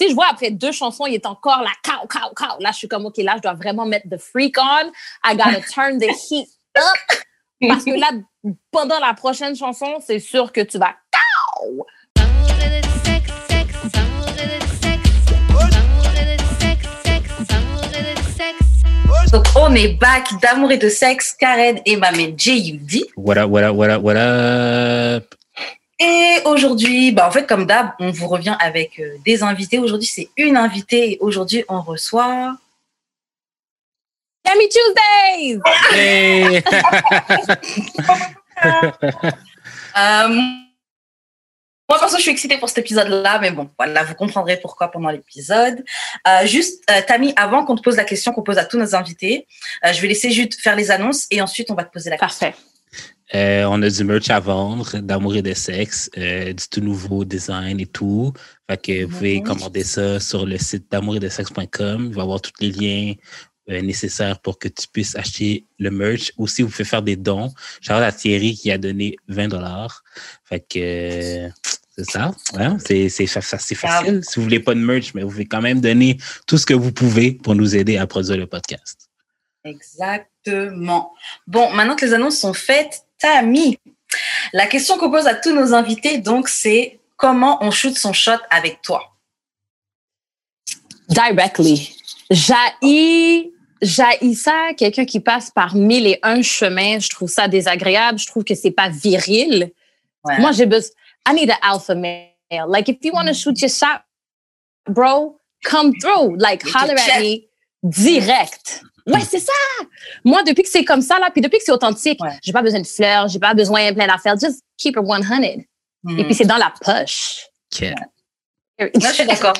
Si je vois après deux chansons, il est encore là, cow, cow, cow. Là, je suis comme, OK, là, je dois vraiment mettre the freak on. I gotta turn the heat up. Parce que là, pendant la prochaine chanson, c'est sûr que tu vas cow. Donc, on est back d'amour et de sexe, Karen et ma mère J.U.D. What up, what up, what up, what up? Et aujourd'hui, bah, en fait, comme d'hab, on vous revient avec euh, des invités. Aujourd'hui, c'est une invitée et aujourd'hui, on reçoit. Yummy Tuesdays! Hey! Euh, moi, perso, je suis excitée pour cet épisode-là, mais bon, voilà, vous comprendrez pourquoi pendant l'épisode. Euh, juste, euh, Tammy, avant qu'on te pose la question qu'on pose à tous nos invités, je vais laisser juste faire les annonces et ensuite on va te poser la question. Parfait. Euh, on a du merch à vendre, d'amour et de sexe, euh, du tout nouveau design et tout. Fait que vous pouvez commander ça sur le site d'amour et de sexe.com. Il va y avoir tous les liens euh, nécessaires pour que tu puisses acheter le merch. Aussi, vous pouvez faire des dons. J'ai à Thierry qui a donné 20 dollars. Fait que c'est ça. hein? C'est c'est facile. Si vous voulez pas de merch, mais vous pouvez quand même donner tout ce que vous pouvez pour nous aider à produire le podcast. Exactement. Bon, maintenant que les annonces sont faites, Tammy, la question qu'on pose à tous nos invités, donc, c'est comment on shoot son shot avec toi? Directly. J'haïs, j'haïs ça, quelqu'un qui passe par mille et un chemins. Je trouve ça désagréable. Je trouve que c'est pas viril. Ouais. Moi, j'ai besoin. I need an alpha male. Like, if you want to shoot your shot, bro, come through. Like, holler at me direct. Ouais, c'est ça. Moi, depuis que c'est comme ça, là, puis depuis que c'est authentique, Ouais. j'ai pas besoin de fleurs, j'ai pas besoin de plein d'affaires. Just keep it 100. Et Hmm. puis, c'est dans la poche. Ok. Là, je suis d'accord.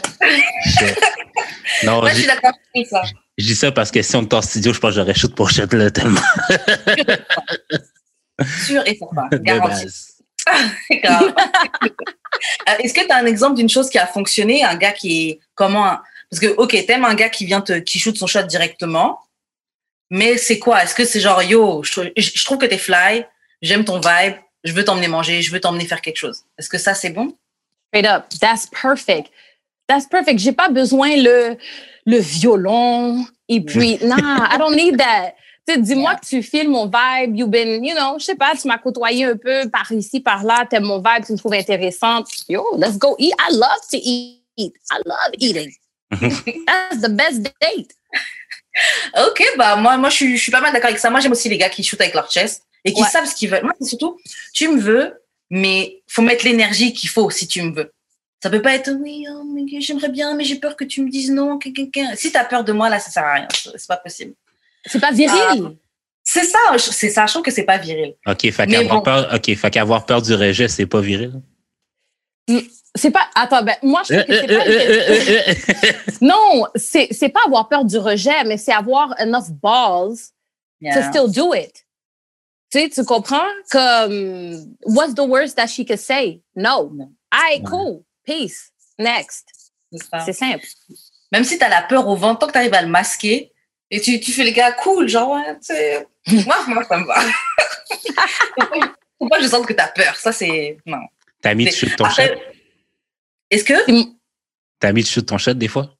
Non, Moi, je je, suis d'accord avec ça. je dis ça parce que si on était en studio, je pense que j'aurais shoot pour shot là tellement. Sûr et certain. Garanti. Grave. Euh, Est-ce que tu as un exemple d'une chose qui a fonctionné, un gars qui est comment un- Parce que ok, t'aimes un gars qui vient te qui shoot son shot directement, mais c'est quoi? Est-ce que c'est genre yo, je, trou- je- je trouve que t'es fly, j'aime ton vibe, je veux t'emmener manger, je veux t'emmener faire quelque chose. Est-ce que ça c'est bon? Straight up. That's perfect. That's perfect. J'ai pas besoin le, le violon. Et puis, nah, I don't need that. Dis-moi que tu files mon vibe. You've been, you know, je sais pas, tu m'as côtoyé un peu par ici, par là. T'aimes mon vibe, tu me trouves intéressante. Yo, let's go eat. I love to eat. I love eating. That's the best date. Ok, bah moi moi je suis je suis pas mal d'accord avec ça. Moi j'aime aussi les gars qui shootent avec leur chest et qui Ouais. savent ce qu'ils veulent. Moi c'est surtout tu me veux, mais faut mettre l'énergie qu'il faut si tu me veux. Ça peut pas être oui, oh, j'aimerais bien, mais j'ai peur que tu me dises non. Si t'as peur de moi là, ça sert à rien. C'est pas possible. C'est pas viril. C'est ça, je- c'est ça. Je trouve que c'est pas viril. OK, fait qu'avoir bon. peur, OK, fait qu'avoir peur du rejet, c'est pas viril. C'est pas, attends, ben, moi, je trouve que c'est pas, non, c'est, c'est pas avoir peur du rejet, mais c'est avoir enough balls to Yeah. still do it. Tu sais, tu comprends? Comme, what's the worst that she could say? No. Ouais. cool. Peace. Next. C'est simple. Même si t'as la peur au ventre, tant que t'arrives à le masquer et tu, tu fais les gars cool, genre ouais, tu sais, moi moi ça me va. que je sente que t'as peur. Ça c'est non. T'as mis de C'est- shoot ton Après, shot? Est-ce que T'as mis de shoot ton shot des fois?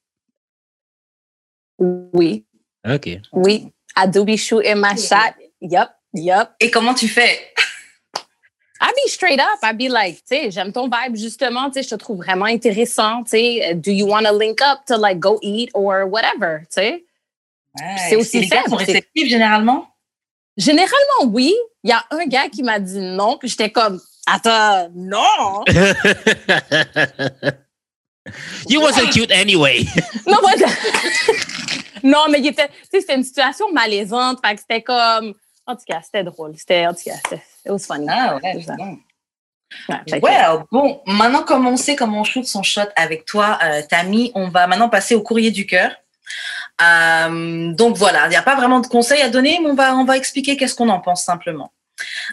Oui. OK. Oui. I do be shooting my shot. Yup. Yup. et comment tu fais? I be straight up. I be like, tu sais, j'aime ton vibe, justement. Tu sais, je te trouve vraiment intéressant. Tu sais, do you want to link up to like go eat or whatever? Tu sais? C'est aussi les gars sont c'est- réceptifs généralement? Généralement, oui. Il y a un gars qui m'a dit non, puis j'étais comme, attends, non. you wasn't cute anyway. non, moi, non, mais il était, c'était une situation malaisante. Fait que c'était comme, en tout cas, c'était drôle. C'était, en tout cas, c'était, it was funny. Ah ouais. C'est bon. Ouais, maintenant comme on sait comment on shoot son shot avec toi, euh, Tammy, on va maintenant passer au courrier du cœur. Euh, donc voilà, il n'y a pas vraiment de conseils à donner, mais on va, on va expliquer qu'est-ce qu'on en pense simplement.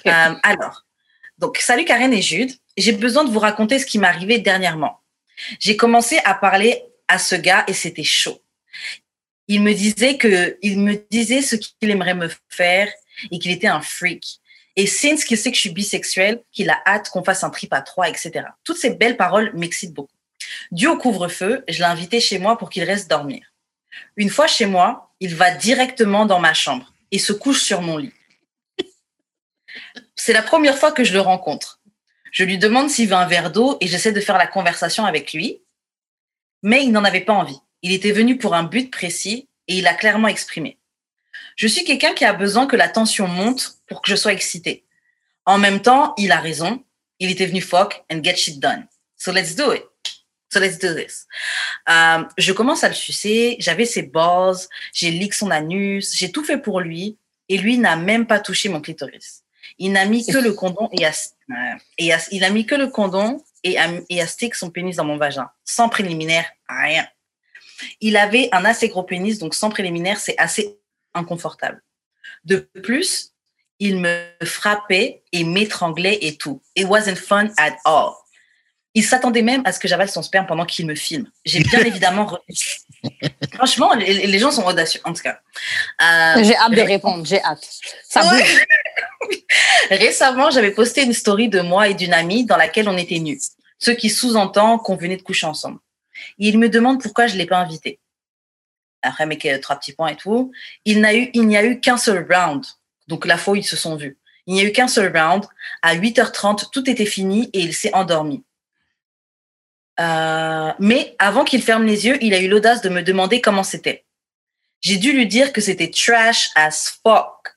Euh, alors, donc salut Karen et Jude, j'ai besoin de vous raconter ce qui m'est arrivé dernièrement. J'ai commencé à parler à ce gars et c'était chaud. Il me disait il me disait ce qu'il aimerait me faire et qu'il était un freak. Et since qu'il sait que je suis bisexuelle, qu'il a hâte qu'on fasse un trip à trois, etc. Toutes ces belles paroles m'excitent beaucoup. Dû au couvre-feu, je l'ai invité chez moi pour qu'il reste dormir. Une fois chez moi, il va directement dans ma chambre et se couche sur mon lit. C'est la première fois que je le rencontre. Je lui demande s'il veut un verre d'eau et j'essaie de faire la conversation avec lui, mais il n'en avait pas envie. Il était venu pour un but précis et il a clairement exprimé. Je suis quelqu'un qui a besoin que la tension monte pour que je sois excitée. En même temps, il a raison. Il était venu fuck and get shit done. So let's do it. So let's do this. Euh, je commence à le sucer. J'avais ses balls. J'ai lick son anus. J'ai tout fait pour lui. Et lui n'a même pas touché mon clitoris. Il n'a mis que le condom et a, et a- il a mis que le condom et a, et a stick son pénis dans mon vagin. Sans préliminaire, rien. Il avait un assez gros pénis, donc sans préliminaire, c'est assez inconfortable. De plus, il me frappait et m'étranglait et tout. It wasn't fun at all. Il s'attendait même à ce que j'avale son sperme pendant qu'il me filme. J'ai bien évidemment... refusé. Franchement, les, les gens sont audacieux, en tout cas. Euh, J'ai hâte de répondre, j'ai hâte. Ça Ouais. bouge. Récemment, j'avais posté une story de moi et d'une amie dans laquelle on était nus. Ce qui sous-entend qu'on venait de coucher ensemble. Et il me demande pourquoi je l'ai pas invité. Après, mais que- trois petits points et tout. Il n'a eu, il n'y a eu qu'un seul round. Donc, la fois où ils se sont vus. Il n'y a eu qu'un seul round. À 8h30, tout était fini et il s'est endormi. Euh, mais avant qu'il ferme les yeux, il a eu l'audace de me demander comment c'était. J'ai dû lui dire que c'était trash as fuck.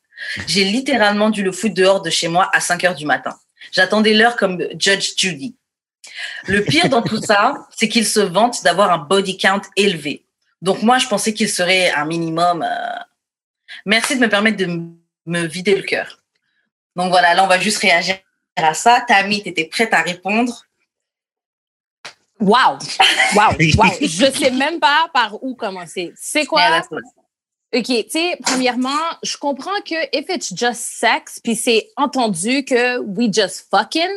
J'ai littéralement dû le foutre dehors de chez moi à 5 heures du matin. J'attendais l'heure comme Judge Judy. Le pire dans tout ça, c'est qu'il se vante d'avoir un body count élevé. Donc moi, je pensais qu'il serait un minimum. euh, Merci de me permettre de me vider le cœur. Donc voilà, là, on va juste réagir à ça. Tammy, tu étais prête à répondre. Wow! Wow! Wow! Je sais même pas par où commencer. C'est quoi? OK, tu sais, premièrement, je comprends que if it's just sex, puis c'est entendu que we just fucking,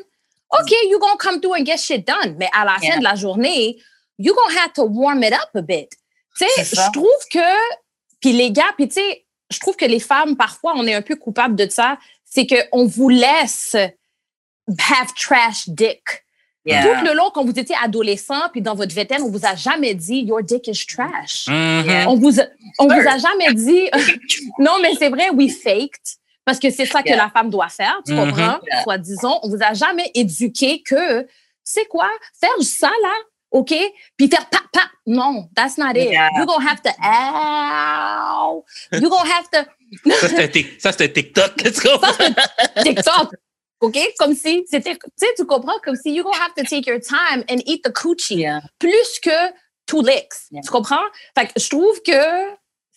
OK, you gonna come through and get shit done. Mais à la Yeah. fin de la journée, you gonna have to warm it up a bit. Tu sais, je trouve que, puis les gars, puis tu sais, je trouve que les femmes, parfois, on est un peu coupables de ça, c'est qu'on vous laisse have trash dick. Yeah. Tout le long, quand vous étiez adolescent, puis dans votre vingtaine, on vous a jamais dit your dick is trash. Mhm. Yeah. On vous, a- on Sure. vous a jamais dit. non, mais c'est vrai, we faked. Parce que c'est ça que Yeah. la femme doit faire, tu Mhm. comprends? Yeah. Soit disons, on vous a jamais éduqué que, c'est quoi? Faire ça, là, OK? Puis faire pa, pa. Non, that's not it. Yeah. You're gonna have to, ow. You're gonna have to, Ça, c'est un tic- ça, c'est un TikTok. Let's go. TikTok. OK? Comme si c'était, tu sais, tu comprends? Comme si you're gonna have to take your time and eat the coochie. Yeah. plus que two licks. Yeah. Tu comprends? Fait que je trouve que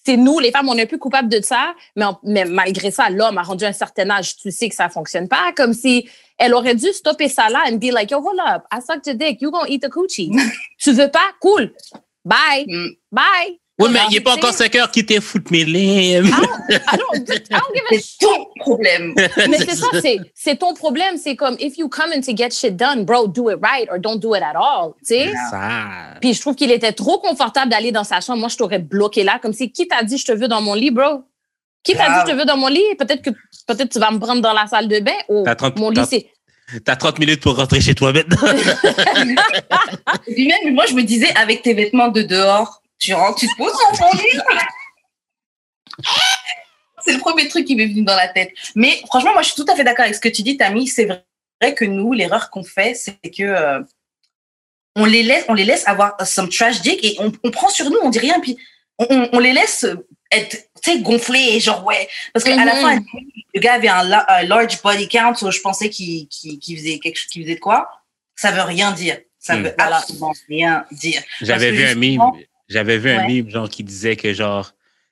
c'est nous, les femmes, on est peu coupables de ça, mais, on- mais malgré ça, l'homme a rendu un certain âge, tu sais que ça fonctionne pas. Comme si elle aurait dû stopper ça là and be like, yo, hold up, I sucked your dick, you gonna eat the coochie. tu veux pas? Cool. Bye. Mm. Bye. Oui, mais il n'est pas encore 5 heures qui t'est foutu mes limbes. I don't, I don't give a C'est ton problème. mais c'est ça, c'est, c'est ton problème. C'est comme, if you come in to get shit done, bro, do it right or don't do it at all. Tu sais? Ça. Puis je trouve qu'il était trop confortable d'aller dans sa chambre. Moi, je t'aurais bloqué là, comme si qui t'a dit je te veux dans mon lit, bro? Qui t'a dit je te veux dans mon lit? Peut-être que peut-être tu vas me prendre dans la salle de bain. Oh, T'as 30 mon lit, c'est. T'as 30 minutes pour rentrer chez toi maintenant. Et puis même, moi, je me disais, avec tes vêtements de dehors, tu rentres, tu te poses dans ton lit. C'est le premier truc qui m'est venu dans la tête. Mais franchement, moi, je suis tout à fait d'accord avec ce que tu dis, Tammy. C'est vrai que nous, l'erreur qu'on fait, c'est que euh, on les laisse, on les laisse avoir some trash dick et on, on prend sur nous, on dit rien, puis on, on- on les laisse être, tu sais, gonflés, genre ouais. Parce qu'à la Mhm. fin, le gars avait un, la- un large body count, so je pensais qu'il faisait quelque chose, qu'il faisait de quoi? Ça veut rien dire. Ça Hmm. veut absolument rien dire. J'avais vu un meme. J'avais vu un meme, genre, qui disait que, genre,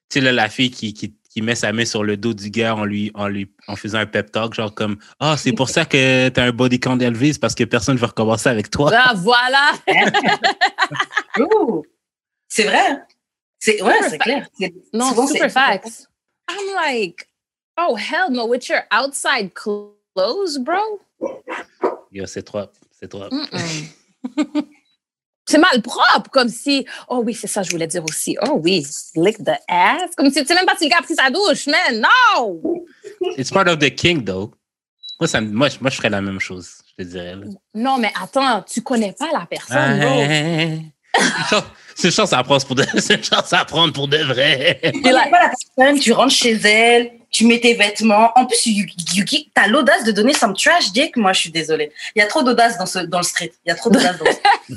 tu sais, là, la fille qui, qui, qui met sa main sur le dos du gars en lui, en lui, en faisant un pep talk, genre comme, ah, c'est pour ça que t'as un body count c'est parce que personne ne veut recommencer avec toi. Ah, voilà. C'est vrai. hein? C'est ouais, c'est clair. C'est- Non, souvent, super facts. I'm like, oh, hell no, with your outside clothes, bro? Yo, c'est trop, c'est trop. Mm-mm. C'est mal propre, comme si, oh oui, c'est ça, je voulais dire aussi. Oh oui, lick the ass. Comme si, tu sais même pas si le gars a pris sa douche, man. No! It's part of the king, though. Moi, ça, moi, je- moi, je ferais la même chose. je te dirais. Là. Non, mais attends, tu connais pas la personne, bro. Ah, c'est une chance à prendre pour de, une chance à prendre pour de vrai. Tu connais pas la personne, tu rentres chez elle, tu mets tes vêtements. En plus, Yuki, t'as l'audace de donner some trash dick. Moi, je suis désolée. Il y a trop d'audace dans, ce, dans le street. Il y a trop d'audace dans le street.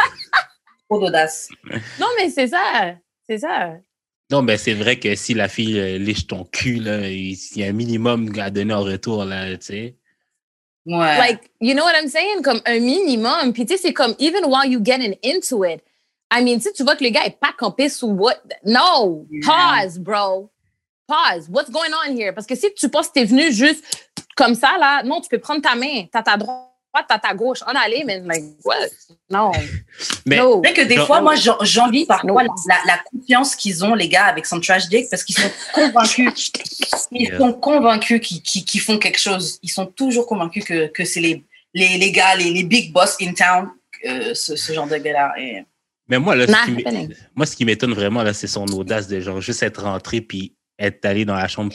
trop d'audace. Non, mais c'est ça. C'est ça. Non, mais c'est vrai que si la fille euh, liche ton cul, là, il y a un minimum à donner en retour, là, tu sais. Ouais. Like, you know what I'm saying? Comme un minimum. Puis tu sais, c'est comme, even while you getting into it, I mean, si tu vois que le gars est pas campé sous what? No! Pause, bro. Pause. What's going on here? Parce que si tu penses que t'es venu juste comme ça, là, non, tu peux prendre ta main. T'as ta droite, t'as ta gauche. En aller, mais like, what? Non. Mais- no. C'est vrai que des fois, moi, j'en- j'envie parfois la, la confiance qu'ils ont, les gars, avec son trash dick, parce qu'ils sont convaincus. Ils sont convaincus qu'ils font quelque chose. Ils sont toujours convaincus que, que c'est les, les, les gars, les, les big boss in town, euh, ce, ce genre de gars-là. Et- Mais moi, là, Nah, ce moi, ce qui m'étonne vraiment, là, c'est son audace de genre juste être rentré puis être allé dans la chambre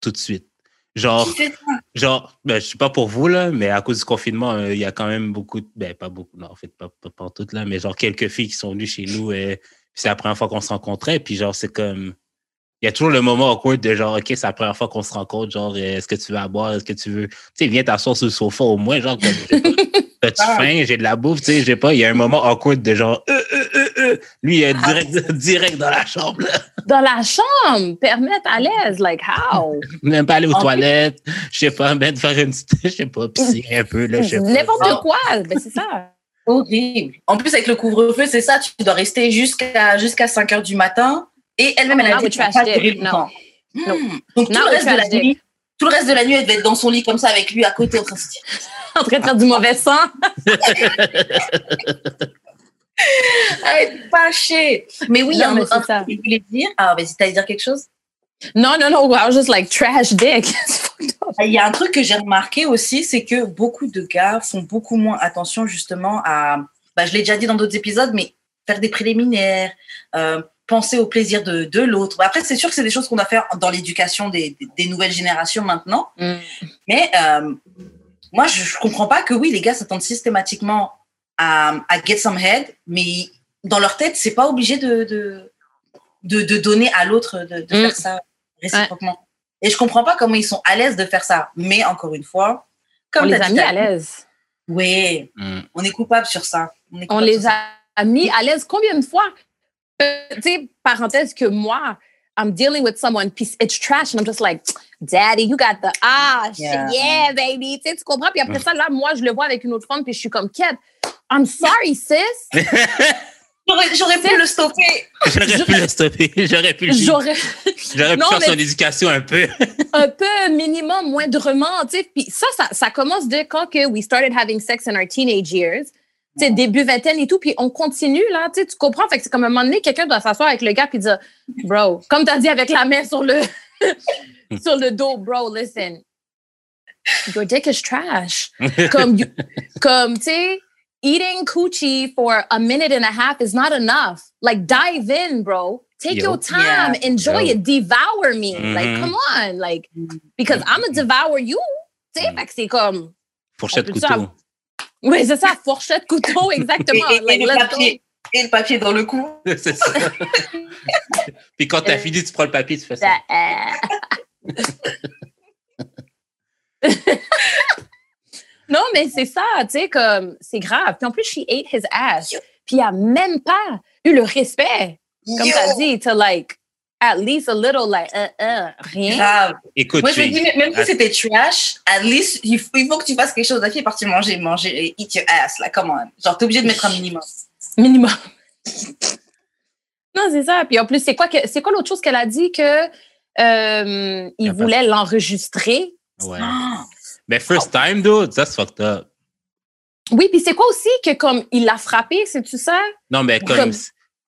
tout de suite. Genre, genre, ben, je sais pas pour vous, là, mais à cause du confinement, euh, il y a quand même beaucoup, de- ben, pas beaucoup, non, en fait, pas, pas, pas toutes, là, mais genre quelques filles qui sont venues chez nous et puis c'est la première fois qu'on se rencontrait, puis genre, c'est comme, il y a toujours le moment awkward de genre, OK, c'est la première fois qu'on se rencontre, genre, euh, est-ce que tu veux à boire, est-ce que tu veux, tu sais, viens t'asseoir sur le sofa au moins, genre, comme, t'as-tu Ah. faim, j'ai de la bouffe, tu sais, j'ai pas, il y a un moment awkward de genre, euh, euh, euh, euh. lui, il est direct, direct dans la chambre, là. Dans la chambre, permettre à l'aise. Like, how? Même pas aller aux En toilettes, je sais pas, même faire une petite, je sais pas, pisser un peu, là, je sais pas. N'importe quoi. Ben, c'est ça. Horrible. En plus, avec le couvre-feu, c'est ça, tu dois rester jusqu'à jusqu'à 5 heures du matin. Et elle-même, elle a dit tu vas pas durer dick. longtemps. No. Hmm. Donc, tout le reste de la nuit, tout le reste de la nuit, elle devait être dans son lit comme ça avec lui à côté en train de se dire En train de faire du mauvais sang. Fâchée. Mais oui, Non, mais c'est ça. je voulais dire. Ah, vas-y, t'allais dire quelque chose? Non, non, non. I was just like trash dick. Il y a un truc que j'ai remarqué aussi, c'est que beaucoup de gars font beaucoup moins attention justement à, bah, je l'ai déjà dit dans d'autres épisodes, mais faire des préliminaires, euh, penser au plaisir de, de l'autre. Bah, après, c'est sûr que c'est des choses qu'on doit faire dans l'éducation des, des- des nouvelles générations maintenant. Mm. Mais euh, moi, je, je comprends pas que oui, les gars s'attendent systématiquement à, à get some head, mais dans leur tête, c'est pas obligé de, de, de, de donner à l'autre de, de Mm. faire ça réciproquement. Et je comprends pas comment ils sont à l'aise de faire ça. Mais encore une fois, comme On les a mis à l'aise. Oui, Mm. on est coupable sur ça. On les ça. a mis à l'aise combien de fois? Tu sais, parenthèse que moi, I'm dealing with someone, puis it's trash, and I'm just like, Daddy, you got the ah, shit, Yeah. yeah, baby. Tu sais, tu comprends? Puis après ça, là, moi, je le vois avec une autre femme, puis je suis comme, Ked, I'm sorry, sis. J'aurais, pu le stopper. J'aurais pu le stopper, j'aurais pu le. J'aurais J'aurais pu Non, faire mais- son éducation un peu. un peu minimum, moindrement, tu sais. Puis ça, ça, ça commence de quand que we started having sex in our teenage years. Tu sais, début vingtaine et tout, puis on continue, là, tu sais, tu comprends? Fait que c'est comme à un moment donné, quelqu'un doit s'asseoir avec le gars puis dire, bro, comme t'as dit avec la main sur le, sur le dos, bro, listen, your dick is trash. Comme, you- comme, tu sais, eating coochie for a minute and a half is not enough. Like, dive in, bro. Take Yo. your time, enjoy Yo. it, devour me. Like, Mhm. come on, like, because I'm gonna devour you. Tu sais, Mm. fait que c'est comme, Fourchette On peut couteau. oui, c'est ça, fourchette, couteau, exactement. Et, et- et le papier, et le papier dans le cou. c'est ça. Puis quand t'as fini, tu prends le papier, tu fais ça. Non, mais c'est ça, tu sais, comme, c'est grave. Puis en plus, she ate his ass. Puis il a même pas eu le respect, comme Yo, t'as dit, to like, at least a little, like, uh, uh, rien. Grave. Écoute, Moi, je me tu- dis, même si c'était trash, at least, il faut, il faut que tu fasses quelque chose. La fille est partie manger, manger, et eat your ass, là, come on. Genre, t'es obligé de mettre un minimum. Minimum. non, c'est ça. Puis en plus, c'est quoi, que- c'est quoi l'autre chose qu'elle a dit que euh, il voulait l'enregistrer? Ouais. Ah, Mais first time, dude, that's fucked up. Oui, puis c'est quoi aussi que comme il l'a frappé, c'est-tu ça? Non, mais comme.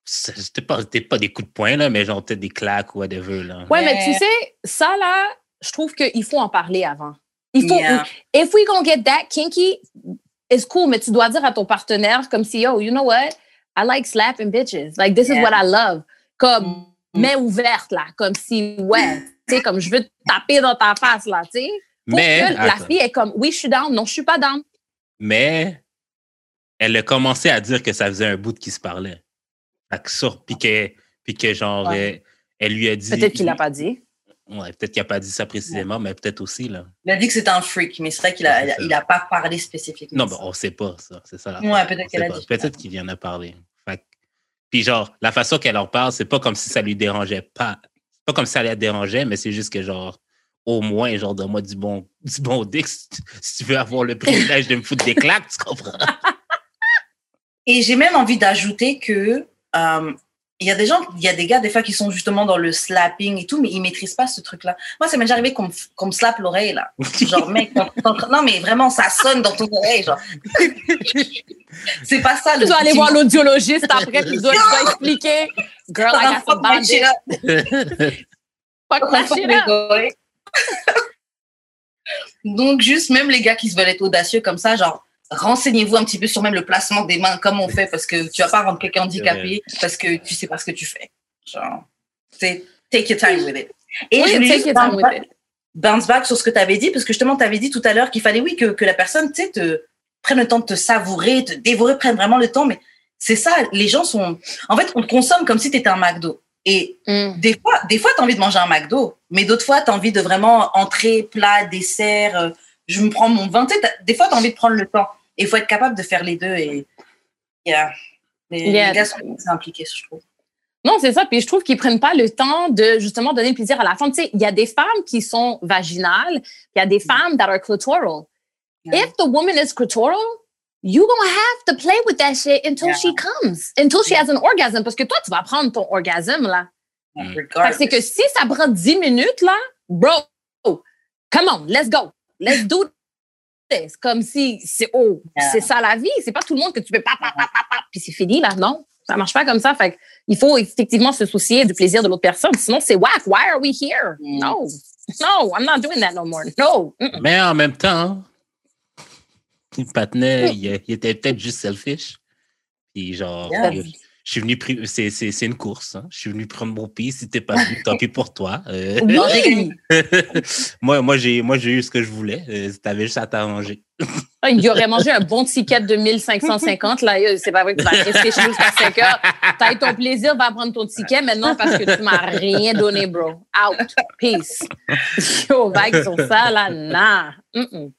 C'était pas, pas des coups de poing, là, mais genre peut-être des claques ou whatever. Là. Ouais, mais tu sais, ça là, je trouve qu'il faut en parler avant. Il faut, Yeah. if we gonna get that kinky, it's cool, mais tu dois dire à ton partenaire comme si, yo, you know what? I like slapping bitches. Like, this is what I love. Comme, Mm. Main ouverte, là. Comme si, ouais, tu sais, comme je veux te taper dans ta face, là, tu sais. Pour Mais. que la fille est comme, oui, je suis down. Non, je suis pas down. Mais elle a commencé à dire que ça faisait un bout qu'ils se parlaient. Fait que sur, puis que, puis que genre, Ouais. elle, elle lui a dit. Peut-être qu'il l'a pas dit. Ouais, peut-être qu'il n'a pas dit ça précisément, mais peut-être aussi, là. Il a dit que c'était un freak, mais c'est vrai qu'il a, Ouais, c'est ça. il a pas parlé spécifiquement. Non, de mais ça. on sait pas, ça. C'est ça. la Ouais, peut-être qu'elle a dit. Peut-être qu'il vient en parler. Puis genre, la façon qu'elle en parle, c'est pas comme si ça lui dérangeait pas. C'est pas comme si ça la dérangeait, mais c'est juste que genre, au moins, genre, donne-moi du bon, du bon dick si si tu veux avoir le privilège de me foutre des claques, tu comprends? Et j'ai même envie d'ajouter que euh, il y a des gens, il y a des gars des fois qui sont justement dans le slapping et tout, mais ils maîtrisent pas ce truc-là. Moi, ça m'est déjà arrivé qu'on me, qu'on me slappe l'oreille là. Genre mec, non mais vraiment, ça sonne dans ton oreille, genre. c'est pas ça le. Tu dois aller voir l'audiologiste après, il doit expliquer. Girl, I got some up. Fuck my shit. Donc, juste même les gars qui se veulent être audacieux comme ça, genre, renseignez-vous un petit peu sur même le placement des mains, comme on fait, parce que tu vas pas rendre quelqu'un handicapé parce que tu sais pas ce que tu fais. Genre, c'est take your time with it. Et Oui, je take juste your time bounce with back, it. bounce back sur ce que tu avais dit, parce que justement, tu avais dit tout à l'heure qu'il fallait, oui, que, que la personne, tu sais, te prenne le temps de te savourer, te dévorer, prenne vraiment le temps, mais c'est ça, les gens sont. En fait, on te consomme comme si tu étais un McDo. Et Mm. des fois, des fois, tu as envie de manger un McDo, mais d'autres fois, tu as envie de vraiment entrer, plat, dessert. euh, je me prends mon vin. Tu sais, des fois, tu as envie de prendre le temps. Et il faut être capable de faire les deux. Et yeah. les, Yeah. les gars sont impliqués, je trouve. Non, c'est ça. Puis je trouve qu'ils prennent pas le temps de justement donner le plaisir à la femme. Tu sais, il y a des femmes qui sont vaginales, il y a des femmes that are clitoral. Yeah. If the woman is clitoral, you gonna have to play with that shit until Yeah. she comes, until she has an orgasm. Parce que toi, tu vas prendre ton orgasme là. Mm. Que c'est que si ça prend 10 minutes là, bro, come on, let's go, let's do this. Comme si c'est oh, Yeah. c'est ça la vie. C'est pas tout le monde que tu peux pa pa pa pa pa, puis c'est fini là. Non, ça marche pas comme ça. Fait il faut effectivement se soucier du plaisir de l'autre personne. Sinon c'est whack. Why are we here? Mm. No, no, I'm not doing that no more. No. Mais en même temps, le patinet, il, il était peut-être juste selfish. Puis genre, je suis venu, c'est, c'est, c'est une course. hein. Je suis venu prendre mon pied. Si t'es pas venu, tant pis pour toi. Euh, Oui. moi, moi, j'ai, moi, j'ai eu ce que je voulais. Euh, T'avais juste à t'arranger. Ah, Il aurait mangé un bon ticket de 1550. Là, Euh, c'est pas vrai que tu vas rester chez nous jusqu'à 5 heures. T'as eu ton plaisir, va prendre ton ticket maintenant parce que tu m'as rien donné, bro. Out. Peace. Yo, vague sur ça, là, nah. Mm-mm.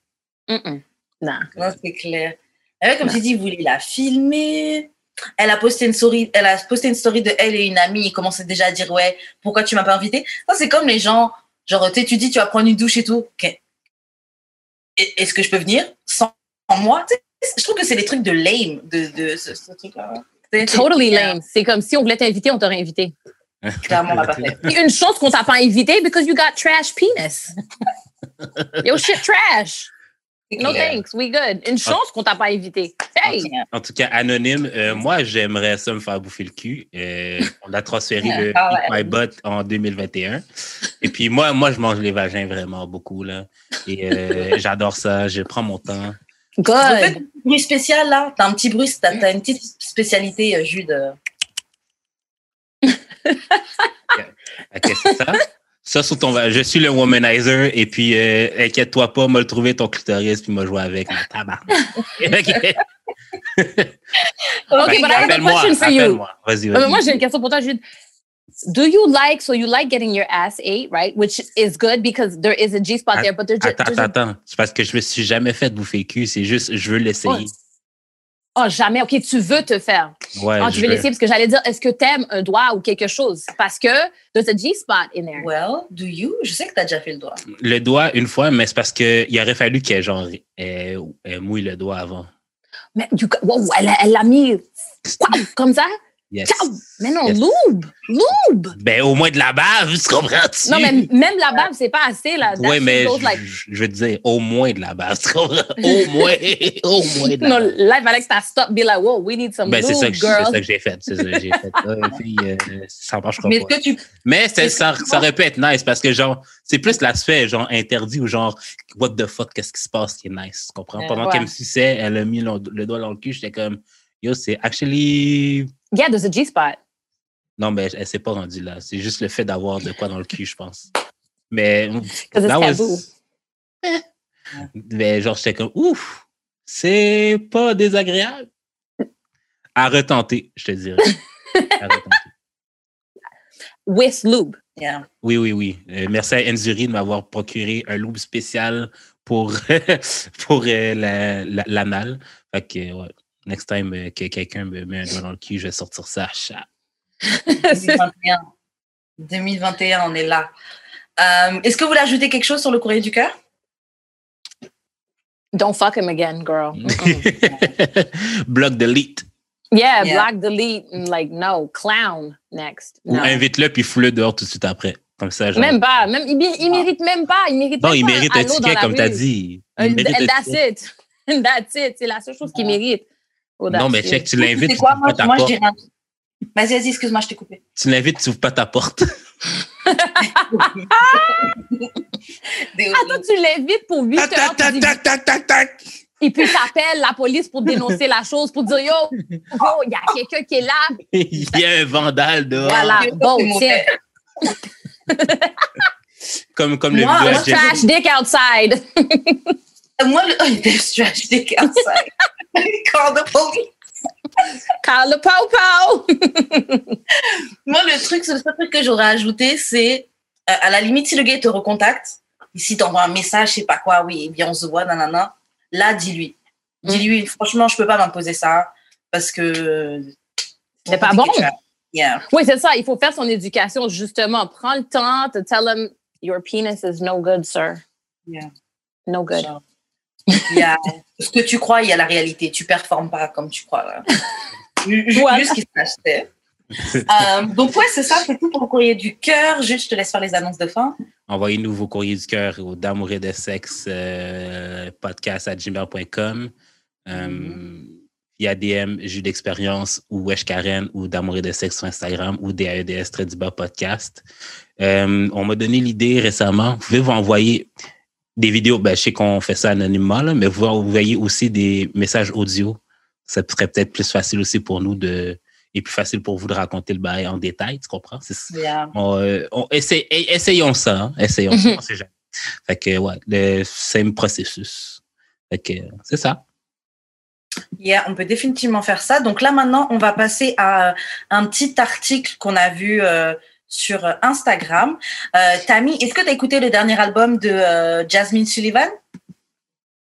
Mm-mm. Nah. Non, c'est clair. Et ouais, comme tu dis, il voulait la filmer? Elle a posté une story, elle a posté une story de elle et une amie. Il commençait déjà à dire ouais, pourquoi tu m'as pas invité Ça c'est comme les gens, genre tu dis tu vas prendre une douche et tout. Est-ce que je peux venir? Sans moi? Je trouve que c'est des trucs de lame de, de ce, ce truc-là. Totally lame. C'est comme si on voulait t'inviter, on t'aurait invité. Clairement, on l'a pas fait. Une chance qu'on t'a pas invité because you got trash penis. Yo, shit trash. No Yeah. thanks, we good. Une chance qu'on t'a pas invité. Hey! En tout cas, anonyme, euh, moi, j'aimerais ça me faire bouffer le cul. Euh, on a transféré le Ah ouais. My Butt en 2021. Et puis, moi, moi, je mange les vagins vraiment beaucoup. Là. Et euh, j'adore ça. Je prends mon temps. En Good. fait, bruit spécial là, t'as un petit bruit, t'as as une petite spécialité, euh, Jude. Qu'est-ce que c'est ça? Ça, sous ton Je suis le womanizer. Et puis, euh, inquiète-toi pas, m'a le trouver ton clitoris. Puis, m'a joué avec. Ma tabarnak. OK. Okay, but I have a question for you. Vas-y, mais vas-y. moi, j'ai une question pour toi, Jude. Do you like, so you like getting your ass ate, right? Which is good because there is a G spot there, but there's, Attends, there's attends, a- attends. C'est parce que je me suis jamais fait bouffer cul. C'est juste, je veux l'essayer. Oh, jamais. OK, tu veux te faire. Ouais, je tu veux l'essayer parce que j'allais dire, est-ce que t'aimes un doigt ou quelque chose? Parce que there's a G spot in there. Well, do you? Je sais que t'as déjà fait le doigt. Le doigt une fois, mais c'est parce qu'il aurait fallu qu'elle genre, elle- elle mouille le doigt avant. Mais you, wow, elle, l'a mis wow, comme ça? Yes. Ciao. Mais non, Yes. lube. Lube. Ben, au moins de la bave, tu comprends-tu? Non, mais même la bave, c'est pas assez, là. Oui, mais je, like- je- veux te dire, au moins de la bave, tu comprends? Au moins, au moins de la Non, bave. il fallait que ça stop, be like, whoa, we need some Ben, c'est ça, lube, que- c'est girl. ça que j'ai fait. C'est ça que j'ai fait. Puis, euh, ça marchera Mais pas. tu. Mais c'est- ça, ça aurait pu être nice parce que, genre, c'est plus l'aspect, genre, interdit ou genre, what the fuck, qu'est-ce qui se passe qui est nice, tu comprends? Ouais. Pendant Ouais. qu'elle me suçait, elle a mis le, le doigt dans le cul, j'étais comme, yo, c'est actually. Yeah, there's a G spot. Non, mais elle s'est pas rendue là. C'est juste le fait d'avoir de quoi dans le cul, je pense. Mais. Because it's was-. Mais genre, j'étais comme, ouf! c'est pas désagréable. À retenter, je te dirais. À retenter. With lube. Yeah. Oui, oui, oui. Euh, merci à Enzuri de m'avoir procuré un loup spécial pour, pour euh, la- la- l'anal. fait que, ouais, next time euh, que quelqu'un me met un doigt dans le cul, je vais sortir ça à chat. 2021. 2021, on est là. Euh, Est-ce que vous voulez ajouter quelque chose sur le courrier du cœur? Don't fuck him again, girl. Mm-mm. Bloc delete. yeah, Yeah. block, delete, and like no, clown next. Ou invite-le puis fous-le dehors tout de suite après. Comme ça, genre. Même pas, même, il, il mérite même pas, il mérite non, même il pas mérite un halo dans ticket, la comme tu as dit. Il And, that's it. And that's it. C'est la seule chose qu'il mérite. Non, mais check, tu l'invites, C'est tu quoi ouvres Moi, pas ta moi je porte. dirais. Vas-y, vas-y, excuse-moi, je t'ai coupé. Tu l'invites, tu ouvres pas ta porte. Des- Ah, toi, tu l'invites pour 8 Tac, heures. tac, tu tac, tac, tac, tac, tac. Et puis, t'appelles la police pour dénoncer la chose, pour dire Yo, yo, il y a quelqu'un qui est là. Il y a un vandale dehors. Voilà, bon, tiens. Comme, comme le Moi, vidéo à Jeff- Trash dick outside. Moi, le... oh, trash dick outside. Call the police. Call the po-po. Moi, le truc, le seul truc que j'aurais ajouté, c'est euh, à la limite, si le gars te recontacte, ici t'envoies un message, je sais pas quoi, oui, viens, on se voit, nanana, là, dis-lui. Dis-lui, franchement, je peux pas m'imposer ça parce que. C'est pas bon. Yeah. Oui, c'est ça. Il faut faire son éducation, justement. Prends le temps to tell him your penis is no good, sir. Yeah. No good. Genre, il y a ce que tu crois, il y a la réalité. Tu performes pas comme tu crois. là. Voilà. Juste qu'il se sache, c'est. Euh, donc, ouais, c'est ça, c'est tout pour le courrier du cœur. Juste, je te laisse faire les annonces de fin. Envoyez-nous vos courriers du cœur au d'amour et de sexe euh, podcast à gmail.com. Euh, via DM, jus d'expérience ou Wesh Karen ou d'amour et de sexe sur Instagram ou DAEDS très du bas podcast. Euh, on m'a donné l'idée récemment. Vous pouvez vous envoyer des vidéos. Ben, je sais qu'on fait ça anonymement, là, mais vous envoyez aussi des messages audio. Ça serait peut-être plus facile aussi pour nous de et plus facile pour vous de raconter le bail en détail, tu comprends? C'est Yeah. on, euh, on- essaie- essayons ça. hein. Essayons ça. Mhm. on sait jamais. Fait que, ouais, le même processus. Fait que, c'est ça. Yeah, on peut définitivement faire ça. Donc là, maintenant, on va passer à un petit article qu'on a vu euh, sur Instagram. Euh, Tammy, est-ce que tu as écouté le dernier album de euh, Jasmine Sullivan?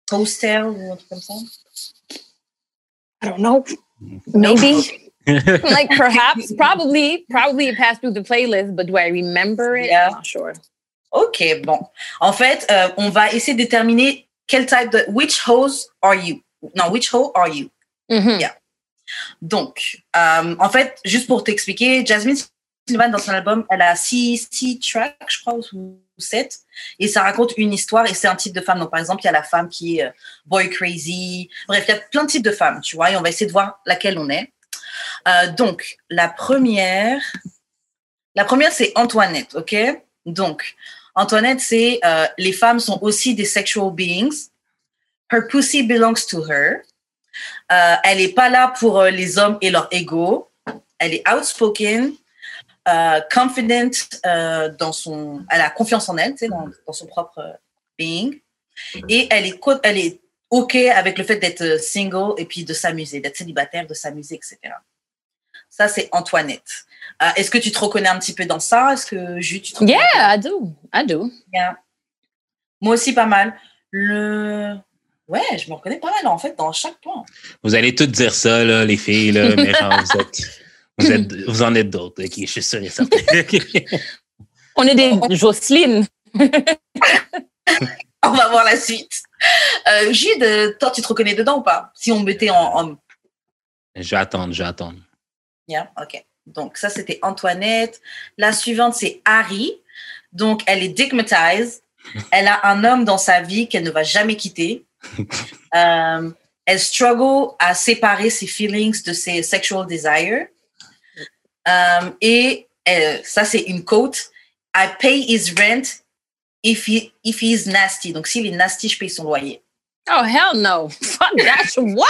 Postel ou un truc comme ça? I don't know. Maybe. like perhaps, probably, probably it passed through the playlist, but do I remember it? Yeah. I'm not sure. Ok, bon. En fait, euh, on va essayer de déterminer quel type de... Which hose are you? Non, which hoe are you? Mhm. Donc, euh, en fait, juste pour t'expliquer, Jasmine Sullivan, dans son album, elle a six, six tracks, je crois, ou sept, et ça raconte une histoire, et c'est un type de femme. Donc, par exemple, il y a la femme qui est euh, boy crazy. Bref, il y a plein de types de femmes, tu vois, et on va essayer de voir laquelle on est. Euh, donc, la première, la première, c'est Antoinette, ok? Donc, Antoinette, c'est euh, les femmes sont aussi des sexual beings. Her pussy belongs to her. Elle est pas là pour les hommes et leur ego. Elle est outspoken, euh, confident euh, dans son, elle a confiance en elle, tu sais, dans, dans son propre euh, being. Et elle est, elle est ok avec le fait d'être euh, single et puis de s'amuser, d'être célibataire, de s'amuser, etc. Ça c'est Antoinette. Euh, Est-ce que tu te reconnais un petit peu dans ça? Est-ce que Jules, tu te reconnais? Yeah, I do. I do. Moi aussi pas mal. Le Ouais, je me reconnais pas mal en fait dans chaque point. Vous allez toutes dire ça, là, les filles, là, mais genre, vous, êtes, vous, êtes, vous en êtes d'autres, ok, je suis sûr et certain. On est des Jocelyne. On va voir la suite. Euh, Jude, euh, toi, tu te reconnais dedans ou pas? Si on mettait en homme. je vais attendre, je vais attendre. Yeah, ok. Donc, ça, c'était Antoinette. La suivante, c'est Harry. Donc, elle est digmatized. Elle a un homme dans sa vie qu'elle ne va jamais quitter. Euh, elle struggle à séparer ses feelings de ses sexual desires. Euh, et euh, ça, c'est une quote. I pay his rent if he, if he is nasty. Donc, s'il est nasty, je paye son loyer. Oh, hell no. Fuck that. What?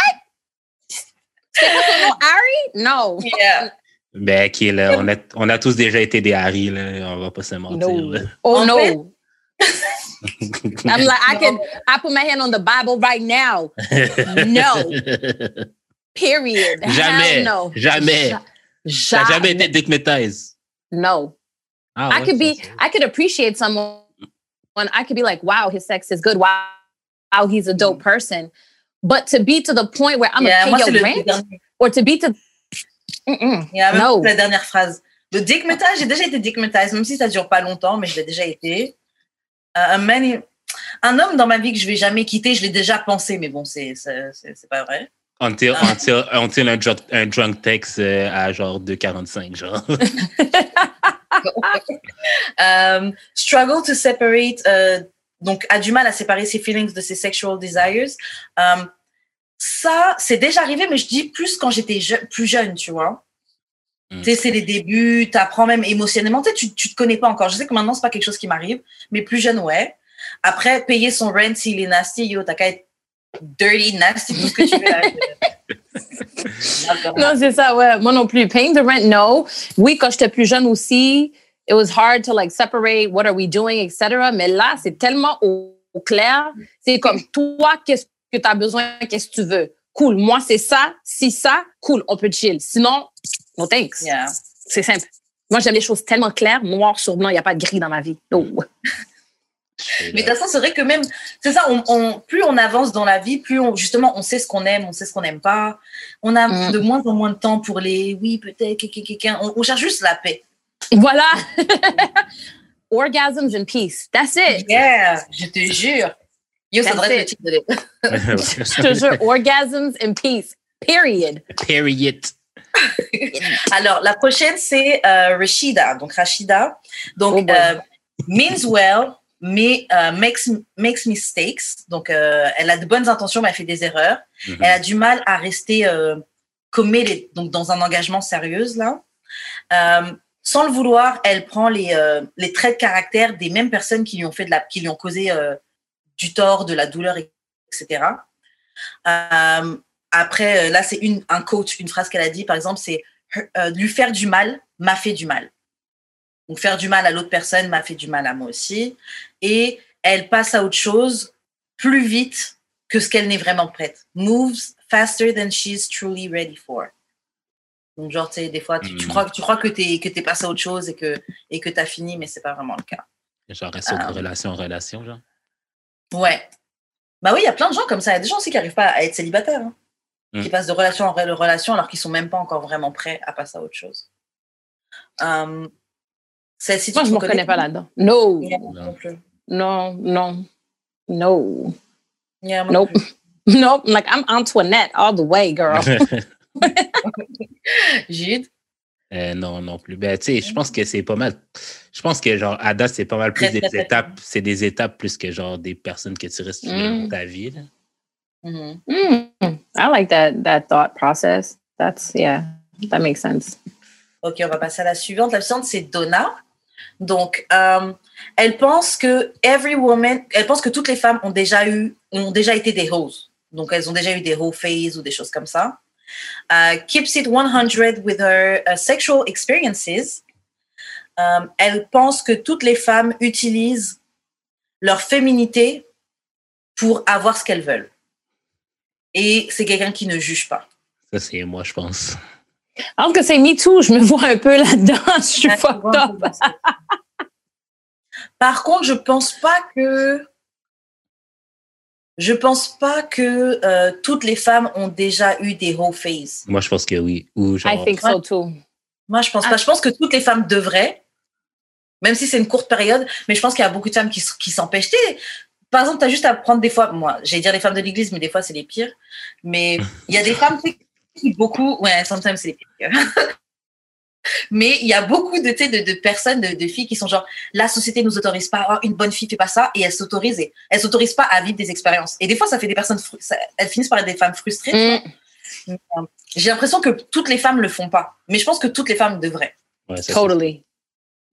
C'est quoi ton nom? Harry? No. Yeah. Ben, qui est là, on a, on a tous déjà été des Harry, là, on va pas se mentir. No. là. Oh, no. I'm like, I could, I put my hand on the Bible right now. No. Period. Jamais. Hell no. Jamais. Ja- T'as jamais été Jamais. digmatized. No. Ah, I could be, I could appreciate someone. I could be like, wow, his sex is good. Wow, wow, he's a dope person. But to be to the point where I'm Yeah, gonna pay your le rent, or to be to, Mm-mm. Il y a même No. la dernière phrase. Le dickmatized, j'ai déjà été dickmatized, même si ça dure pas longtemps, mais je l'ai déjà été. Euh, un homme dans ma vie que je vais jamais quitter, je l'ai déjà pensé, mais bon, c'est c'est- c'est- c'est pas vrai. Until, until, until un, drunk, un drunk text euh, à genre 2,45, genre. Euh, struggle to separate, euh, donc a du mal à séparer ses feelings de ses sexual desires. Euh, ça, c'est déjà arrivé, mais je dis plus quand j'étais je- plus jeune, tu vois. Mm. Tu sais, c'est les débuts, tu apprends même émotionnellement. Tu, tu te connais pas encore. Je sais que maintenant, c'est pas quelque chose qui m'arrive, mais plus jeune, ouais. Après, payer son rent s'il est nasty, yo, t'as qu'à être dirty, nasty, tout ce que tu veux. là. Non, c'est ça, ouais. Moi non plus. Paying the rent, no. Oui, quand j'étais plus jeune aussi, it was hard to like separate what are we doing, etc. Mais là, c'est tellement au, au clair. C'est comme toi, qu'est-ce que tu as besoin, qu'est-ce que tu veux. Cool. Moi, c'est ça. Si ça, cool, on peut chill. Sinon, no thanks. Yeah. C'est simple. Moi, j'aime les choses tellement claires, noir sur blanc, il n'y a pas de gris dans ma vie. No. Mais de toute façon, c'est vrai que même, c'est ça, on, on- plus on avance dans la vie, plus on, justement, on sait ce qu'on aime, on sait ce qu'on n'aime pas. On a Mm. de moins en moins de temps pour les oui, peut-être, quelqu'un. On, on cherche juste la paix. Voilà. Orgasms and peace. That's it. Yeah, je te jure. Yo, ça devrait être le it. titre de l'épisode. Je te jure, orgasms and peace. Period. Period. Alors, la prochaine, c'est euh, Rashida. Donc, Rashida. Donc, Oh euh, means well, mais euh, makes, makes mistakes. Donc, euh, elle a de bonnes intentions, mais elle fait des erreurs. Mhm. Elle a du mal à rester euh, committed, donc dans un engagement sérieux, là. Euh, sans le vouloir, elle prend les, euh, les traits de caractère des mêmes personnes qui lui ont, fait de la, qui lui ont causé euh, du tort, de la douleur, etc. Euh, après, là, c'est une, un coach, une phrase qu'elle a dit, par exemple, c'est euh, lui faire du mal m'a fait du mal. Donc, faire du mal à l'autre personne m'a fait du mal à moi aussi. Et elle passe à autre chose plus vite que ce qu'elle n'est vraiment prête. Moves faster than she's truly ready for. Donc, genre, tu sais, des fois, tu, tu Mm. crois, tu crois que tu es, que passé à autre chose et que et que tu as fini, mais c'est pas vraiment le cas. Genre, reste de Ah. relation en relation, genre. Ouais. Bah oui, il y a plein de gens comme ça. Il y a des gens aussi qui n'arrivent pas à être célibataires, hein, Mm. qui passent de relation en rel- relation alors qu'ils sont même pas encore vraiment prêts à passer à autre chose. Euh, celle-ci, tu Moi, je ne me reconnais pas là-dedans. No. Yeah, moi non plus. No, no, no. Yeah, Nope. non plus. Nope. Like, I'm Antoinette all the way, girl. Jude, Euh, non, non plus. Ben, tu sais, je pense que c'est pas mal. Je pense que, genre, à date, c'est pas mal plus Très, des étapes. C'est des étapes plus que, genre, des personnes que tu restes Mm. dans ta vie. là. Mhm. Mm, I like that that thought process. That's yeah, that makes sense. Ok, on va passer à la suivante. La suivante, c'est Donna. Donc, euh, elle pense que every woman, elle pense que toutes les femmes ont déjà eu, ont déjà été des hoes. Donc, elles ont déjà eu des hoe phase ou des choses comme ça. Euh, keeps it 100 with her uh, sexual experiences. Euh, elle pense que toutes les femmes utilisent leur féminité pour avoir ce qu'elles veulent. Et c'est quelqu'un qui ne juge pas. Ça, c'est moi, je pense. Alors que c'est me too, je me vois un peu là-dedans. Je suis fucked up. Par contre, je pense pas que je pense pas que euh, toutes les femmes ont déjà eu des whole phase. Moi, je pense que oui. Ou genre, I think so too. Moi, je pense pas. Je pense que toutes les femmes devraient, même si c'est une courte période, mais je pense qu'il y a beaucoup de femmes qui, s'empêchent. Par exemple, tu as juste à prendre des fois, moi, j'allais dire les femmes de l'église, mais des fois, c'est les pires. Mais il y a des femmes qui beaucoup, ouais, sometimes c'est les pires. Mais il y a beaucoup de, de, de personnes, de, de filles qui sont genre, la société nous autorise pas, oh, une bonne fille fait pas ça, et elles s'autorisent, et elles s'autorisent pas à vivre des expériences. Et des fois, ça fait des personnes, ça- elles finissent par être des femmes frustrées. Mm, vois. J'ai l'impression que toutes les femmes le font pas. Mais je pense que toutes les femmes devraient. ouais, totally.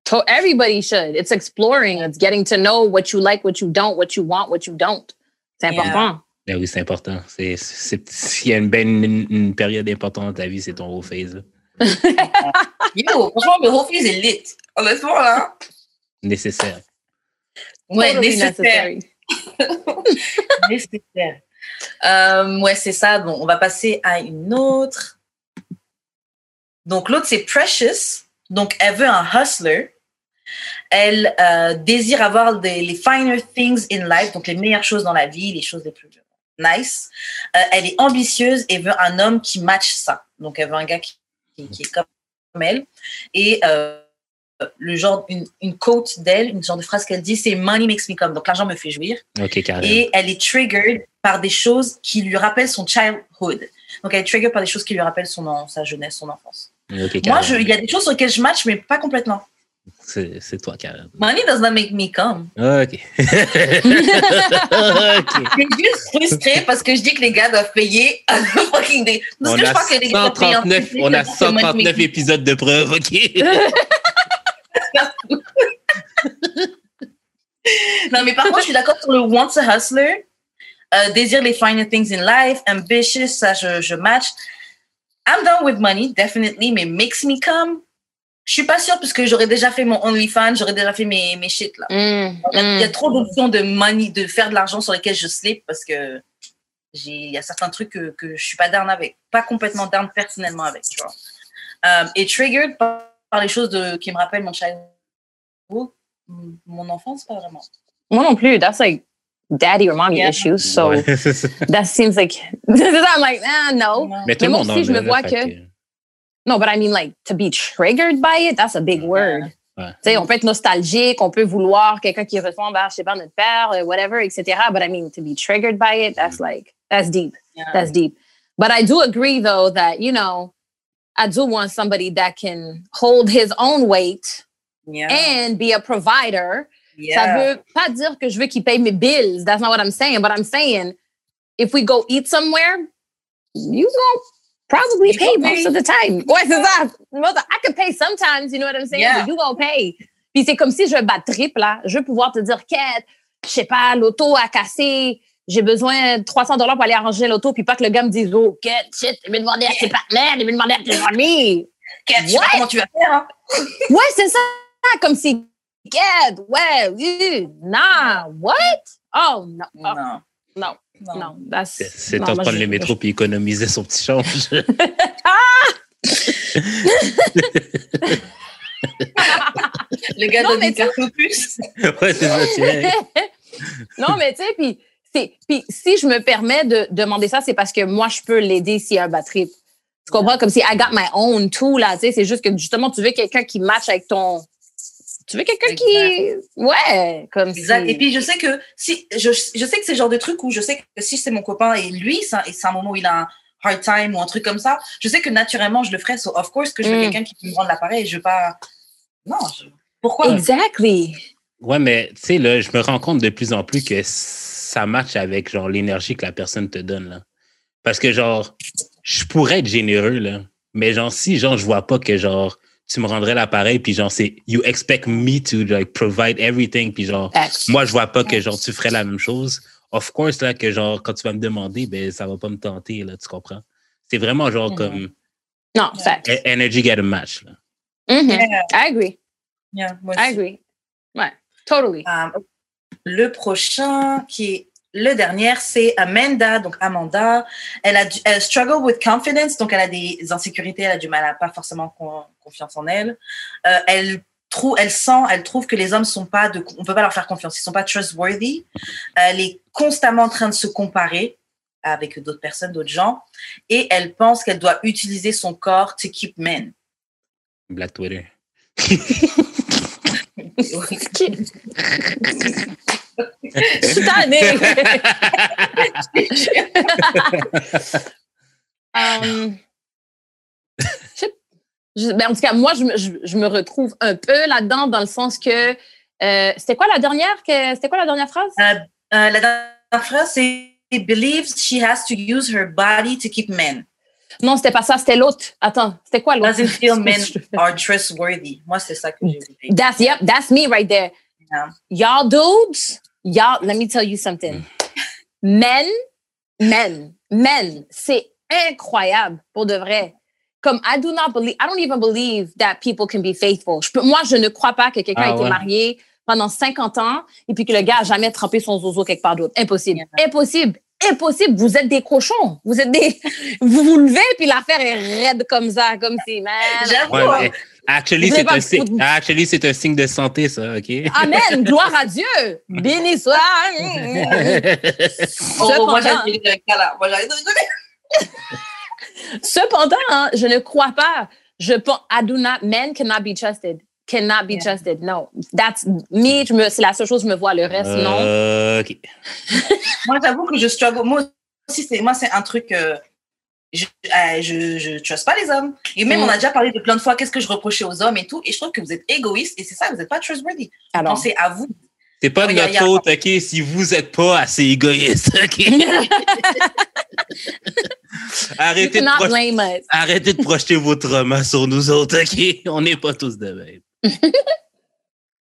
To- everybody should. It's exploring. It's getting to know what you like, what you don't, what you want, what you don't. C'est Yeah. Ben oui, c'est important. C'est, c'est, s'il y a une, belle, une, une période importante dans ta vie, c'est ton whole phase. Yo, franchement, le whole phase est lit. Honnêtement, là. Nécessaire. Ouais, Totally nécessaire. Nécessaire. Euh, ouais, c'est ça. Bon, on va passer à une autre. Donc, l'autre, c'est Precious. Donc, elle veut un hustler. Elle euh, désire avoir des, les finer things in life, donc les meilleures choses dans la vie, les choses les plus nice. Euh, elle est ambitieuse et veut un homme qui match ça. Donc, elle veut un gars qui, qui- qui est comme elle. Et euh, le genre, une, une quote d'elle, une genre de phrase qu'elle dit, c'est Money makes me come. Donc, l'argent me fait jouir Ok, carrément. et elle est triggered par des choses qui lui rappellent son childhood. Donc elle est triggered par des choses qui lui rappellent son sa jeunesse, son enfance. Ok, Moi, il y a des choses sur lesquelles je match, mais pas complètement. C'est toi, Karen. Money does not make me come. Ok. ok. Je suis juste frustrée parce que je dis que les gars doivent payer à fucking day. Parce On que je a, crois que les gars doivent payer un 139, truc, on a c'est parce que money 139 make me- épisodes de preuves, ok? Non, mais par contre, je suis d'accord sur le wants a hustler, euh, désire les finer things in life, ambitious, ça, je, je match. I'm done with money, definitely, mais makes me come. Je suis pas sûre parce que j'aurais déjà fait mon OnlyFans, j'aurais déjà fait mes, mes shit là. Mm, Il y a- il y a mm. trop d'options de money, de faire de l'argent sur lesquels je slip parce que j'ai, il y a certains trucs que, que je suis pas down avec, pas complètement down personnellement avec, tu vois. Euh, et triggered par, par les choses de, qui me rappellent mon childhood, mon enfance, pas vraiment. Moi non plus. That's like daddy or mommy Yeah. issues. So Ouais, that seems like, I'm like, ah, no. Non. Mais tout le moi monde aussi, en je me vois que- No, but I mean, like, to be triggered by it, that's a big word. Ouais. On peut être nostalgique, on peut vouloir quelqu'un qui ressemble à, je sais pas, notre père, euh, whatever, etc. But I mean, to be triggered by it, that's mm. like, that's deep. Yeah. That's deep. But I do agree, though, that, you know, I do want somebody that can hold his own weight Yeah. and be a provider. Ça veut pas dire que je veux qu'il paye mes bills. That's not what I'm saying. But I'm saying, if we go eat somewhere, you gonna probably You pay most pay. of the time. Ouais, c'est ça. Most- I can pay sometimes, you know what I'm saying? Yeah. But you gonna pay. Puis c'est comme si je bats triple, là. Je veux pouvoir te dire, Kate, je sais pas, l'auto a cassé. J'ai besoin de 300 dollars pour aller arranger l'auto, puis pas que le gars me dise, oh, Kate, shit, il veut demander à tes partenaires, il veut demander à tes amis. Kat, je sais pas comment tu vas faire. Hein? Ouais, c'est ça. Comme si, Kate, ouais, nah, what? Oh, non. Oh, Non. non. Non. Non, that's- C'est temps de prendre le métro puis économiser son petit change. Le gars Non, donne mais une carte au plus. ouais, c'est ça, tiens. non, mais tu sais, puis si je me permets de demander ça, c'est parce que moi, je peux l'aider s'il y a un bad trip. Tu comprends? Comme si I got my own too, là, tu sais, c'est juste que justement, tu veux quelqu'un qui match avec ton... Tu veux quelqu'un qui... Ouais, comme Exact. si... Et puis, je sais que si, je, je sais que c'est le genre de truc où je sais que si c'est mon copain et lui, c'est un, et c'est un moment où il a un hard time ou un truc comme ça, je sais que naturellement, je le ferais. So, of course, que je veux Mm. quelqu'un qui peut me rendre l'appareil. Je veux pas. Non, je- pourquoi? Exactly. Ouais, mais tu sais, là, je me rends compte de plus en plus que ça match avec genre l'énergie que la personne te donne, là. Parce que genre, je pourrais être généreux, là. Mais genre, si genre, je vois pas que genre, tu me rendrais l'appareil, puis genre, c'est you expect me to like provide everything, puis genre, Facts. moi, je vois pas que genre, tu ferais la même chose. Of course, là, que genre, quand tu vas me demander, ben, ça va pas me tenter, là, tu comprends? C'est vraiment genre Mhm. comme Non, facts. e- energy get a match, là. Mhm. Yeah, I agree. yeah, moi I agree. Ouais, totally. Euh, le prochain, qui est le dernier, c'est Amanda. Donc, Amanda, elle a du, elle struggle with confidence. Donc, elle a des insécurités, elle a du mal à pas forcément confiance en elle. Euh, elle trouve, elle sent, elle trouve que les hommes sont pas de, on peut pas leur faire confiance. Ils sont pas trustworthy. Elle est constamment en train de se comparer avec d'autres personnes, d'autres gens. Et elle pense qu'elle doit utiliser son corps to keep men. Black Twitter. Je suis tannée. Um, je sais- je- ben, en tout cas, moi, je, me- je, je me retrouve un peu là-dedans dans le sens que euh, c'était quoi la dernière que c'était quoi la dernière phrase? Euh, la dernière phrase, c'est believes she has to use her body to keep men. Non, c'était pas ça, c'était l'autre. Attends, c'était quoi l'autre? Doesn't feel men are trustworthy? Moi, c'est ça que j'ai vu. That's yep, that's me right there. Yeah. Y'all dudes, y'all, let me tell you something. Men, men, men, c'est incroyable pour de vrai. Comme I do not believe, I don't even believe that people can be faithful. Je peux, moi, je ne crois pas que quelqu'un Ah a été ouais. marié pendant 50 ans et puis que le gars a jamais trempé son zozo quelque part d'autre. Impossible. Impossible. Impossible. Vous êtes des cochons. Vous êtes des, vous vous levez puis l'affaire est raide comme ça, comme si, man. J'avoue. Ouais. Actually, c'est un, actually, un signe de santé, ça, OK? Amen. Gloire à Dieu. Béni soit. Oh, moi, Cependant- j'arrête de Cependant, hein, je ne crois pas. Je pense, I do not, men cannot be trusted. Cannot be Yeah. trusted. No. That's me. je me- C'est la seule chose que je me vois. Le reste, non. Euh, OK. Moi, j'avoue que je struggle. Moi aussi, c'est, moi, c'est un truc. euh, je, euh, je, je trust pas les hommes. Et même, Mm. on a déjà parlé de plein de fois qu'est-ce que je reprochais aux hommes et tout. Et je trouve que vous êtes égoïste et c'est ça, vous n'êtes pas trustworthy. Alors. Pensez à vous. C'est pas de notre faute, OK, si vous êtes pas assez égoïste, OK? Arrêtez de, arrêtez projeter vos traumas sur nous autres, OK? On n'est pas tous de même.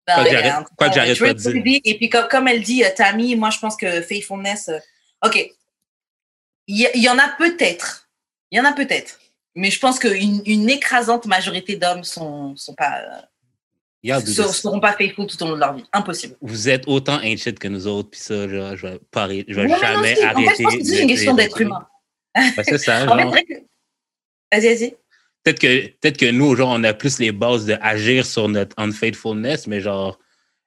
Ben, Quoi que j'arrête- pas de trustworthy. Et puis, comme, comme elle dit, euh, Tammy, moi, je pense que faithfulness. euh, OK. Il y, en a peut-être. Il y en a peut-être. Mais je pense qu'une une écrasante majorité d'hommes sont, sont pas, euh, vous, seront pas faithful tout au long de leur vie. Impossible. vous êtes autant ancient que nous autres, puis ça, genre, je vais, pas je vais non, jamais si. arrêter. En fait, je pense que c'est une question d'être humain. Ouais, c'est ça, fait, genre. que- Vas-y, vas-y. peut-être que peut-être que nous genre on a plus les bases de agir sur notre unfaithfulness mais genre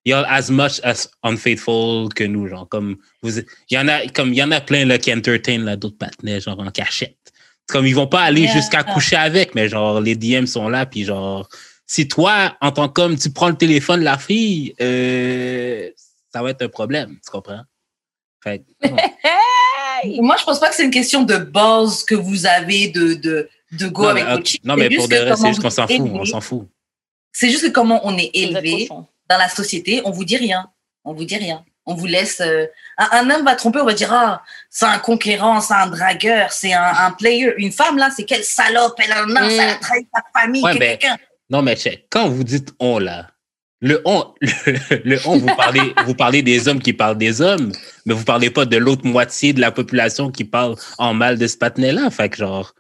y'all as much as unfaithful que nous genre comme vous y en a comme il y en a plein là qui entertain là d'autres partenaires genre en cachette comme ils vont pas aller Yeah. jusqu'à coucher avec mais genre les DM sont là puis genre si toi en tant qu'homme tu prends le téléphone de la fille euh, ça va être un problème tu comprends? Fait. Hey! Moi, je pense pas que c'est une question de base que vous avez de, de, de go non, avec ok, chicks. non, mais pour de vrai comment c'est juste qu'on s'en fout on élevé. s'en fout C'est juste que comment on est élevé dans la société, on vous dit rien. On vous dit rien. On vous laisse. euh, un, un homme va tromper, on va dire ah, c'est un conquérant, c'est un dragueur, c'est un, un player. Une femme là, c'est quelle salope, elle a un Mm. elle a trahi sa famille. Ouais, ben, quelqu'un. Non, mais check. Quand vous dites on là, le on, le, le on, vous parlez, vous parlez des hommes qui parlent des hommes, mais vous parlez pas de l'autre moitié de la population qui parle en mal de ce patinet-là. Fait que genre,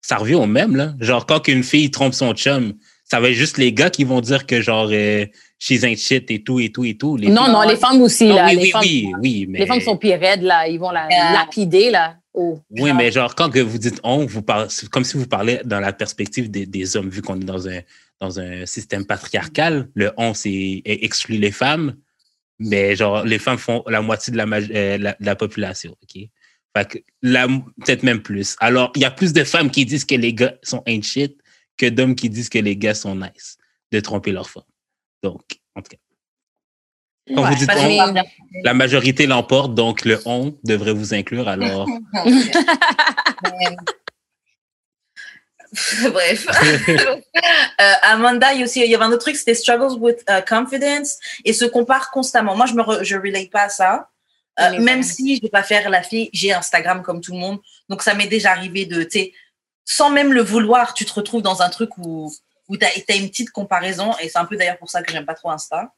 ça revient au même, là. Genre, quand une fille trompe son chum, ça va être juste les gars qui vont dire que genre, euh, she's ain't shit et tout et tout et tout. Les Non, filles- non, les femmes aussi, Non, là. oui, les, oui, femmes, oui, oui, mais. les femmes sont pires raides, là. Ils vont la lapider, là. Oh. Oui, mais genre, quand que vous dites on, vous parlez, c'est comme si vous parlez dans la perspective des, des hommes, vu qu'on est dans un, dans un système patriarcal. Le on, c'est exclut les femmes, mais genre, les femmes font la moitié de la, euh, la, de la population, OK? Fait que, la- peut-être même plus. Alors, il y a plus de femmes qui disent que les gars sont ain't shit que d'hommes qui disent que les gars sont nice de tromper leurs femmes. Donc, en tout cas, Quand vous dites Parce on, qu'on va- la majorité l'emporte, donc le on devrait vous inclure. Alors, Bref. Euh, Amanda, il y, aussi, il y avait un autre truc, c'était struggles with uh, confidence et se compare constamment. Moi, je me re- je relate pas à ça. Euh, même si je vais pas faire la fille, j'ai Instagram comme tout le monde. Donc, ça m'est déjà arrivé de, tu sans même le vouloir, tu te retrouves dans un truc où, où tu as, une petite comparaison. Et c'est un peu d'ailleurs pour ça que j'aime pas trop Insta.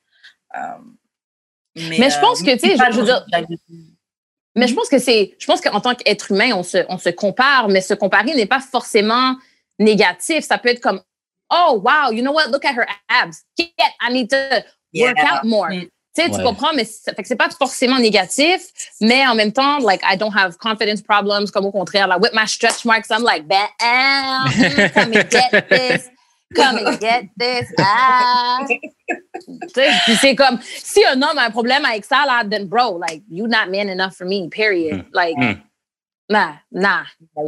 Euh, Mais je pense que, tu sais, je veux dire- Mais je pense que c'est, je pense qu'en tant qu'être humain, on se, on se compare, mais se comparer n'est pas forcément négatif. Ça peut être comme, oh, wow, you know what, look at her abs. Shit, I need to work Yeah. out more. Mm. Tu sais, Ouais. tu comprends, mais c'est pas forcément négatif, mais en même temps, like, I don't have confidence problems, comme au contraire, like, with my stretch marks, I'm like, bam, mm, come and get this, come and get this, ah. Tu sais, puis c'est comme, si un homme a un problème avec ça, là, then bro, like, you not man enough for me, period. Like, Mm. nah, nah.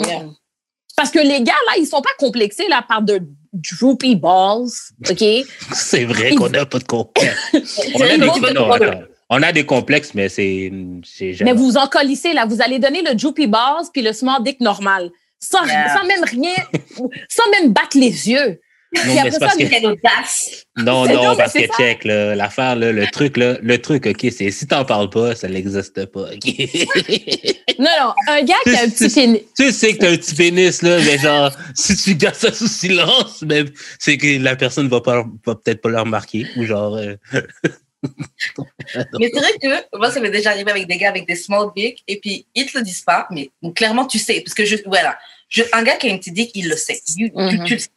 Yeah. Mm. Parce que les gars, là, ils sont pas complexés, là, par de droopy balls, OK? c'est vrai qu'on n'a pas de complexes. On a, des, bon que non, tu attends. on a des complexes, mais c'est. Mais vous en colissez, là. Vous allez donner le droopy balls puis le small dick normal. Sans, Yeah. sans même rien, sans même battre les yeux. Non, mais ça, parce que- audace. Non, non, parce que ça. check, là, l'affaire, là, le truc, là, le truc, OK, c'est si t'en parles pas, ça n'existe pas, OK? Non, non, un gars qui a un petit pénis. tu sais que t'as un petit pénis, là, mais genre, si tu gardes ça sous silence, ben, c'est que la personne va pas, va peut-être pas le remarquer, ou genre, euh, Mais c'est vrai que moi, ça m'est déjà arrivé avec des gars avec des small dick et puis ils te le disent pas, mais donc, clairement tu sais parce que je voilà, je, un gars qui a une petite dick, il le sait. You- tu- Mhm. tu le sais.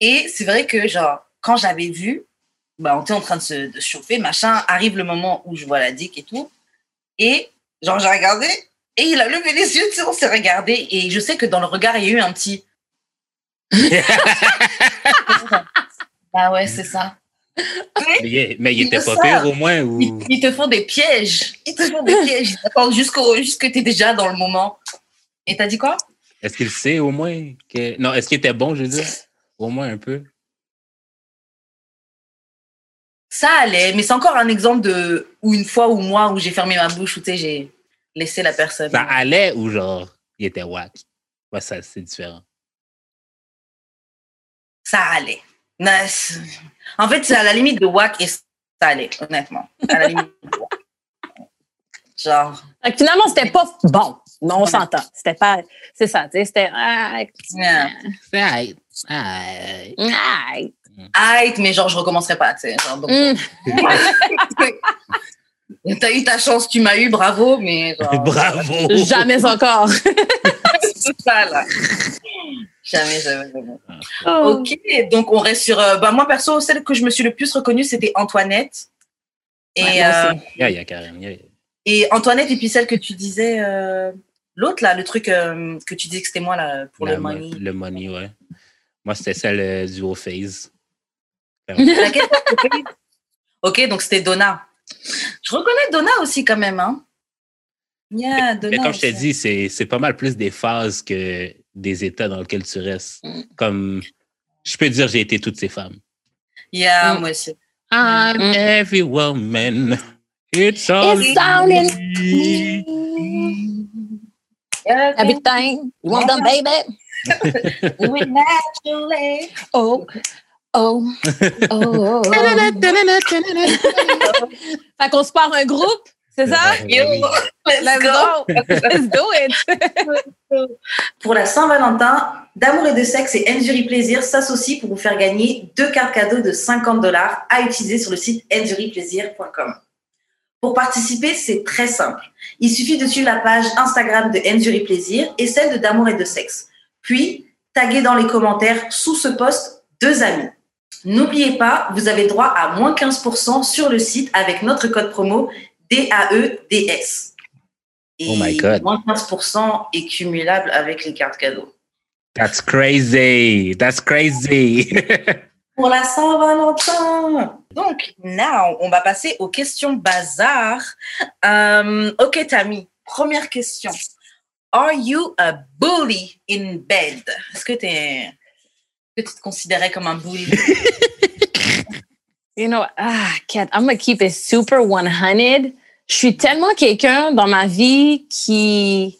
Et c'est vrai que genre quand j'avais vu, bah, on était en train de se, de chauffer, machin. Arrive le moment où je vois la dick et tout. Et, genre, j'ai regardé. Et il a levé les yeux, tu sais, on s'est regardé. Et je sais que dans le regard, il y a eu un petit. ah ouais, c'est ça. Mais, mais il était pas pire au moins ou? Ils, ils te font des pièges. Ils te font des pièges. Ils attendent jusqu'au, jusque t'es déjà dans le moment. Et t'as dit quoi? Est-ce qu'il sait au moins que. Non, est-ce qu'il était bon, je veux dire? Au moins un peu. Ça allait, mais c'est encore un exemple de ou une fois ou moi où j'ai fermé ma bouche ou tu sais j'ai laissé la personne. Ça allait ou genre, il était whack? Ouais, ça, c'est différent. Ça allait. Non, c'est- en fait, c'est à la limite de whack et ça allait, honnêtement. À la limite. de whack. Genre, finalement, c'était pas bon. Mais on s'entend. C'était pas. C'est ça, tu sais, c'était. Ah, yeah. Aïe. Aïe. ah, Aïe, mais genre je recommencerai pas, tu sais. donc, hum. T'as eu ta chance, tu m'as eu, bravo, mais genre, Bravo! Jamais encore. c'est ça là. Jamais, jamais, jamais. Oh. Ok, donc on reste sur. euh, bah, moi, perso, celle que je me suis le plus reconnue, c'était Antoinette. Et, Ouais, euh. Yeah, yeah, Karen. Yeah, yeah. et Antoinette, et puis celle que tu disais, euh, l'autre là, le truc euh, que tu disais que c'était moi là, pour La le mo- money. Le money, ouais. Moi, c'était celle euh, du haut phase. Ok, donc c'était Donna. Je reconnais Donna aussi quand même, hein. Yeah, Donna. Mais comme je t'ai aussi. dit, c'est c'est pas mal plus des phases que des états dans lesquels tu restes. Mm. Comme, je peux dire, j'ai été toutes ces femmes. Yeah, Mm. moi aussi. I'm Mm. every woman. It's all It's down in me. Yeah, Everything. You want them, baby? naturally. Oh. Oh. Oh. oh. fait qu'on se part un groupe, c'est ça? Yo, let's Let's go. go. Let's do it. Pour la Saint-Valentin, D'amour et de sexe et Enjury Plaisir s'associent pour vous faire gagner deux cartes cadeaux de 50 dollars à utiliser sur le site enjuryplaisir.com. Pour participer, c'est très simple. Il suffit de suivre la page Instagram de Enjury Plaisir et celle de D'amour et de sexe. Puis, taguer dans les commentaires sous ce post deux amis. N'oubliez pas, vous avez droit à moins 15% sur le site avec notre code promo DAEDS. Et Oh my God. moins 15% est cumulable avec les cartes cadeaux. That's crazy. That's crazy. Pour la Saint-Valentin. Donc, now, on va passer aux questions bazar. Euh, ok, Tammy, première question. Are you a bully in bed? Est-ce que, tu te considérais comme un bully? You know, ah, Kat, I'm gonna keep it super 100. Je suis tellement quelqu'un dans ma vie qui,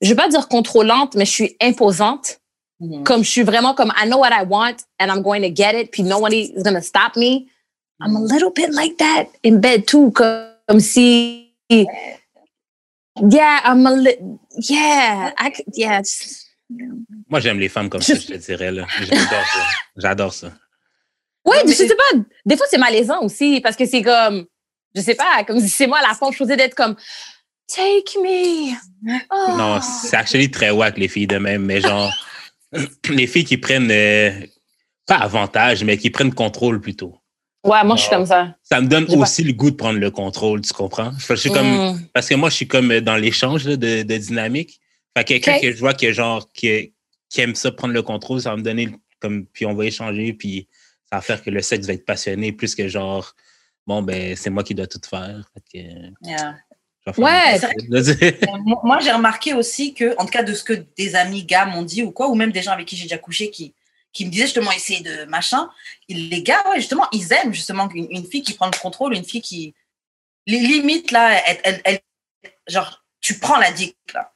je vais pas dire contrôlante, mais je suis imposante. Mhm. Comme je suis vraiment comme I know what I want and I'm going to get it, puis nobody is gonna stop me. I'm a little bit like that in bed too, comme, comme si, yeah, I'm a li- yeah, I, yeah. just- Moi, j'aime les femmes comme ça, je te dirais. là. J'adore ça. J'adore ça. Oui, je sais pas. Des fois, c'est malaisant aussi parce que c'est comme, je sais pas, comme si c'est moi la femme, je faisais d'être comme, take me. Oh. Non, c'est actually très wack, les filles de même, mais genre, les filles qui prennent, euh, pas avantage, mais qui prennent contrôle plutôt. Ouais, moi, je suis comme ça. Ça me donne pas- aussi le goût de prendre le contrôle, tu comprends? Je suis comme, Mm. parce que moi, je suis comme dans l'échange de, de dynamique. Fait que quelqu'un que je vois que genre, qui, qui aime ça prendre le contrôle, ça va me donner, comme, puis on va échanger, puis ça va faire que le sexe va être passionné plus que genre, bon, ben, c'est moi qui dois tout faire. Fait que, Yeah. Ouais. Euh, moi, j'ai remarqué aussi que, en tout cas, de ce que des amis gars m'ont dit ou quoi, ou même des gens avec qui j'ai déjà couché qui, qui me disaient justement essayer de machin, les gars, ouais, justement, ils aiment justement une, une fille qui prend le contrôle, une fille qui. Les limites, là, elle, elle- elle- genre, tu prends la dick, là.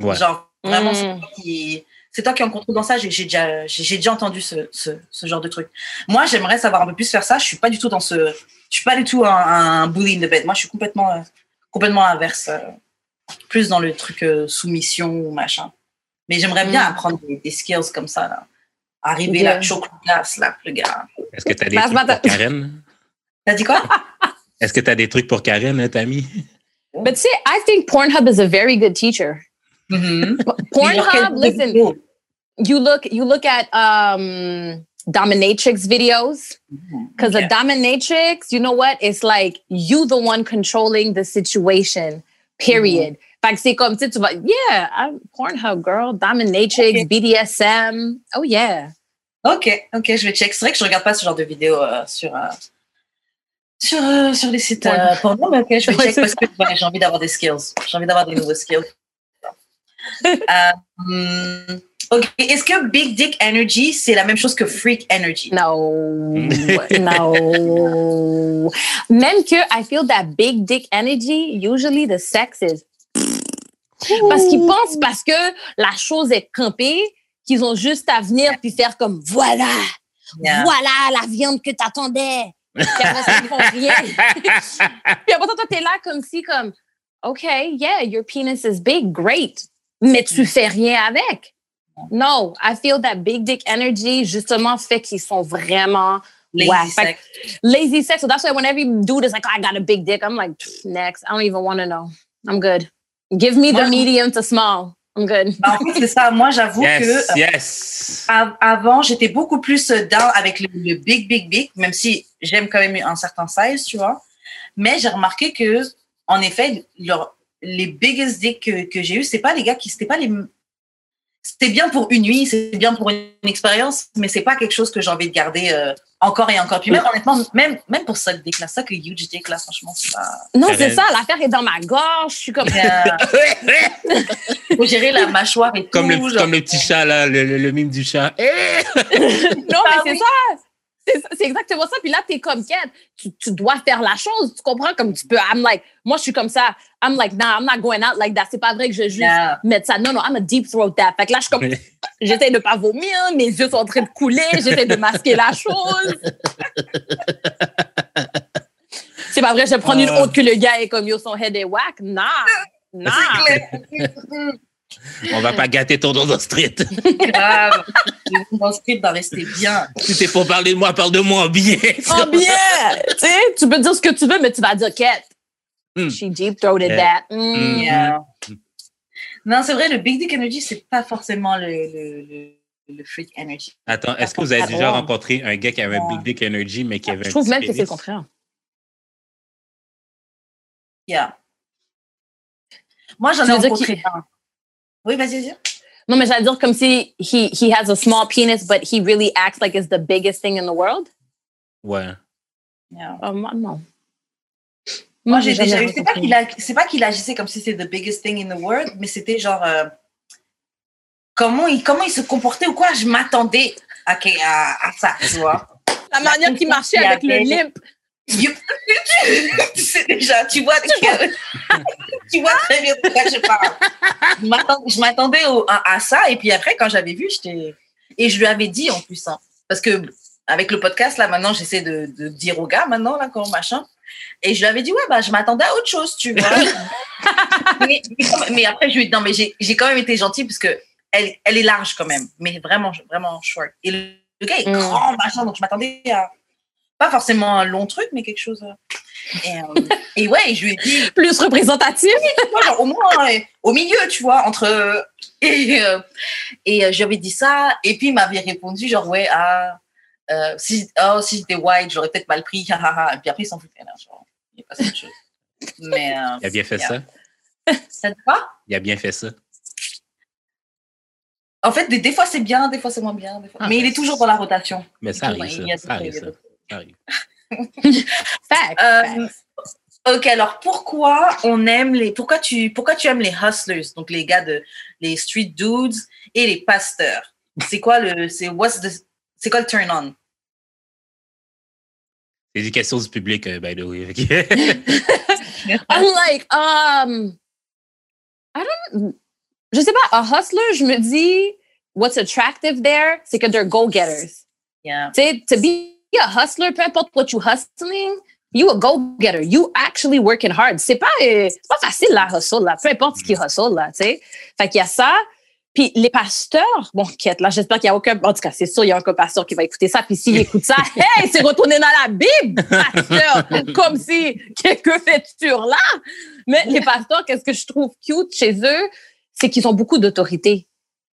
Ouais. Genre, vraiment, Mm. c'est toi qui. C'est toi qui es en contrôle dans ça. J'ai j'ai déjà, déjà entendu ce, ce, ce genre de truc. Moi, j'aimerais savoir un peu plus faire ça. Je suis pas du tout dans ce. Je suis pas du tout un, un bully in the bed. Moi, je suis complètement, euh, complètement inverse. euh, plus dans le truc euh, soumission ou machin. Mais j'aimerais bien Mm. apprendre des, des skills comme ça. Là. Arriver Ok. là, chaud là, le gars. Est-ce que tu as des trucs pour Karen? T'as dit quoi? Est-ce que tu as des trucs pour Karen, hein, Tammy? But see, I think Pornhub is a very good teacher. Mhm. Pornhub, Mais genre, quel- listen, you look you look at um dominatrix videos. Because Okay. a dominatrix, you know what? It's like you the one controlling the situation, period. Fait que c'est comme, tu sais, tu yeah, I'm Pornhub, girl, dominatrix, Okay. BDSM. Oh, yeah. Ok, ok, je vais check. C'est vrai que je regarde pas ce genre de vidéos euh, sur, euh, sur, euh, sur les sites euh, porno, mais ok, je vais Ouais, check parce que ouais, j'ai envie d'avoir des skills. J'ai envie d'avoir des nouveaux skills. Ok, est-ce que Big Dick Energy, c'est la même chose que Freak Energy? No, no. Même que I feel that big dick energy, usually the sex is. Parce qu'ils pensent parce que la chose est campée, qu'ils ont juste à venir puis faire comme voilà, Yeah. voilà la viande que t'attendais. Puis après ça, ils font rien. puis après ça, toi, t'es là comme si, comme, OK, yeah, your penis is big, great. Mais tu fais rien avec. No, I feel that big dick energy, justement, fait qu'ils sont vraiment Lazy whack. Sex. lazy sex. So that's why when every dude is like, oh, I got a big dick, I'm like, "Pff, next. I don't even want to know. I'm good. Give me the medium to small. I'm good. Bah, en fait, c'est ça. Moi, j'avoue Yes, que euh, yes. av- avant, j'étais beaucoup plus down avec le, le big, big, big, même si j'aime quand même un certain size, tu vois. Mais j'ai remarqué que, en effet, leur, les biggest dicks que, que j'ai eu, c'est pas les gars qui, c'était pas les, c'était bien pour une nuit, c'est bien pour une expérience, mais c'est pas quelque chose que j'ai envie de garder euh, encore et encore. Puis même honnêtement, même, même pour ça, dick là, ça que huge là, franchement, c'est pas. Non, c'est ça. L'affaire est dans ma gorge. Je suis comme, Euh, faut gérer la mâchoire et comme, tout. le, genre. comme le petit chat, là, le, le, le mime du chat. Eh! non, Ah mais c'est oui. ça. C'est exactement ça. Puis là, t'es comme quête. Tu, tu dois faire la chose. Tu comprends? Comme tu peux. I'm like, moi, je suis comme ça. I'm like, nah, I'm not going out like that. C'est pas vrai que je vais juste Yeah. mettre ça. Non, non, I'm a deep throat that. Fait que là, je suis comme, j'essaie de pas vomir. Mes yeux sont en train de couler. J'essaie de masquer la chose. C'est pas vrai, je vais prendre une Ah. autre que le gars est comme, yo, son head est whack. Nah. Nah. On va pas gâter ton dodo street. grave. Le script va rester bien. si t'es pour parler de moi, parle de moi bien. Oh bien! tu sais, tu peux dire ce que tu veux, mais tu vas dire quête. Hmm. She deep throated Yeah. that. Mm. Yeah. Non, c'est vrai, le Big Dick Energy, c'est pas forcément le, le, le, le Freak Energy. Attends, est-ce que vous avez Ah, déjà rencontré un gars qui avait un Ouais. big dick energy, mais qui avait Je un trouve petit même que c'est le contraire. Yeah. Moi, j'en ai rencontré un. Oui, vas-y, vas-y. Non, mais j'allais dire comme si he, he has a small penis, but he really acts like it's the biggest thing in the world? Ouais. Yeah. Oh, moi, non. Moi, j'ai déjà eu. C'est pas qu'il a- c'est pas qu'il agissait comme si c'était the biggest thing in the world, mais c'était genre. euh, comment, il, comment il se comportait ou quoi? Je m'attendais à, à, à ça, tu vois. La manière qu'il marchait avec le avait- limp. You- tu sais déjà, tu vois, tu, vois très bien de quoi je parle. Je m'attend- Je m'attendais à, à ça, et puis après, quand j'avais vu, j'étais. Et je lui avais dit en plus, hein, parce que avec le podcast, là, maintenant, j'essaie de, de dire aux gars, maintenant, là, quand machin. Et je lui avais dit, ouais, bah, je m'attendais à autre chose, tu vois. mais, après, je lui ai dit, non, mais j'ai quand même été gentille, parce que elle, elle est large quand même, mais vraiment, vraiment short. Et le, le gars est Mm. grand, machin, donc je m'attendais à. Pas forcément un long truc, mais quelque chose. euh, Et, euh, et ouais, je lui ai dit, Plus représentatif. au moins euh, au milieu, tu vois, entre. euh, et euh, et euh, je lui avais dit ça, et puis il m'avait répondu, genre, ouais, ah, euh, si, oh, si j'étais white, j'aurais peut-être mal pris. Et puis après, il s'en foutait, là, genre, il passé autre chose. Mais. euh, Il a bien fait ça. ça te va? Il a bien fait ça. En fait, des, des fois c'est bien, des fois c'est moins bien. des fois- Ah, mais il ben, est toujours dans la rotation. Mais ça arrive, ça. Ça arrive, ça. Arrive. Euh. Ok, alors pourquoi on aime les, pourquoi tu, pourquoi tu aimes les hustlers, donc les gars de, les street dudes et les pasteurs? C'est quoi le, c'est what's the, c'est quoi le turn on? C'est des questions du public, euh, by the way. I'm like, um, I don't, je sais pas, a hustler, je me dis, what's attractive there, c'est que they're go-getters. Yeah. Tu to be a hustler, peu importe what you hustling, you a go-getter. You actually working hard. C'est pas, euh, c'est pas facile la hustle, là. Peu importe ce qui hustle, là, tu sais. Fait qu'il y a ça. Puis les pasteurs, bon, quête, là, j'espère qu'il y a aucun, en tout cas, c'est sûr, il y a aucun pasteur qui va écouter ça. Puis s'il écoute ça, hey, c'est retourné dans la Bible, pasteur. Comme si, que fais-tu là? Mais les pasteurs, qu'est-ce que je trouve cute chez eux? C'est qu'ils ont beaucoup d'autorité.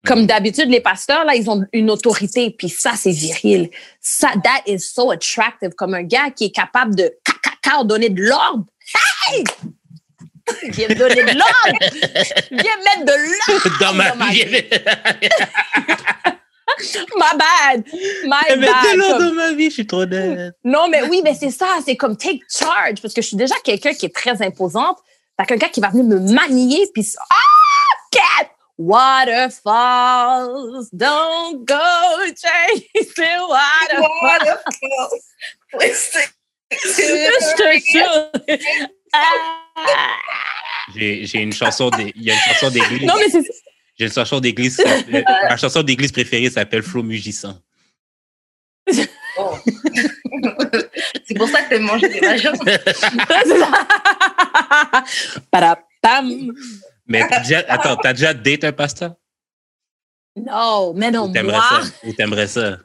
Comme d'habitude, les pasteurs, là, ils ont une autorité, puis ça, c'est viril. Ça, that is so attractive, comme un gars qui est capable de caca donner de l'ordre. Hey! Viens me donner de l'ordre! Viens mettre de l'ordre Dans ma vie. My bad! My Mais de bad! l'ordre Comme- dans ma vie, je suis trop dead. Non, mais oui, mais c'est ça, c'est comme take charge, parce que je suis déjà quelqu'un qui est très imposante. Fait qu'un gars qui va venir me manier, puis ah, cat! Waterfalls, don't go chasing waterfalls. Ah. J'ai j'ai une chanson des- il y a une chanson d'église. Non, mais c'est J'ai une chanson d'église. Ma chanson d'église préférée s'appelle Flo Mugissant. Oh. C'est pour ça que t'aimes manger des vagins. c'est ça. Mais déjà, attends, t'as déjà date un pasteur? Non, mais non, Ou t'aimerais moi, ça? Ou t'aimerais ça?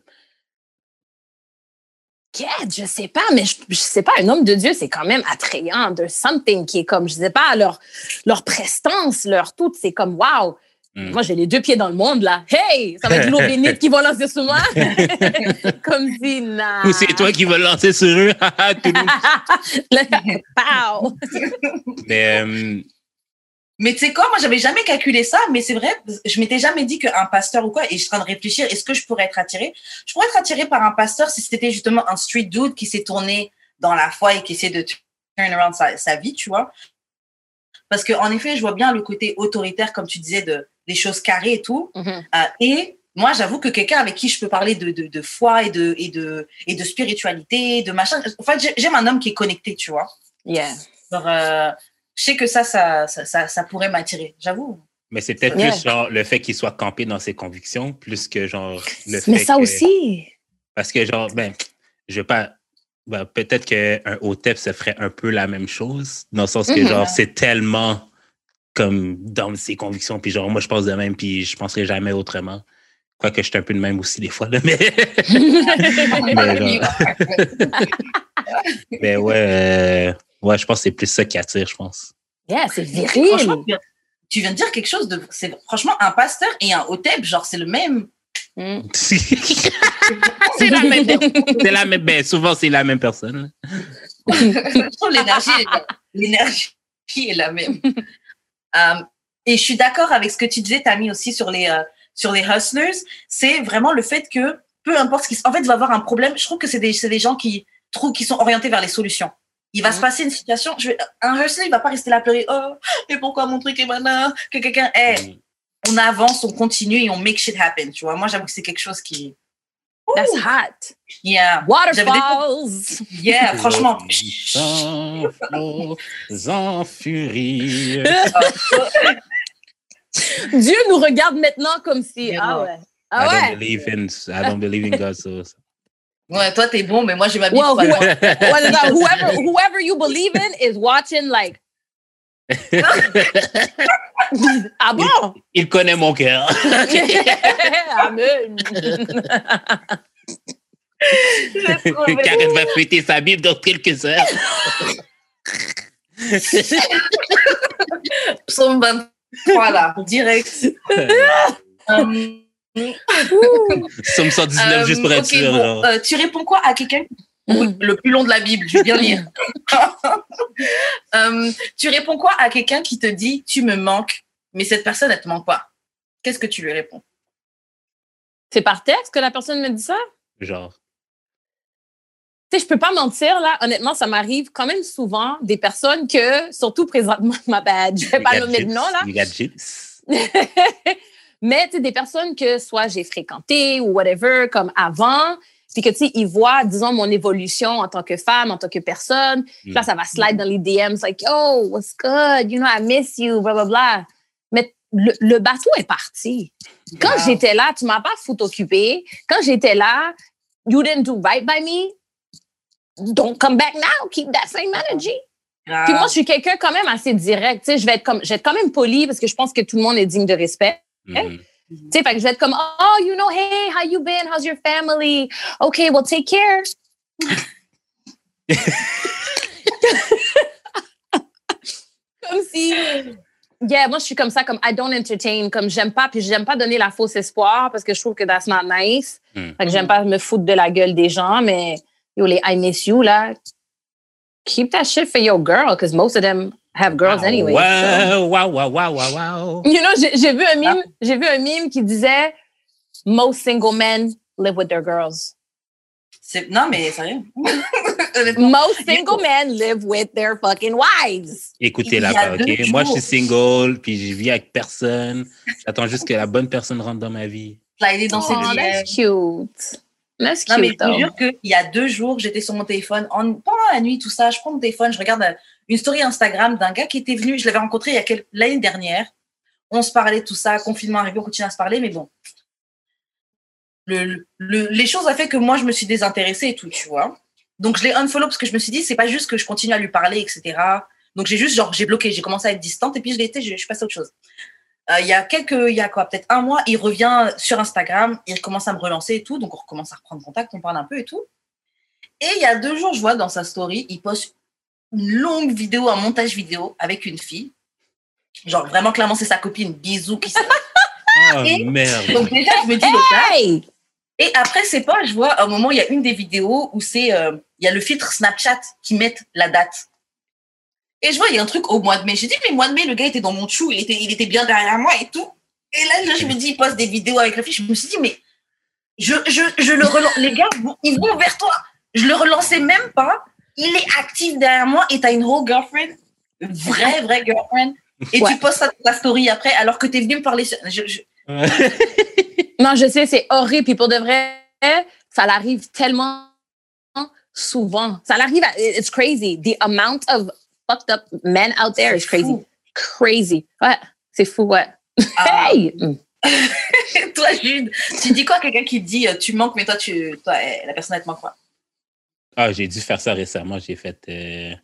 Quête, je sais pas, mais je, je sais pas, un homme de Dieu, c'est quand même attrayant. There's something qui est comme, je sais pas, leur, leur prestance, leur tout, c'est comme, wow. Mm. Moi, j'ai les deux pieds dans le monde, là. Hey, ça va être l'eau bénite qui va lancer sur moi. comme si, nah. Ou c'est toi qui vas lancer sur eux? Pow. Mais euh, Mais tu sais quoi, moi, j'avais jamais calculé ça, mais c'est vrai, je m'étais jamais dit qu'un pasteur ou quoi, et je suis en train de réfléchir, est-ce que je pourrais être attirée? Je pourrais être attirée par un pasteur si c'était justement un street dude qui s'est tourné dans la foi et qui essaie de turn around sa, sa vie, tu vois? Parce que, en effet, je vois bien le côté autoritaire, comme tu disais, de, des choses carrées et tout. Mhm. Euh, et moi, j'avoue que quelqu'un avec qui je peux parler de, de, de foi et de, et, de, et de spiritualité, de machin, en fait, j'ai- j'aime un homme qui est connecté, tu vois? Yeah. Euh, je sais que ça, ça, ça, ça, ça pourrait m'attirer, j'avoue. mais c'est peut-être Yeah. plus genre le fait qu'il soit campé dans ses convictions, plus que genre le fait Mais ça que- aussi. Parce que genre, ben, je vais pas. ben, peut-être qu'un OTEP se ferait un peu la même chose, dans le sens que Mhm. genre, c'est tellement comme dans ses convictions, puis genre, moi, je pense de même, puis je penserai jamais autrement. Quoique je suis un peu de même aussi des fois, là, mais, mais, genre, mais ouais, euh, ouais, je pense que c'est plus ça qui attire, je pense. yeah, c'est viril. tu viens- tu viens de dire quelque chose de. C'est franchement un pasteur et un hôtel, genre c'est le même. Mm. c'est la même, c'est la même, ben, souvent c'est la même personne. là. Je trouve l'énergie, est la- l'énergie est la même. Euh, et je suis d'accord avec ce que tu disais, Tammy, aussi sur les euh, sur les hustlers. C'est vraiment le fait que peu importe ce qui, se- en fait, il va avoir un problème. Je trouve que c'est des c'est des gens qui trouvent qui sont orientés vers les solutions. Il va Mhm. se passer une situation. Je vais, un hustler, il va pas rester là à pleurer. Oh, mais pourquoi mon truc est maintenant que quelqu'un. Hey, on avance, on continue et on make shit happen. Tu vois, moi j'avoue que c'est quelque chose qui. That's Ouh, hot. yeah, Waterfalls. yeah, franchement. En furie. Dieu nous regarde maintenant comme si. Ah non. ouais. I Ah don't ouais. believe in, I don't believe in God, so. Ouais, toi t'es bon, mais moi j'ai ma bite. Well, pas who- loin. Well, it's like whoever whoever you believe in is watching like. ah bon? Il connaît mon cœur. Amen. Karen va fêter sa Bible dans quelques heures. Psaume 23 là, direct. Euh, Somme 119 juste pour euh, être sûr. bon, euh, tu réponds quoi à quelqu'un le plus long de la Bible, je vais bien lire. Euh, tu réponds quoi à quelqu'un qui te dit tu me manques, mais cette personne elle te manque pas Qu'est-ce que tu lui réponds? C'est par texte que la personne me dit ça? Genre. Tu sais, je peux pas mentir, là. Honnêtement, ça m'arrive quand même souvent des personnes que, surtout présentement, ma bad, je vais pas nommer de nom, là. Mais tu sais, des personnes que soit j'ai fréquenté ou whatever, comme avant, puis que tu sais, ils voient, disons, mon évolution en tant que femme, en tant que personne. Puis Là, Mm. ça va slide dans les DMs, like, yo, what's good? You know, I miss you, blah, blah, blah. Mais le, le bateau est parti. Quand Wow. j'étais là, tu m'as pas foutu occupé. Quand j'étais là, you didn't do right by me. Don't come back now. Keep that same energy. Ah, Puis moi, je suis quelqu'un quand même assez direct. Tu sais, je vais être comme, je vais être quand même poli parce que je pense que tout le monde est digne de respect. Mhm. Tu sais, fait que je vais être comme, oh, you know, hey, how you been? How's your family? Okay, well, take care. comme si, yeah, moi, je suis comme ça, comme I don't entertain, comme j'aime pas, puis j'aime pas donner la fausse espoir parce que je trouve que that's not nice. Hmm. Fait que j'aime pas me foutre de la gueule des gens, mais yo, les I miss you, là, keep that shit for your girl, because most of them have girls anyway. so. Wow, wow, wow, wow, wow, wow. You know, j'ai j'ai vu un Ah. meme, j'ai vu un meme qui disait most single men live with their girls. C'est- Non, mais sérieux? Most single men live with their fucking wives. Il pas, deux OK? Moi, je suis single, puis je vis avec personne. J'attends juste que la bonne personne rentre dans ma vie. Slider dans ses Oh, DM. that's cute. That's Non, mais je te jure qu'il y a deux jours, j'étais sur mon téléphone. En, pendant la nuit, tout ça, je prends mon téléphone, je regarde euh, une story Instagram d'un gars qui était venu. Je l'avais rencontré l'année dernière. On se parlait, tout ça. Confinement arrivé, on continue à se parler, mais bon. Le, le- les choses ont fait que moi, je me suis désintéressée et tout, tu vois. Donc, je l'ai unfollow parce que je me suis dit, c'est pas juste que je continue à lui parler, etc. Donc, j'ai juste, genre, j'ai bloqué, j'ai commencé à être distante et puis je l'ai été, je, je suis passée à autre chose. Euh, il y a quelques, il y a quoi, peut-être un mois, il revient sur Instagram, il commence à me relancer et tout, donc on recommence à reprendre contact, on parle un peu et tout. Et il y a deux jours, je vois dans sa story, il poste une longue vidéo, un montage vidéo avec une fille. Genre vraiment clairement c'est sa copine, bisous qui se... Oh, Et- merde. Donc déjà je me dis le gars. Hey! Et après c'est pas, je vois à un moment il y a une des vidéos où c'est euh, il y a le filtre Snapchat qui met la date. Et je vois il y a un truc au mois de mai. J'ai dit mais mois de mai le gars était dans mon chou, il était il était bien derrière moi et tout. Et là je, je me dis il poste des vidéos avec la fille, je me suis dit mais je je, je le relance les gars ils vont vers toi. Je le relançais même pas. Il est actif derrière moi et t'as une whole girlfriend, vraie vraie girlfriend. Et Ouais. tu postes ta, ta story après alors que t'es venu me parler. sur- je- je- Non, je sais, c'est horrible. Puis pour de vrai, ça l'arrive tellement souvent. Ça l'arrive, à- it's crazy. The amount of fucked up men out there is C'est crazy. fou. Crazy. Ouais, c'est fou, ouais. Ah. Hey! Toi, Jude, tu dis quoi à quelqu'un qui dit euh, tu manques, mais toi, tu, toi eh, la personne, elle te manque quoi Ah, j'ai dû faire ça récemment. J'ai fait. Euh...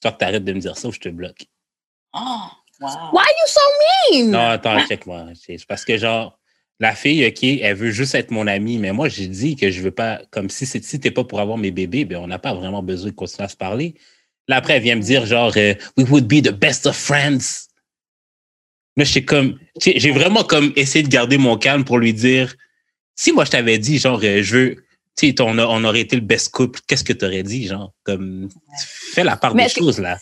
Toi, t'arrêtes de me dire ça ou je te bloque. Oh, wow. Why you so mean? Non, attends, check-moi. C'est parce que, genre, la fille, OK, elle veut juste être mon amie, mais moi, j'ai dit que je veux pas. Comme si, si t'es pas pour avoir mes bébés, ben, on n'a pas vraiment besoin de continuer à se parler. Là, après, elle vient me dire, genre, euh, we would be the best of friends. Là, suis comme. J'ai vraiment comme essayé de garder mon calme pour lui dire, si moi, je t'avais dit, genre, euh, je veux. Tu sais, on, aurait été le best couple, qu'est-ce que tu aurais dit, genre? Comme, fais la part Mais des choses, là.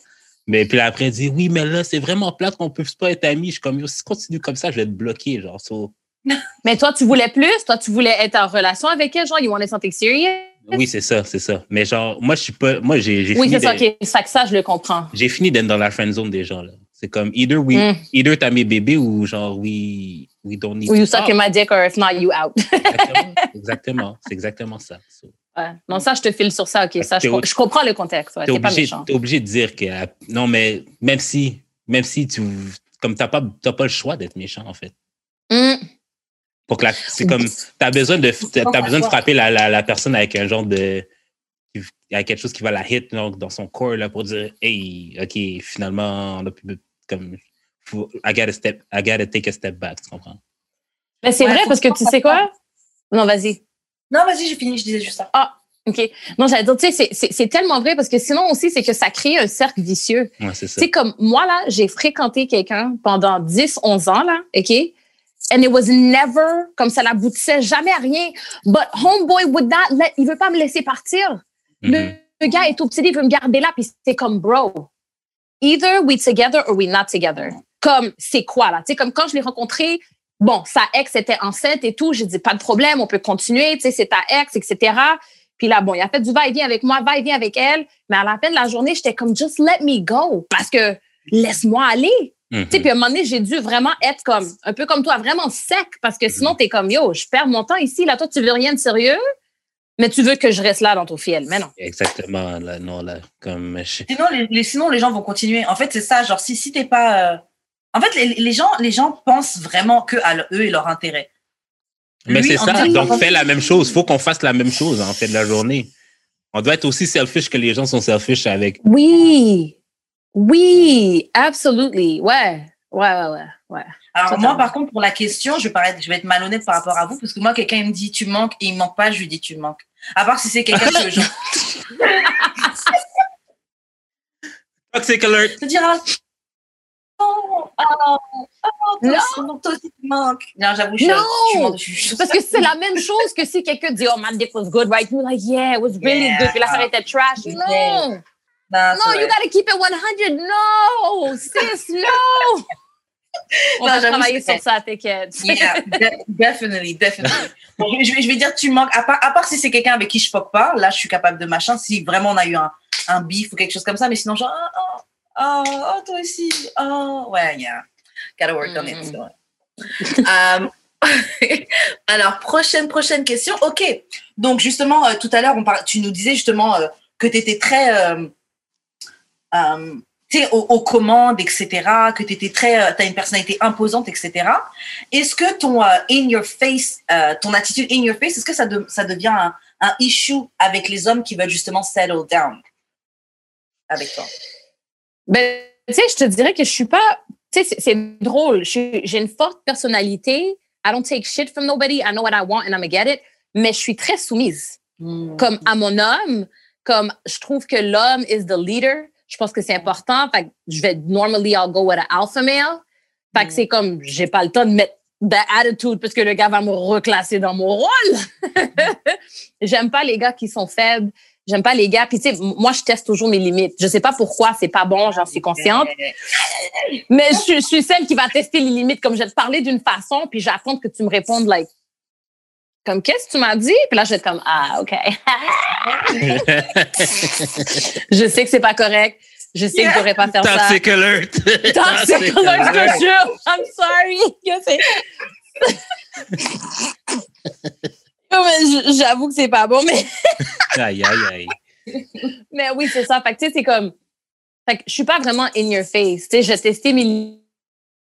Mais puis là, après, elle dit, oui, mais là, c'est vraiment plate qu'on peut pas être amis. Je suis comme, si tu continues comme ça, je vais te bloquer, genre. so- Mais toi, tu voulais plus? Toi, tu voulais être en relation avec elle? Genre, you wanted something serious? Oui, c'est ça, c'est ça. Mais genre, moi, je suis pas. Moi, j'ai Oui, fini c'est ça, d'être- OK. Ça, que ça, je le comprends. j'ai fini d'être dans la friend zone des gens, là. C'est comme, either, we, Mm. either t'as mes bébés ou genre, we, we don't need Ou to you suck in my dick or if not, you out. Exactement. C'est exactement ça. So, Ouais. Non, ça, je te file sur ça, OK. Ça, je, je comprends le contexte. Ouais, T'es obligé, t'es obligé de dire que, euh, non, mais même si, même si tu, comme t'as pas, pas le choix d'être méchant, en fait. Pour que la, c'est comme, t'as besoin de, t'as besoin de frapper la, la, la personne avec un genre de, avec quelque chose qui va la hit donc, dans son corps, là, pour dire, hey, OK, finalement, on a plus, comme, faut, I gotta step, I gotta take a step back, tu comprends? Mais c'est Ouais, vrai parce que tu sais quoi? Non, vas-y. Non, vas-y, j'ai fini, je disais juste ça. OK. Non, j'allais dire, tu sais, c'est- c'est- c'est tellement vrai parce que sinon aussi, c'est que ça crée un cercle vicieux. Ouais, c'est ça. Tu sais, comme moi, là, j'ai fréquenté quelqu'un pendant 10, 11 ans, là, OK? And it was never, comme ça n'aboutissait jamais à rien. But homeboy would not let, il veut pas me laisser partir. Le, le gars est obsédé, il veut me garder là, puis c'est comme, bro, either we together or we not together. Comme, c'est quoi, là? Tu sais, comme quand je l'ai rencontré, bon, sa ex était enceinte et tout, j'ai dit, pas de problème, on peut continuer, tu sais, c'est ta ex, etc. Puis là, bon, il a fait du va-et-vient avec moi, va-et-vient avec elle, mais à la fin de la journée, j'étais comme, just let me go, parce que laisse-moi aller. Mhm. Tu sais, puis à un moment donné, j'ai dû vraiment être comme, un peu comme toi, vraiment sec, parce que sinon, t'es comme, yo, je perds mon temps ici, là, toi, tu veux rien de sérieux, mais tu veux que je reste là dans ton fiel. Mais non. Exactement, là, non, là, comme, je- Sinon les, les- sinon, les gens vont continuer. En fait, c'est ça. Genre, si, si t'es pas. euh, En fait, les, les gens, les gens pensent vraiment que à eux et leur intérêt. Mais c'est ça. Donc, fais la même chose. faut qu'on fasse la même chose en fait de la journée. On doit être aussi selfish que les gens sont selfish avec. Oui. Oui, absolutely. Ouais. Ouais, ouais, ouais. ouais. Alors Totalement. moi, par contre, pour la question, je vais, paraître, je vais être malhonnête par rapport à vous, parce que moi, quelqu'un me dit tu manques et il manque pas, je lui dis tu manques. À part si c'est quelqu'un que je Toxic alert. te dira oh, oh, non. toi aussi tu manques. Non, j'avoue, je, non. Je, je, Parce que c'est la même chose que si quelqu'un dit, oh, my dick was good, right? You're like, yeah, it was really yeah. good. Puis l'affaire était trash. Non. Non, no, you gotta keep it 100. No, sis, no. On non, va travailler sur ça, t'inquiète. Yeah, definitely, definitely. Bon, je, vais, je vais dire, tu manques, à part, à part si c'est quelqu'un avec qui je fuck pas, là, je suis capable de machin, si vraiment on a eu un, un bif ou quelque chose comme ça, mais sinon, genre, oh, oh, oh toi aussi, oh, ouais, yeah, gotta work on it. Mm. um, alors, prochaine, prochaine question. Ok, donc justement, euh, tout à l'heure, tu nous disais justement euh, que tu étais très... Euh, um, aux, aux, commandes, etc., que tu étais très, euh, as une personnalité imposante, etc. Est-ce que ton euh, in your face, euh, ton attitude in your face, est-ce que ça, de, ça devient un, un, issue avec les hommes qui veulent justement settle down avec toi? Ben, tu sais, je te dirais que je suis pas, tu sais, c'est drôle. J'ai une forte personnalité. I don't take shit from nobody. I know what I want and I'm gonna get it. Mais je suis très soumise. Mm. Comme à mon homme, comme je trouve que l'homme is the leader je pense que c'est important. Fait que je vais normally I'll go with an alpha male. Fait que mm. c'est comme j'ai pas le temps de mettre d'attitude parce que le gars va me reclasser dans mon rôle. J'aime pas les gars qui sont faibles. J'aime pas les gars. Puis tu sais, moi je teste toujours mes limites. Je sais pas pourquoi c'est pas bon, j'en suis consciente. Mais je, je, suis celle qui va tester les limites. Comme je vais te parler d'une façon, puis j'attends que tu me répondes like comme qu'est-ce que tu m'as dit? Puis là je vais être comme ah ok. Je sais que c'est pas correct. Je sais que je devrais pas faire ça. Toxic alert. Toxic alert je te jure. I'm sorry. J'avoue que c'est pas bon mais aïe aïe aïe. Mais oui c'est ça. Fait que tu sais c'est comme fait que je suis pas vraiment in your face. Tu sais j'ai testé mes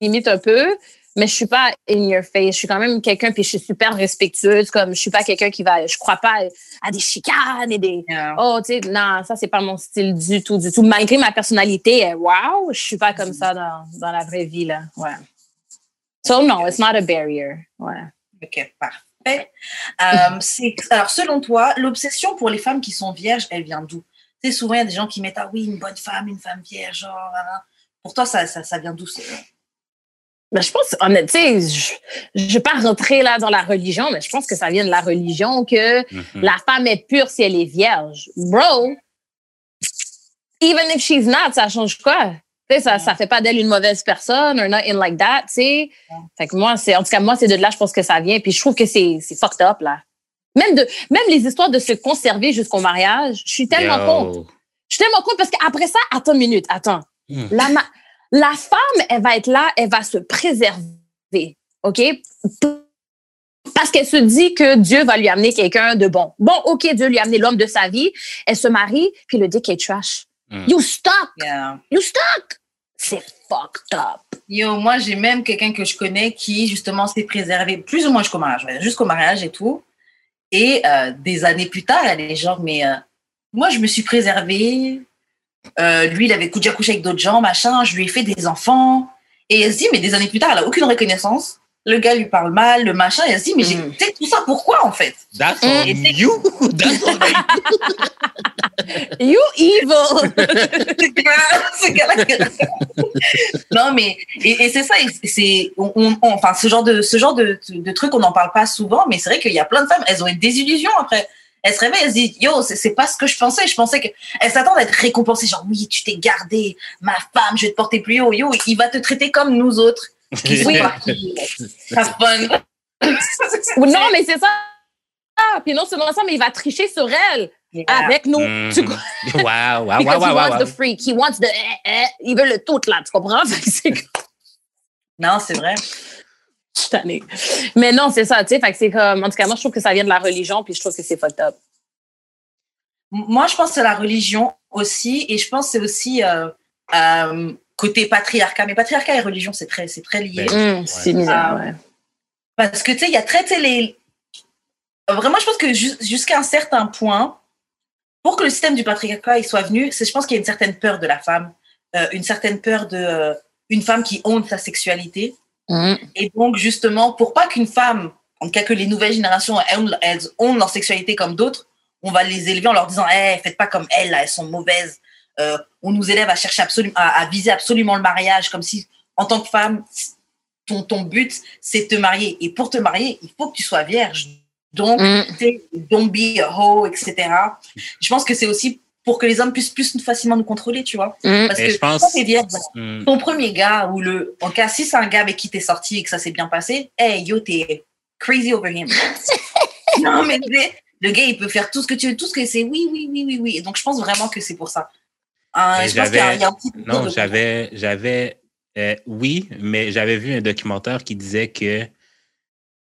limites un peu mais je suis pas in your face. Je suis quand même quelqu'un, puis je suis super respectueuse. Comme je suis pas quelqu'un qui va, je crois pas à des chicanes et des, oh, tu sais, non, ça c'est pas mon style du tout, du tout. Malgré ma personnalité, wow, je suis pas comme ça dans, dans la vraie vie là. Ouais. So no, it's not a barrier. Ouais. Ok, parfait. Euh, alors selon toi, l'obsession pour les femmes qui sont vierges, elle vient d'où? Tu sais, souvent il y a des gens qui mettent ah oui une bonne femme, une femme vierge, genre. Pour toi, ça, ça, ça vient d'où mais je pense, honnêtement, je ne vais pas rentrer là dans la religion, mais je pense que ça vient de la religion que mm-hmm. la femme est pure si elle est vierge. Bro, even if she's not, ça change quoi? Tu sais, ça, ça fait pas d'elle une mauvaise personne or nothing like that, tu sais. Fait que moi, c'est, en tout cas, moi, c'est de là, je pense que ça vient. Puis je trouve que c'est, c'est fucked up, là. Même de, même les histoires de se conserver jusqu'au mariage, je suis tellement contre. Je suis tellement contre parce qu'après ça, attends une minute, attends. Mm. La, la femme, elle va être là, elle va se préserver, OK? Parce qu'elle se dit que Dieu va lui amener quelqu'un de bon. Bon, OK, Dieu lui a amené l'homme de sa vie. Elle se marie, puis le dick est trash. Mm. You stuck! You stuck! C'est fucked up. Yo, moi, j'ai même quelqu'un que je connais qui, justement, s'est préservé plus ou moins jusqu'au mariage, jusqu'au mariage et tout. Et euh, des années plus tard, elle est genre, mais euh, moi, je me suis préservée, euh, lui, il avait déjà couché avec d'autres gens, machin. Je lui ai fait des enfants. Et elle se dit, mais des années plus tard, elle a aucune reconnaissance. Le gars lui parle mal, le machin. Et elle se dit, mais j'ai mm. fait tout ça pourquoi, en fait? That's all you. That's all you evil. non, mais et, c'est ça. C'est on, enfin ce genre de ce genre de, de, truc, on n'en parle pas souvent, mais c'est vrai qu'il y a plein de femmes, elles ont une désillusion après elle se réveille, elle se dit, yo, c'est pas ce que je pensais. Je pensais qu'elle s'attend à être récompensée. Genre, oui, tu t'es gardé, ma femme, je vais te porter plus haut. Yo, il va te traiter comme nous autres. Qui partis. fun. non, mais c'est ça. Ah, puis non seulement ça, mais il va tricher sur elle. Avec nous. Mm -hmm. Wow, wow, Because wow, he wow, wants wow. the freak. He wants the... Eh, eh. Il veut le tout, là, tu comprends? non, c'est vrai. Année. Mais non, c'est ça, tu sais. Fait que c'est comme, en tout cas, moi, je trouve que ça vient de la religion, puis je trouve que c'est fucked up. Moi, je pense que c'est la religion aussi, et je pense que c'est aussi euh, euh, côté patriarcat. Mais patriarcat et religion, c'est très, c'est très lié. Mmh, c'est bizarre, ouais. Parce que, tu sais, il y a très, les... Vraiment, je pense que jusqu'à un certain point, pour que le système du patriarcat il soit venu, c'est, je pense qu'il y a une certaine peur de la femme, euh, une certaine peur de euh, une femme qui honte sa sexualité. Mmh. Et donc, justement, pour pas qu'une femme, en tout cas que les nouvelles générations, elles, elles ont leur sexualité comme d'autres, on va les élever en leur disant hey, faites pas comme elles, là, elles sont mauvaises. Euh, on nous élève à chercher absolument, à, à, viser absolument le mariage, comme si en tant que femme, ton, ton but, c'est de te marier. Et pour te marier, il faut que tu sois vierge. Donc, Mm. don't be a hoe, etc. Je pense que c'est aussi pour que les hommes puissent plus facilement nous contrôler, tu vois. Mm. Parce que je pense- quand vierge, Hmm. ton premier gars ou le, en cas, si c'est un gars avec qui t'es sorti et que ça s'est bien passé, hey, yo, t'es crazy over him. non, mais le gars, il peut faire tout ce que tu veux, tout ce que c'est oui, oui, oui, oui, oui. Et donc, je pense vraiment que c'est pour ça. Euh, Mais je pense qu'il y a- j'avais- il y a un petit Non, j'avais, j'avais, euh, oui, mais j'avais vu un documentaire qui disait que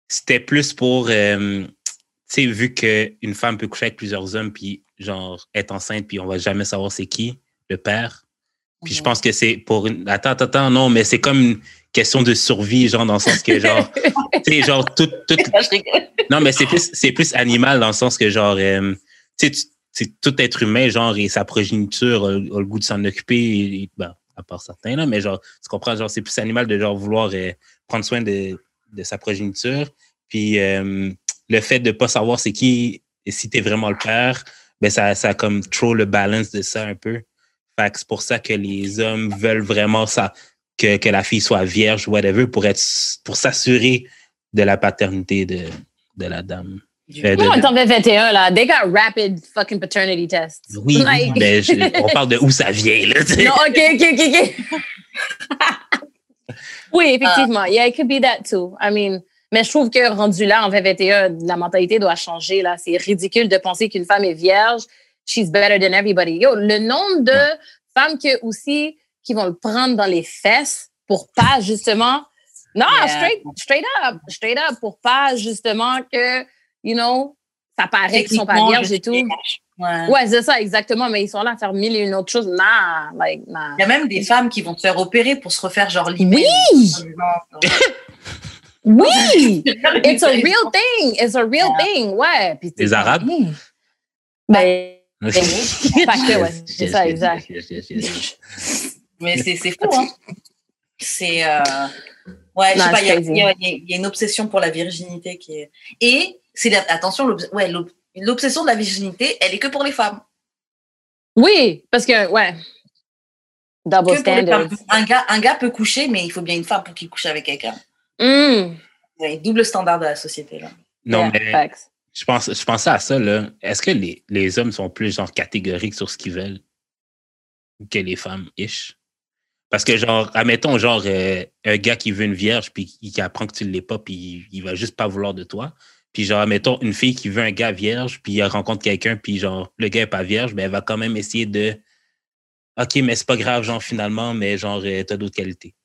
c'était plus pour, euh, sais, vu qu'une femme peut coucher avec plusieurs hommes, puis genre être enceinte, puis on va jamais savoir c'est qui, le père. Puis je Mhm. pense que c'est pour une. Attends, attends, attends, non, mais c'est comme une question de survie, genre, dans le sens que, genre, tu sais, genre, tout, non, mais c'est plus, plus animal dans le sens que, genre, euh, tu sais, tu- tout être humain, genre, et sa progéniture a, a le goût de s'en occuper, et, et, ben, à part certains, là, mais genre, tu comprends, genre, c'est plus animal de, genre, vouloir euh, prendre soin de, de sa progéniture. Puis, euh, le fait de pas savoir c'est qui, et si t'es vraiment le père, ben, ça, ça comme trop le balance de ça un peu. Fait que c'est pour ça que les hommes veulent vraiment ça, que, que la fille soit vierge, whatever, pour être, pour s'assurer de la paternité de, de la dame. De- Non, de- t'en fais 21, là. They got rapid fucking paternity tests. oui, Like- mais je- on parle de où ça vient, là. tu. Non, OK, OK, OK, OK. oui, effectivement. Yeah, it could be that too. I mean, mais je trouve que rendu là, en 2021, la mentalité doit changer, là. C'est ridicule de penser qu'une femme est vierge. She's better than everybody. Yo, le nombre de femmes que aussi, qui vont le prendre dans les fesses pour pas, justement, non, Yeah. straight, straight up, straight up, pour pas, justement, que, you know, ça paraît qu'ils sont pas vierges et tout. vierge. Ouais. Ouais, c'est ça, exactement. Mais ils sont là à faire mille et une autres choses. Nah, like, nah. Il y a même des femmes qui vont te faire opérer pour se refaire genre limer. Oui! Oui! It's a real thing. It's a real Yeah. thing. Ouais. Puis Les Arabes? hmm. Ben, ben oui. Fait que, ouais, c'est ça, exact. Mais c'est fou, hein. C'est. euh, Ouais, je sais pas, il y, a- y y une obsession pour la virginité qui est. Et, c'est la- attention, ouais, l'obsession de la virginité, elle est que pour les femmes. Oui, parce que, ouais. Double femmes. Un gars, un gars peut coucher, mais il faut bien une femme pour qu'il couche avec quelqu'un. Mm. Ouais, double standard de la société, là. Non, Yeah, mais facts. je, pense, je pensais à ça, là. Est-ce que les, les hommes sont plus, genre, catégoriques sur ce qu'ils veulent que les femmes, ish? Parce que, genre, admettons, genre, euh, un gars qui veut une vierge, puis qui apprend que tu ne l'es pas, puis il, il va juste pas vouloir de toi. Puis, genre, admettons, une fille qui veut un gars vierge, puis elle rencontre quelqu'un, puis, genre, le gars n'est pas vierge, ben, elle va quand même essayer de. OK, mais c'est pas grave, genre, finalement, mais, genre, euh, t'as d'autres qualités.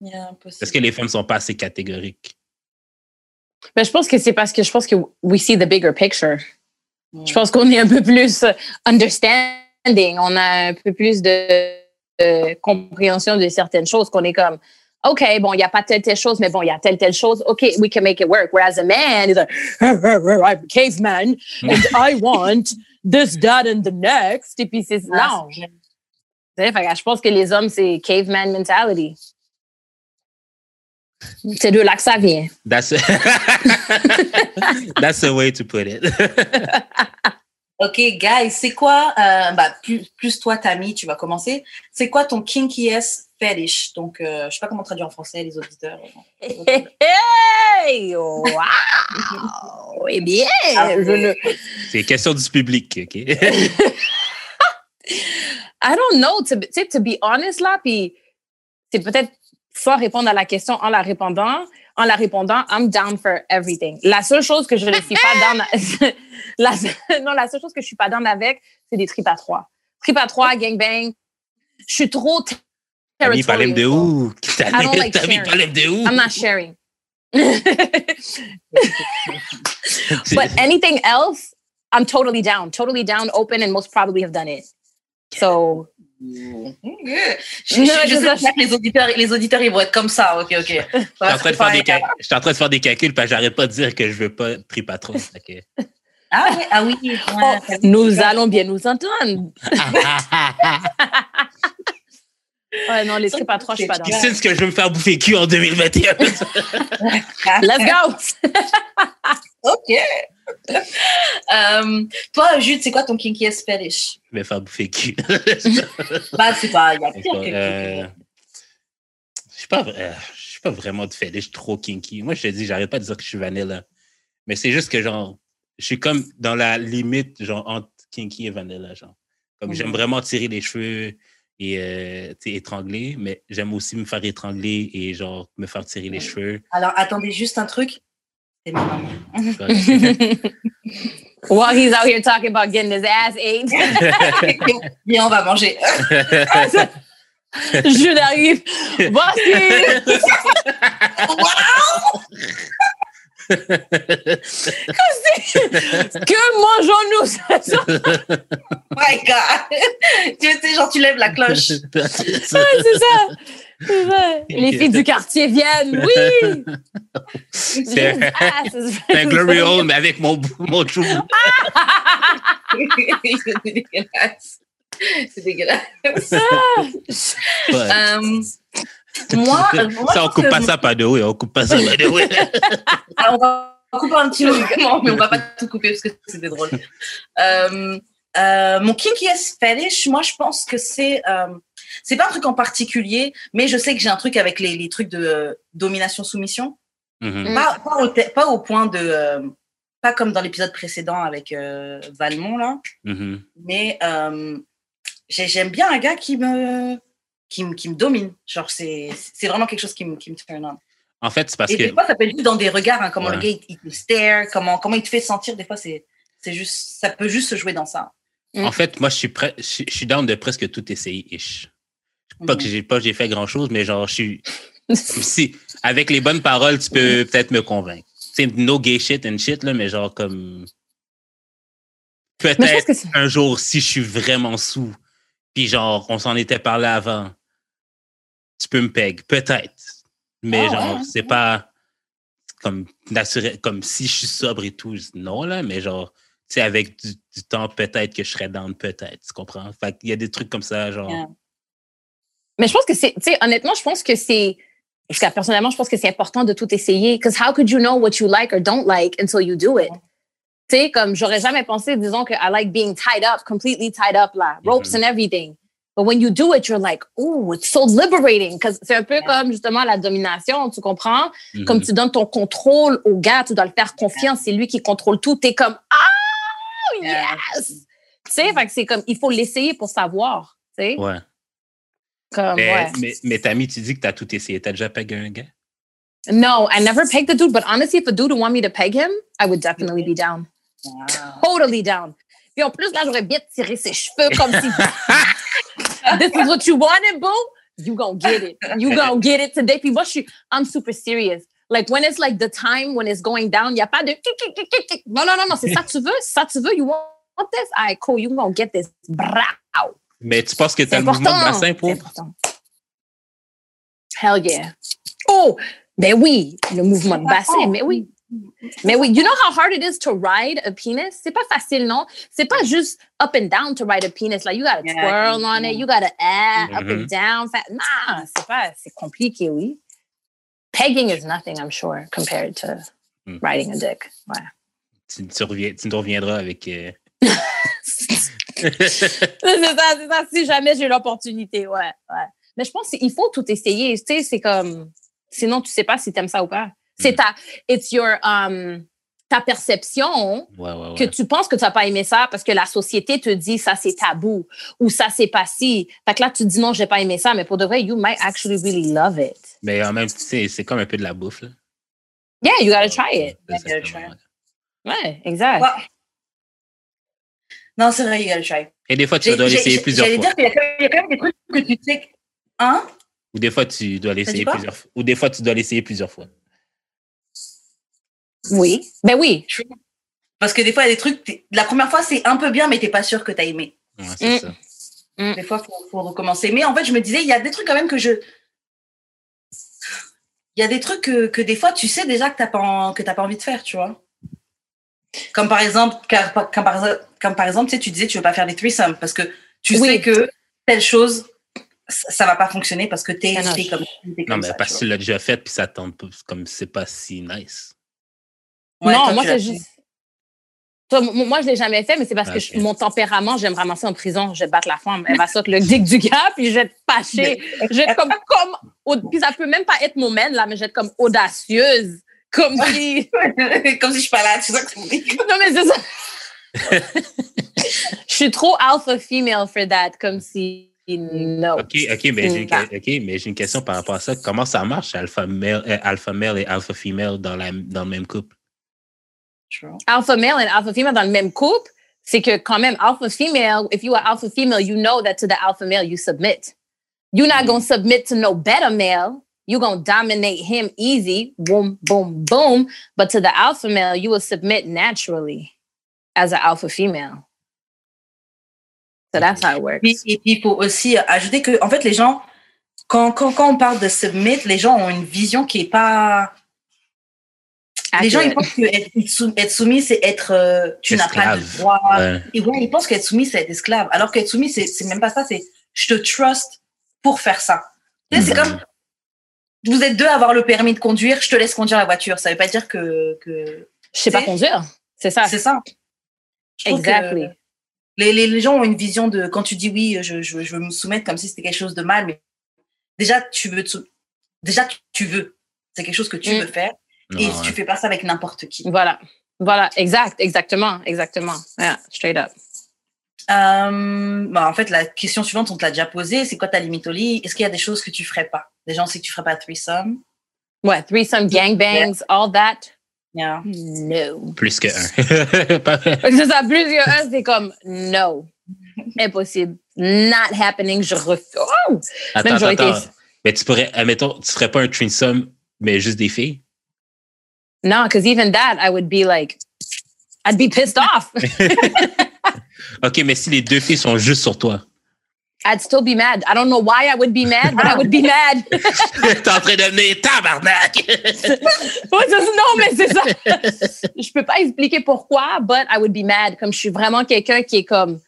Yeah. Est-ce que les femmes sont pas assez catégoriques? Mais je pense que c'est parce que je pense que we see the bigger picture. Mm. Je pense qu'on est un peu plus understanding. On a un peu plus de, de compréhension de certaines choses qu'on est comme, OK, bon, il n'y a pas telle, telle chose, mais bon, il y a telle, telle chose. OK, we can make it work. Whereas a man is like, "Rrr, rrr, rrr, I'm a caveman and I want this, that, and the next. Et puis c'est, Ah, non. fait je pense que les hommes, c'est caveman mentality. C'est de là que ça vient. That's, That's the way to put it. Ok, guys, c'est quoi, euh, bah, plus, plus toi, Tammy, tu vas commencer. C'est quoi ton kinkiest fetish? Donc, euh, je sais pas comment traduire en français, les auditeurs. Hey! Wow! Eh bien, Ah, je ne... C'est question du public, OK? I don't know. To, to be honest, là, puis c'est peut-être soit répondre à la question en la répondant. En la répondant, I'm down for everything. La seule chose que je ne suis pas down... la, non, la seule chose que je suis pas down avec, c'est des tripes à trois. Tripes à trois, gangbang. Je suis trop T'as mis palais de où? T'as like mis palais de où? I'm not sharing. but anything else, I'm totally down, totally down, open, and most probably have done it. So, Je, sais que les auditeurs, les auditeurs, ils vont être comme ça. Ok, ok. Je suis en train de faire des cal- je suis en train de faire des calculs parce que j'arrête pas de dire que je veux pas tri patron. Fait que- Ah, ouais, ah oui. ouais, oh, nous allons bien nous entendre. Ouais, non, les trois, je suis pas sait ce que je veux me faire bouffer cul en 2021? Let's go! Ok. Euh, toi, Jude, c'est quoi ton kinkiest fetish Je faire bouffer cul. Bah, c'est pas, il y a pire que Euh, suis pas, euh, je suis pas vraiment de fétiche trop kinky. Moi, je te dis, j'arrête pas de dire que je suis vanilla. Mais c'est juste que, genre, je suis comme dans la limite, genre, entre kinky et vanilla, genre. Comme j'aime Mhm. vraiment tirer les cheveux et euh, étrangler, mais j'aime aussi me faire étrangler et, genre, me faire tirer les cheveux. Alors, attendez juste un truc. C'est ma maman. While he's out here talking about getting his ass ate, Viens, on va manger. je l'arrive. Voici. Que mangeons-nous ce soir? My God. tu sais, genre, tu lèves la cloche. Ouais, c'est ça. Les filles du quartier viennent. Oui. C'est is c'est un glory hole, mais avec mon, mon chou. c'est dégueulasse. C'est dégueulasse. Euh, moi, moi, ça, on coupe pas ça, pas de oui, on coupe pas ça, pas de oui. Ah, on va couper un petit moment, mais on va pas tout couper parce que c'était drôle. Euh, euh, mon kinkiest fetish, moi, je pense que c'est euh, c'est pas un truc en particulier, mais je sais que j'ai un truc avec les, les trucs de euh, domination-soumission. Mhm. Pas, pas, au, te- pas au point de euh, pas comme dans l'épisode précédent avec euh, Valmont là, Mhm. mais euh, j'ai- j'aime bien un gars qui me qui, me- qui me domine. Genre c'est c'est vraiment quelque chose qui me qui me turn on. En fait, c'est parce Et des que. fois, ça peut être juste dans des regards, hein, comment Ouais. le gars, il, te stare, comment, comment il te fait sentir. Des fois, c'est, c'est juste, ça peut juste se jouer dans ça. En fait, moi, je suis prêt, je, suis- je suis down de presque tout essayer, ish. Pas que j'ai pas j'ai fait grand chose, mais genre, je suis. Si, avec les bonnes paroles, tu peux peut-être me convaincre. C'est no gay shit and shit, là, mais genre comme. Peut-être un jour, si je suis vraiment sous, puis genre, on s'en était parlé avant, tu peux me peg. Peut-être. Mais Ah, genre, ouais. c'est pas comme naturel, comme si je suis sobre et tout. Non, là, mais genre, tu sais, avec du, du temps, peut-être que je serais down, peut-être. Tu comprends? Fait qu'il y a des trucs comme ça, genre. Yeah. Mais je pense que c'est, tu sais, honnêtement, je pense que c'est, parce que personnellement, je pense que c'est important de tout essayer. Because how could you know what you like or don't like until you do it? Tu sais, comme j'aurais jamais pensé, disons que I like being tied up, completely tied up là, ropes Mhm. and everything. But when you do it, you're like, oh, it's so liberating. Because c'est un peu Yeah. comme justement la domination, tu comprends? Comme tu donnes ton contrôle au gars, tu dois le faire confiance, c'est lui qui contrôle tout. T'es comme, ah, Yeah. yes! Tu sais, fait que c'est comme, il faut l'essayer pour savoir. Tu sais, Ouais. Comme, Mais, ouais. mais, mais Tammy, tu dis que tu as tout essayé. T'as déjà pegé un gars? No, I never pegged the dude, but honestly, if a dude would want me to peg him, I would definitely be down. Wow. Totally down. Puis en plus, là, j'aurais bien tiré ses cheveux comme si this is what you wanted, boo? You gonna get it. You gonna get it today. Puis moi, je suis, I'm super serious. Like when it's like the time when it's going down, y a pas de non non non non, c'est ça que tu veux, c'est ça que tu veux. You want this? Alright, cool. You gonna get this. Bravo. Mais tu penses que tu C'est as le mouvement de bassin pour? C'est important. Hell yeah. Oh, ben oui, le mouvement de bassin, mais oui. Mais oui, you know how hard it is to ride a penis? C'est pas facile, non? C'est pas juste up and down to ride a penis. Like, you gotta Yeah, twirl on it, you gotta add up Mhm. and down. Fa- Nah, c'est pas, c'est compliqué, oui. Pegging is nothing, I'm sure, compared to Mm. riding a dick. Ouais. Tu, tu, reviens, tu nous reviendras avec. euh, c'est ça, c'est ça. Si jamais j'ai l'opportunité, ouais, ouais. Mais je pense qu'il faut tout essayer. Tu sais, c'est comme, sinon tu sais pas si t'aimes ça ou pas. C'est Mm. ta, it's your, um, ta perception ouais, ouais, que tu penses que tu n'as pas aimé ça parce que la société te dit ça c'est tabou ou ça c'est pas si. Fait que là tu te dis non, j'ai pas aimé ça, mais pour de vrai, you might actually really love it. Mais en même temps, c'est c'est comme un peu de la bouffe. Là. Yeah, you gotta try it. Gotta try. ouais. Ouais, exact. Non, c'est vrai, gotta try. Et des fois, tu dois l'essayer plusieurs J'allais fois. dire qu'il y, a quand même- il y a quand même des trucs que tu sais. Hein? Ou des fois, tu dois l'essayer plusieurs fois. Ou des fois, tu dois l'essayer plusieurs fois. Oui. Ben oui. Parce que des fois, il y a des trucs, la première fois, c'est un peu bien, mais t'es pas sûr que t'as aimé. Ouais, c'est Mm. ça. Des fois, il faut, faut recommencer. Mais en fait, je me disais, il y a des trucs quand même que je. Il y a des trucs que, que des fois, tu sais déjà que t'as pas, en- que t'as pas envie de faire, tu vois. Comme par exemple, car- comme par, exemple- comme par exemple, tu sais, tu disais, tu veux pas faire des threesomes parce que tu Oui. sais que telle chose, ça ça va pas fonctionner parce que t'es je- comme, t'es Non, comme mais ça, parce que tu l'as déjà fait, puis ça tente pas. Comme c'est pas si nice. Ouais, non, moi c'est juste. Moi, je l'ai jamais fait, mais c'est parce que je- mon tempérament, j'aime ramasser en prison, je vais battre la femme, elle va sortir le dick du gars, puis je vais être fâchée. Je vais être comme, comme, puis ça peut même pas être mon man, là, mais je vais être comme audacieuse. Comme si, Comme si je parlais, c'est ça que tu me dis. non, mais c'est ça. je suis trop alpha female for that, comme si, no. OK, OK, mais j'ai une, Ah. ok, mais j'ai une question par rapport à ça. Comment ça marche, alpha male, euh, alpha male et alpha female dans, la, dans le même couple? alpha male and alpha female dans le même couple, c'est que quand même alpha female, if you are alpha female, you know that to the alpha male you submit. You're not gonna submit to no beta male. You're gonna dominate him easy, boom, boom, boom. But to the alpha male, you will submit naturally as an alpha female. So that's how it works. Puis, et puis, il faut aussi ajouter que, en fait, les gens, quand, quand, quand on parle de submit, les gens ont une vision qui est pas. Les gens, ils Accurate. pensent que être, sou- être soumis, c'est être. euh, tu n'as pas de droit. Ouais. Et ouais, ils pensent qu'être soumis, c'est être esclave. Alors qu'être soumis, c'est c'est même pas ça, c'est je te trust pour faire ça. Tu sais, C'est Mhm. comme. Vous êtes deux à avoir le permis de conduire, je te laisse conduire la voiture. Ça veut pas dire que. que... Je sais pas conduire. C'est ça. C'est ça. Je Exactly. Les, les, les gens ont une vision de quand tu dis oui, je, je, je veux me soumettre comme si c'était quelque chose de mal, mais déjà tu veux te sou- déjà tu- veux, c'est quelque chose que tu Mm. veux faire et ouais. tu fais pas ça avec n'importe qui. Voilà. Voilà. Exact. Exactement. Exactement. Yeah. Straight up. Euh, bah, en fait, la question suivante, on te l'a déjà posée, c'est quoi ta limite au lit? Est-ce qu'il y a des choses que tu ferais pas? Des gens, c'est que tu ferais pas threesome? What? Threesome, gangbangs, all that? Yeah. No. Plus que un. Pas- C'est ça, plusieurs un, c'est comme no. Impossible. Not happening. Je refuse. Oh! attends, Même attends, été- attends. Mais tu pourrais, admettons, tu ferais pas un threesome, mais juste des filles? No, because even that, I would be like, I'd be pissed off. OK, mais si les deux filles sont juste sur toi, I'd still be mad. I don't know why I would be mad, but I would be mad. t'es en train de devenir tabarnak! Non, mais c'est ça. Je peux pas expliquer pourquoi, but I would be mad. Comme je suis vraiment quelqu'un qui est comme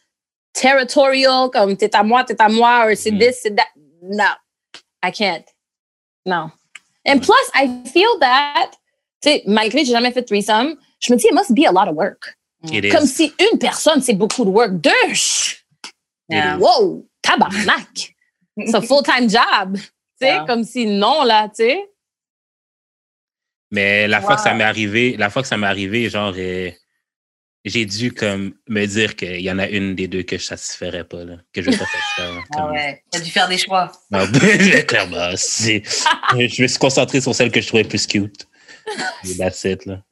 territorial, comme t'es à moi, t'es à moi, or c'est Mm. this, c'est that. No, I can't. No. And plus, I feel that, tu sais, malgré que j'ai jamais fait threesome, je me dis, it must be a lot of work. It is. Comme si une personne, c'est beaucoup de work. Deux, Yeah. wow, tabarnak. C'est un full-time job. Tu sais, comme si non, là, tu sais. Mais la fois que ça m'est arrivé, la fois que ça m'est arrivé, genre, euh, j'ai dû comme me dire qu'il y en a une des deux que je satisferais pas, là, que je vais pas satisfaire. là, Ah comme- ouais, t'as dû faire des choix. Non, clairement, c'est- je me suis concentré sur celle que je trouvais plus cute. Et that's it, là.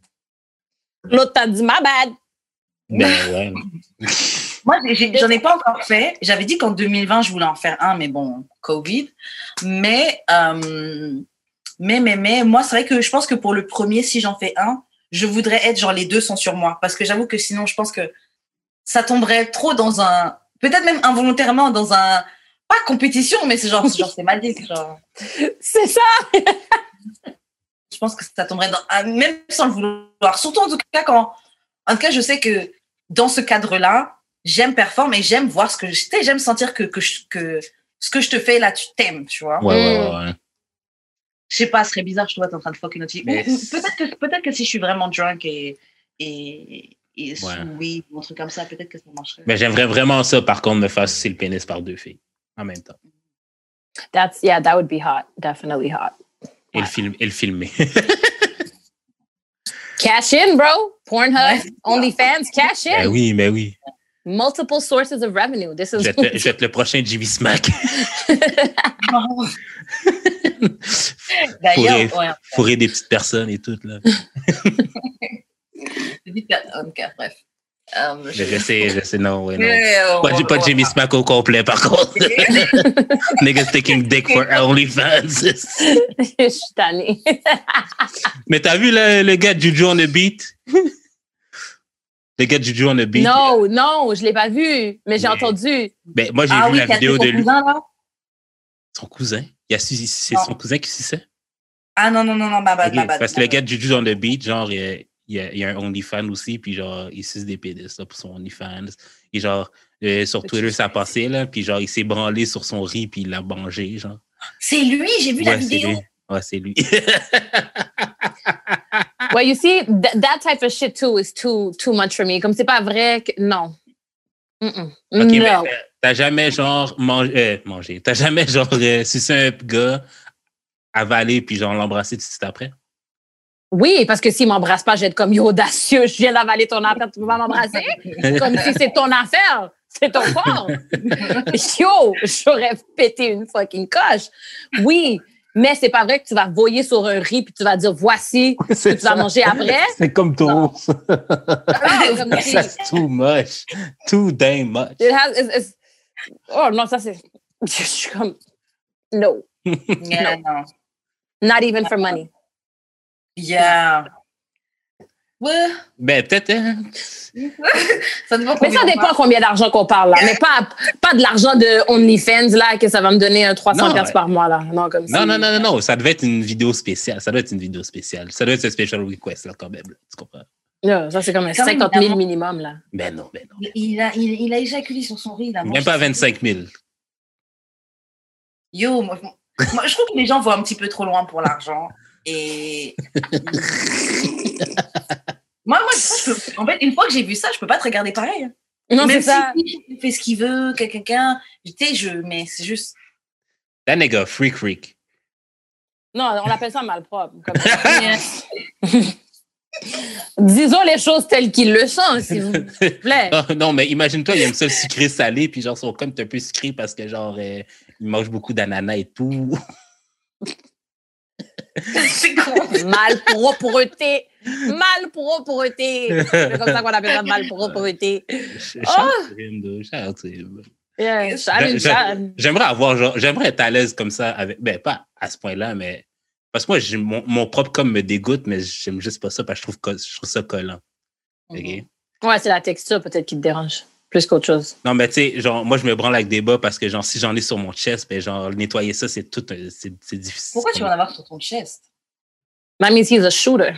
L'autre t'a dit, my bad. Mais ouais. Moi, j'en ai pas encore fait. J'avais dit qu'en 2020, je voulais en faire un, mais bon, Covid. Mais, euh, mais, mais, mais, moi, c'est vrai que je pense que pour le premier, si j'en fais un, je voudrais être genre les deux sont sur moi. Parce que j'avoue que sinon, je pense que ça tomberait trop dans un, peut-être même involontairement dans un, pas compétition, mais c'est genre, genre c'est mal dit. Genre, C'est ça. je pense que ça tomberait dans, un- même sans le vouloir. Surtout en tout cas quand, en tout cas, je sais que dans ce cadre-là, j'aime performer et j'aime voir ce que je sais, j'aime sentir que, que, je- que ce que je te fais là, tu t'aimes, tu vois. Ouais, ouais, Mm. ouais, ouais. Je sais pas, ce serait bizarre, je te vois, t'es en train de fuck une autre fille. Peut-être que, peut-être que si je suis vraiment drunk et, et, et sous Ouais. weed ou un truc comme ça, peut-être que ça marcherait. Mais j'aimerais vraiment ça, par contre, me faire sucer le pénis par deux filles en même temps. That's, yeah, that would be hot. Definitely hot. Et, le, film, et le filmer. Cash in, bro. Pornhub. OnlyFans, cash in. ben oui, mais oui. Multiple sources of revenue. This is Je vais être le, je le prochain Jimmy Smack. D'ailleurs, Fourrer, ouais, fourrer des petites personnes et tout, là. ok, bref. Euh, Je, je sais, je sais, non, ouais, non. Pas, on- pas on- Jimmy Smack au complet, par contre. Niggas taking dick for OnlyFans. Je suis tannée. Mais t'as vu le, le gars de Juju on the beat? Le gars de Juju on the beat? Non, non, je l'ai pas vu, mais j'ai entendu. Ben, moi, j'ai Ah vu oui, la vidéo de lui. cousin, là? Son cousin? Il a su- C'est son cousin qui suçait? Ah non, non, non, non, ma bad, Ok, ma bad. Parce que le gars Juju on the beat, genre, il y a, il y a- un OnlyFans aussi, puis genre, il suce des là, pour son OnlyFans. Et genre, euh, sur Twitter, ça a passé, là, puis genre, il s'est branlé sur son riz, puis il l'a mangé, genre. C'est lui, j'ai vu la Ouais, vidéo. lui. Ouais, c'est lui. But you see, th- that type of shit too is too too much for me. Comme c'est pas vrai que non. Ok, mais no. t'as- t'as jamais genre mangé, euh, mangé. T'as jamais genre euh, sucé un gars, avalé puis genre l'embrasser tout de suite après? Oui, parce que s'il m'embrasse pas, être comme yo audacieux, je viens d'avaler ton affaire, tu peux pas m'embrasser? comme si c'est ton affaire, c'est ton corps. yo, j'aurais pété une fucking coche. Oui, mais c'est pas vrai que tu vas voyer sur un riz puis tu vas dire voici ce que tu vas manger après? C'est comme taureau. ça. Non, comme si- That's too much. Too damn much. It has, it's- it's- oh non, ça c'est. Je suis comme. No, Yeah, non. not even for money. Yeah. Ouais, Ben, peut-être, hein? ça dépend Mais ça dépend combien d'argent qu'on parle là. Mais pas, pas de l'argent de OnlyFans là, que ça va me donner un 300 Non, par mois là. Non, comme Non, si- non, non, non, non. Ça devait être une vidéo spéciale. Ça doit être une vidéo spéciale. Ça doit être un special request, là, quand même. là. Tu comprends? Non, ça c'est comme un Quand même, 50 000 évidemment. minimum là. Ben non, ben non. Il a, il, il a éjaculé sur son riz. Là. Même pas 25 000. Yo, moi, moi, je trouve que les gens vont un petit peu trop loin pour l'argent. Et. moi, moi, ça, je peux- en fait, une fois que j'ai vu ça, je peux pas te regarder pareil. hein. Non, Même c'est ça. si il fait ce qu'il veut, que quelqu'un. Tu sais, je. Mais c'est juste. That nigga, freak freak. Non, on appelle ça malpropre. comme. Disons les choses telles qu'ils le sont, s'il vous plaît. Oh, non, mais imagine-toi, il aime ça le sucré salé, puis genre, son com est un peu sucré parce que genre, euh, il mange beaucoup d'ananas et tout. c'est con. Malpropreté. Malpropreté. C'est comme ça qu'on appelle ça, malpropreté. Shout Oh! Yeah, ça- J'aimerais avoir, genre, j'aimerais être à l'aise comme ça avec, ben, pas à ce point-là, mais parce que moi, j'ai- mon, mon propre com me dégoûte, mais j'aime juste pas ça parce que je trouve, je trouve ça collant. Ouais, c'est la texture peut-être qui te dérange. Plus qu'autre chose. Non, mais tu sais, genre, moi, je me branle avec des bas parce que, genre, si j'en ai sur mon chest, ben, genre, nettoyer ça, c'est tout, c'est difficile. Pourquoi tu vas en avoir sur ton chest? That means he's a shooter.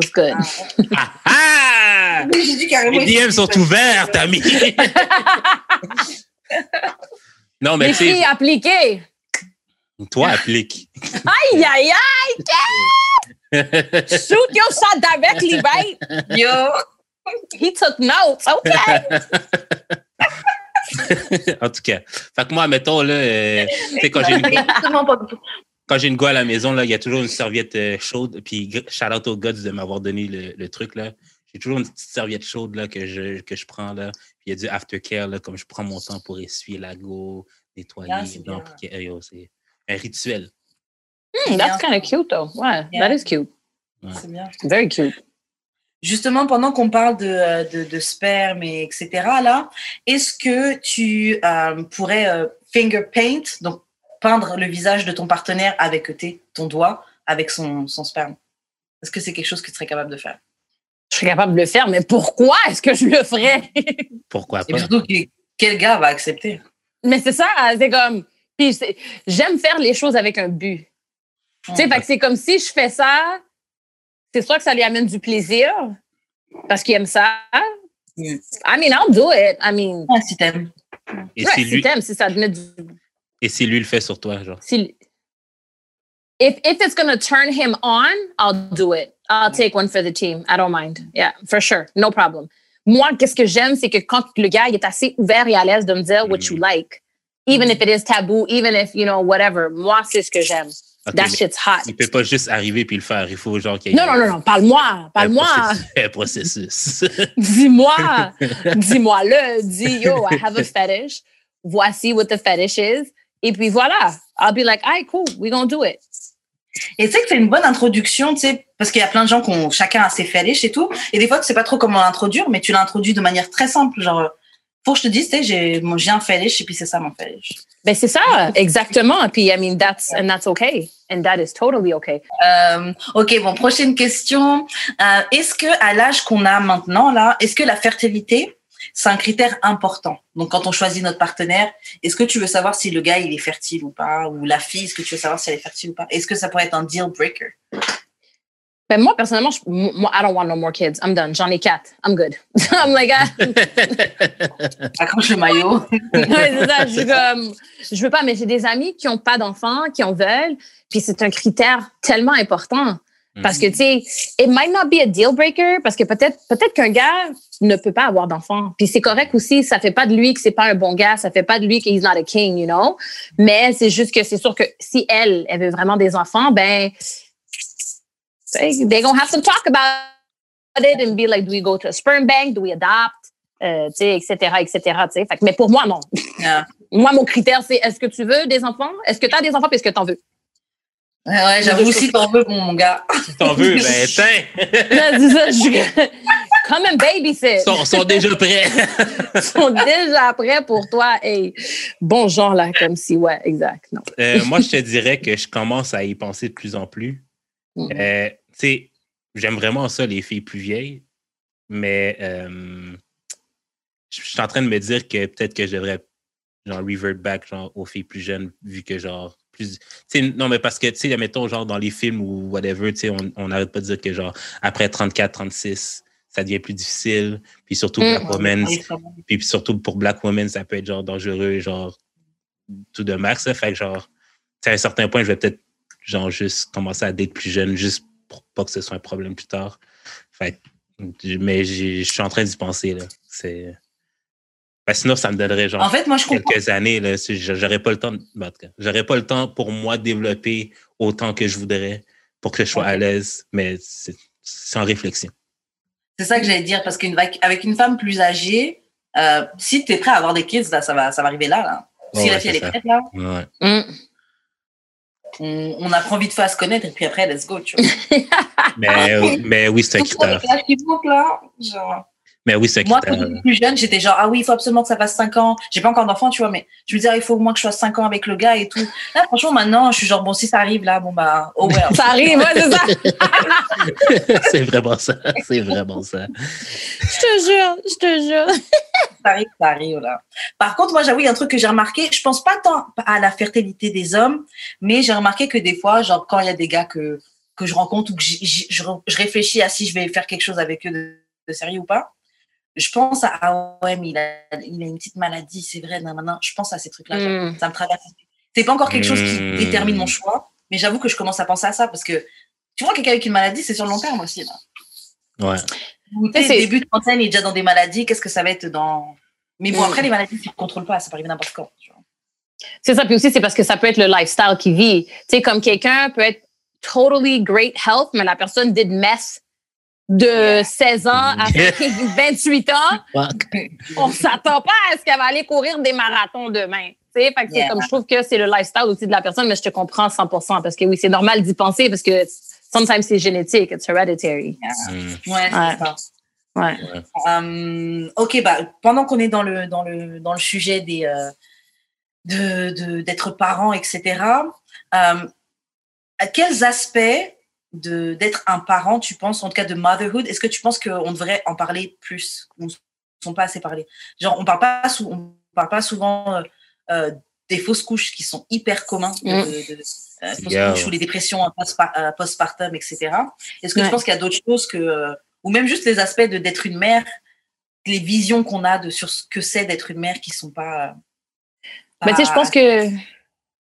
It's good. Ah ah! Oui, J'ai dit carrément. Les DM sont ouverts, ami! non, mais tu filles sais, appliquées. toi, applique. Aïe, aïe, aïe. Shoot your shot directly, right? Yo He took notes. Okay. en tout cas. Fait que moi, mettons, là, euh, quand j'ai une, quand j'ai une go à la maison, là, il y a toujours une serviette euh, chaude. Puis, shout out aux gars de m'avoir donné le, le truc, là. J'ai toujours une petite serviette chaude, là, que je, que je prends, là. Puis, il y a du aftercare, là, comme je prends mon temps pour essuyer la go, nettoyer. Ah, c'est eh, un rituel. Hmm, that's kind of cute, though. Ouais, Yeah. that is cute. C'est bien. Very cute. Justement, pendant qu'on parle de, euh, de, de sperme et etc., là, est-ce que tu euh, pourrais euh, finger paint, donc peindre le visage de ton partenaire avec tes, ton doigt, avec son, son sperme? Est-ce que c'est quelque chose que tu serais capable de faire? Je serais capable de le faire, mais pourquoi est-ce que je le ferais? Pourquoi Et pas? surtout, que- quel gars va accepter? Mais c'est ça, c'est comme. Puis j'aime faire les choses avec un but. Tu sais, fait que c'est comme si je fais ça, c'est sûr que ça lui amène du plaisir parce qu'il aime ça. Mm. I mean, I'll do it. I mean, Ah, si t'aimes. Et ouais, si si lui, t'aimes, si ça te met du. et si lui le fait sur toi, genre? Si, if, if it's going to turn him on, I'll do it. I'll take one for the team. I don't mind. Yeah, for sure. No problem. Moi, qu'est-ce que j'aime, c'est que quand le gars il est assez ouvert et à l'aise de me dire what you like, even if it is taboo, even if, you know, whatever, moi, c'est ce que j'aime. Ok, That mais shit's hot. il peut pas juste arriver puis le faire. Il faut genre qu'il y ait Non, non, non, non, parle-moi, parle-moi. Un processus. Dis-moi, dis-moi-le, dis, yo, I have a fetish. Voici what the fetish is. Et puis voilà. I'll be like, all right, cool, we gonna do it. Et tu sais que c'est une bonne introduction, tu sais, parce qu'il y a plein de gens qui ont chacun a ses fétiches et tout. Et des fois, tu sais pas trop comment l'introduire, mais tu l'introduis de manière très simple. Genre, que je te dise, j'ai un fétiche et puis c'est ça mon fétiche. Ben c'est ça, exactement. Puis I mean that's and that's okay, and that is totally okay. Euh, ok, bon, prochaine question. Euh, est-ce que à l'âge qu'on a maintenant là, est-ce que la fertilité c'est un critère important? Donc quand on choisit notre partenaire, est-ce que tu veux savoir si le gars il est fertile ou pas, ou la fille, est-ce que tu veux savoir si elle est fertile ou pas? Est-ce que ça pourrait être un deal breaker? Ben moi personnellement, je, moi I don't want no more kids. I'm done. J'en ai quatre. I'm good. I'm like, ah, Accroche le maillot. ouais, c'est ça. Je comme, je veux pas, mais j'ai des amis qui ont pas d'enfants, qui en veulent. Puis c'est un critère tellement important. Parce que, tu sais, it might not be a deal breaker parce que peut-être, peut-être qu'un gars ne peut pas avoir d'enfant. Puis c'est correct aussi, ça fait pas de lui que c'est pas un bon gars, ça fait pas de lui qu'il not a king, you know. Mais c'est juste que c'est sûr que si elle, elle veut vraiment des enfants, ben, they're gonna have to talk about it and be like, do we go to a sperm bank? Do we adopt? Euh, etc., etc. Fait que, mais pour moi, non. moi, mon critère, c'est est-ce que tu veux des enfants? Est-ce que tu as des enfants puis est-ce que tu en veux? Ouais, j'avoue, si t'en veux, mon, gars. Si t'en veux, ben, tiens. Comme un babysit. Ils sont, déjà prêts. Ils sont déjà prêts pour toi. Hey, bon genre, là, comme si, ouais, exact. Non. Euh, moi, je te dirais que je commence à y penser de plus en plus. Mm-hmm. Euh, tu sais, j'aime vraiment ça, les filles plus vieilles, mais euh, je suis en train de me dire que peut-être que je devrais genre revert back genre, aux filles plus jeunes, vu que genre plus. non, mais parce que, tu sais, mettons, genre dans les films ou whatever, tu sais, on n'arrête pas de dire que genre après 34, 36, ça devient plus difficile. Puis surtout mm. Black Women, puis surtout pour Black Women, ça peut être genre dangereux, genre tout de max. Fait que genre, à un certain point, je vais peut-être genre juste commencer à être plus jeune, juste pour pas que ce soit un problème plus tard. Fait mais je suis en train d'y penser, là. C'est. Ben, sinon, ça me donnerait genre en fait, moi, je quelques années. Là, j'aurais pas le temps. Ben, j'aurais pas le temps pour moi de développer autant que je voudrais pour que je sois à l'aise, mais c'est en réflexion. C'est ça que j'allais dire, parce qu'avec une femme plus âgée, euh, si tu es prêt à avoir des kids, là, ça, va, ça va arriver là. là. Si la fille elle est prête, là, mm. On, on, apprend vite fait à se connaître et puis après, let's go. Tu vois. mais, mais oui, c'est un critère. Genre, mais oui, c'est Moi, quand j'étais plus jeune, j'étais genre, ah oui, il faut absolument que ça fasse 5 ans. J'ai pas encore d'enfant, tu vois, mais je me disais, il faut au moins que je fasse 5 ans avec le gars et tout. Là, franchement, maintenant, je suis genre, bon, si ça arrive là, bon, bah, oh well. ça arrive, ouais, c'est ça. c'est vraiment ça. C'est vraiment ça. Je te jure, je te jure. ça arrive, ça arrive, là. Par contre, moi, j'avoue, il y a un truc que j'ai remarqué. Je pense pas tant à la fertilité des hommes, mais j'ai remarqué que des fois, genre, quand il y a des gars que, que je rencontre ou que je, réfléchis à si je vais faire quelque chose avec eux de sérieux ou pas, je pense à ah ouais mais il a, il a une petite maladie c'est vrai maintenant je pense à ces trucs là hmm. ça me traverse c'est pas encore quelque chose qui hmm. détermine mon choix mais j'avoue que je commence à penser à ça parce que tu vois quelqu'un avec une maladie c'est sur le long terme aussi là ouais Ou, début de trentaine il est déjà dans des maladies qu'est-ce que ça va être dans mais bon hmm. après les maladies tu ne contrôles pas ça peut arriver n'importe quand c'est ça puis aussi c'est parce que ça peut être le lifestyle qui vit tu sais comme quelqu'un peut être totally great health mais la personne did mess de 16 ans à 28 ans, on s'attend pas à ce qu'elle va aller courir des marathons demain. Fait que c'est comme je trouve que c'est le lifestyle aussi de la personne, mais je te comprends 100% parce que oui, c'est normal d'y penser parce que sometimes c'est génétique, it's hereditary. Mm. Ouais, c'est ça. Ouais. Um, ok, bah, pendant qu'on est dans le, dans le, dans le sujet des, euh, de, d'être parent, etc., um, à quels aspects de d'être un parent, tu penses, en tout cas de motherhood, est-ce que tu penses qu'on devrait en parler plus? On ne sont pas assez parlé? Genre, on parle pas, on parle pas souvent euh, euh, des fausses couches qui sont hyper communs, de, mm. euh, fausses couches ou les dépressions postpartum, etc. Est-ce que tu penses qu'il y a d'autres choses que, ou même juste les aspects de d'être une mère, les visions qu'on a de sur ce que c'est d'être une mère qui sont pas. Mais tu sais, je pense que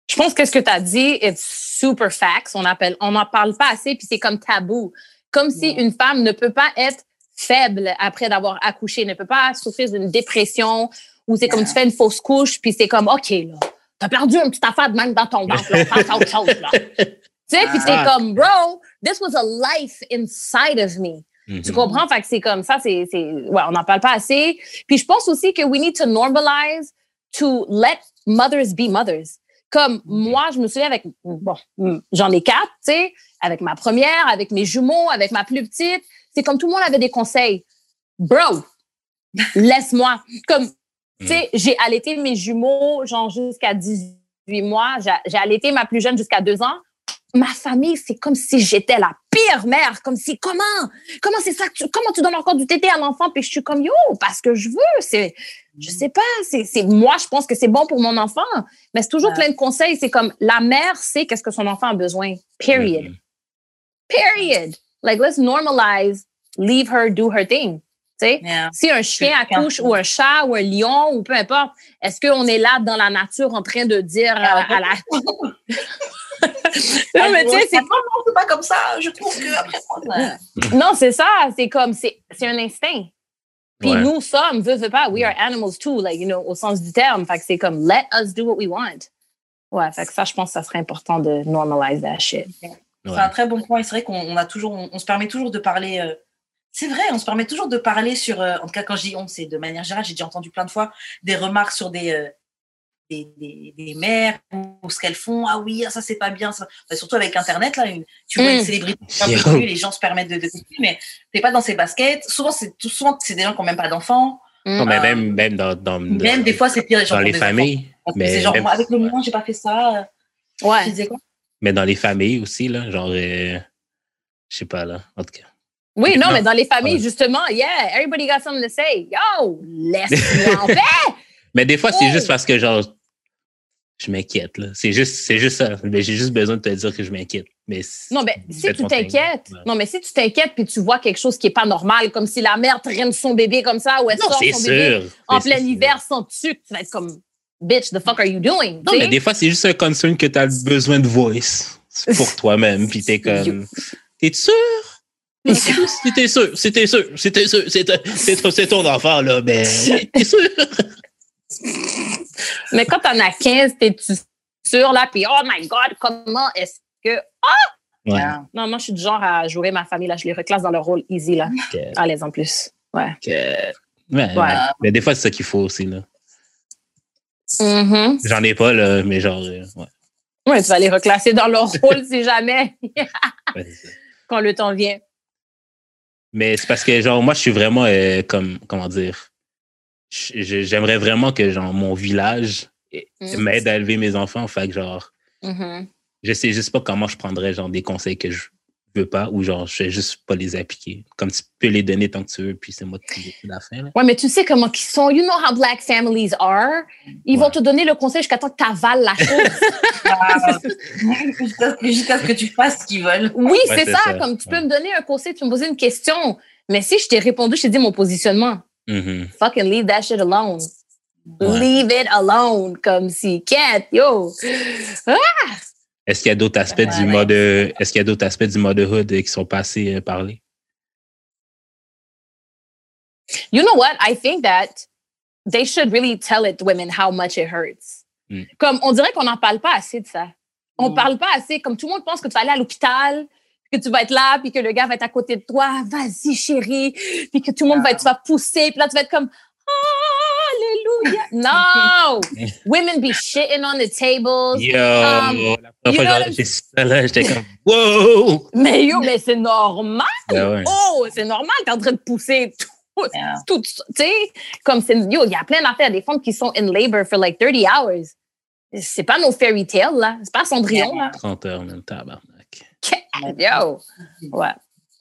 je pense que ce que tu as dit est super facts. On appelle, on n'en parle pas assez, puis c'est comme tabou. Comme si une femme ne peut pas être faible après d'avoir accouché, ne peut pas souffrir d'une dépression ou c'est comme tu fais une fausse couche, puis c'est comme, OK, là, t'as perdu une petite affaire de même dans ton ventre, là, pense autre chose, là. tu sais, puis c'est ah. comme, bro, this was a life inside of me. Tu mm-hmm. comprends? Fait que c'est comme ça, c'est, ouais, on n'en parle pas assez. Puis je pense aussi que we need to normalize to let mothers be mothers. Comme moi, je me souviens avec, bon, j'en ai quatre, tu sais, avec ma première, avec mes jumeaux, avec ma plus petite. C'est comme tout le monde avait des conseils. Bro, laisse-moi. Comme, tu sais, mm. j'ai allaité mes jumeaux, genre, jusqu'à 18 mois. J'ai allaité ma plus jeune jusqu'à deux ans. Ma famille, c'est comme si j'étais la pire mère. Comme si, comment? Comment c'est ça? comment tu donnes encore du tété à l'enfant? Puis je suis comme, yo, parce que je veux. C'est, je sais pas, c'est moi, je pense que c'est bon pour mon enfant, mais c'est toujours plein de conseils. C'est comme la mère sait qu'est-ce que son enfant a besoin. Period. Mm-hmm. Period. Like, let's normalize, leave her do her thing. Si un chien accouche ou un chat ou un lion ou peu importe, est-ce qu'on est là dans la nature en train de dire à la... non, mais tu sais, c'est non, non, c'est pas comme ça. Je trouve que après, non, c'est ça. C'est comme, c'est c'est un instinct. Puis Ouais. nous sommes, veux, veux pas, we are animals too, like, you know, au sens du terme. Fait que c'est comme, let us do what we want. Ouais, fait que ça, je pense que ça serait important de normalize that shit. C'est un très bon point. Et C'est vrai qu'on on a toujours, on, on se permet toujours de parler. euh, c'est vrai, on se permet toujours de parler sur. euh, en tout cas, quand je dis on, c'est de manière générale. J'ai déjà entendu plein de fois des remarques sur des euh, des, des, des mères ou ce qu'elles font. Ah oui, ah, ça c'est pas bien. Ça. Enfin, surtout avec Internet là, une, tu vois Mm. une célébrité un peu Yo. connue, les gens se permettent de, de mais t'es pas dans ses baskets. Souvent c'est tout souvent c'est des gens qui ont même pas d'enfants. Non, mais Euh, même, même dans, dans, Même des fois c'est pire les gens dans les familles. enfants. mais c'est genre même- moi, avec le mien j'ai pas fait ça. Tu Ouais. disais quoi? Mais dans les familles aussi, là, genre, euh, je sais pas, là, en tout cas. Oui, non, Non. mais dans les familles, Ouais. justement, yeah, everybody got something to say. Yo, laisse-moi en paix. Mais des fois, c'est juste parce que, genre, je m'inquiète, là. C'est juste, c'est juste ça. Mais j'ai juste besoin de te dire que je m'inquiète. Mais Non, mais si tu t'inquiètes, Ouais. non, mais si tu t'inquiètes puis tu vois quelque chose qui est pas normal, comme si la mère traîne son bébé comme ça ou elle Non, sort son bébé en plein hiver sans tuque, tu vas être comme, bitch, the fuck are you doing? Non, mais des fois, c'est juste un concern que tu as besoin de voice pour toi-même. Puis t'es comme, t'es sûr? T'es sûr, t'es sûr, t'es sûr, c'est ton- enfant, là, mais t'es sûr? Mais quand t'en as 15, t'es-tu sûr là? Puis, oh my God, comment est-ce que. Ouais. Ah. Non, moi, je suis du genre à jouer ma famille, là. Je les reclasse dans leur rôle easy, là. Ok. À l'aise en plus. Ouais. Ouais, Ouais. Mais des fois, c'est ça qu'il faut aussi, là. Mhm. J'en ai pas, là, mais genre, euh, ouais. Ouais, tu vas les reclasser dans leur rôle si jamais, quand le temps vient. Mais c'est parce que, genre, moi, je suis vraiment, euh, comme, comment dire, j'aimerais vraiment que, genre, mon village Mm. m'aide à élever mes enfants. Fait que, genre, Mhm. je sais juste pas comment je prendrais, genre, des conseils que je veux pas ou, genre, je vais juste pas les appliquer. Comme tu peux les donner tant que tu veux, puis c'est moi qui décide à la fin, là. Ouais, mais tu sais comment ils sont. You know how black families are. Ils vont te donner le conseil jusqu'à temps que tu avales la chose. Ah, Jusqu'à ce que- tu fasses ce qu'ils veulent. oui, Ouais, c'est ça. ça. Comme tu peux Ouais. me donner un conseil, tu peux me poser une question. Mais si je t'ai répondu, je t'ai dit mon positionnement. Mhm. Fucking leave that shit alone. Ouais. Leave it alone. Comme si, cat, yo. Est-ce qu'il y a d'autres aspects Ouais, du mode, est-ce qu'il y a d'autres aspects du motherhood qui sont pas assez euh, parlés? You know what? I think that they should really tell it women how much it hurts. Mm. Comme on dirait qu'on n'en parle pas assez de ça. On Mm. parle pas assez. Comme tout le monde pense que tu vas aller à l'hôpital, que tu vas être là, puis que le gars va être à côté de toi. Vas-y, chérie. Puis que tout le monde va être, tu vas pousser. Puis là, tu vas être comme, Alléluia. No! Women be shitting on the tables. Yo! Um, la you know j'ai ça, là, j'étais comme, wow! Mais yo, mais c'est normal. Ben ouais. Oh, c'est normal. T'es en train de pousser tout. Yeah. tout ça, tu sais, comme c'est, yo, il y a plein d'affaires, des femmes qui sont in labor for like 30 hours. C'est pas nos fairy tales, là. C'est pas Cendrillon, là. 30 heures, même tabarnak. Yo. Ouais.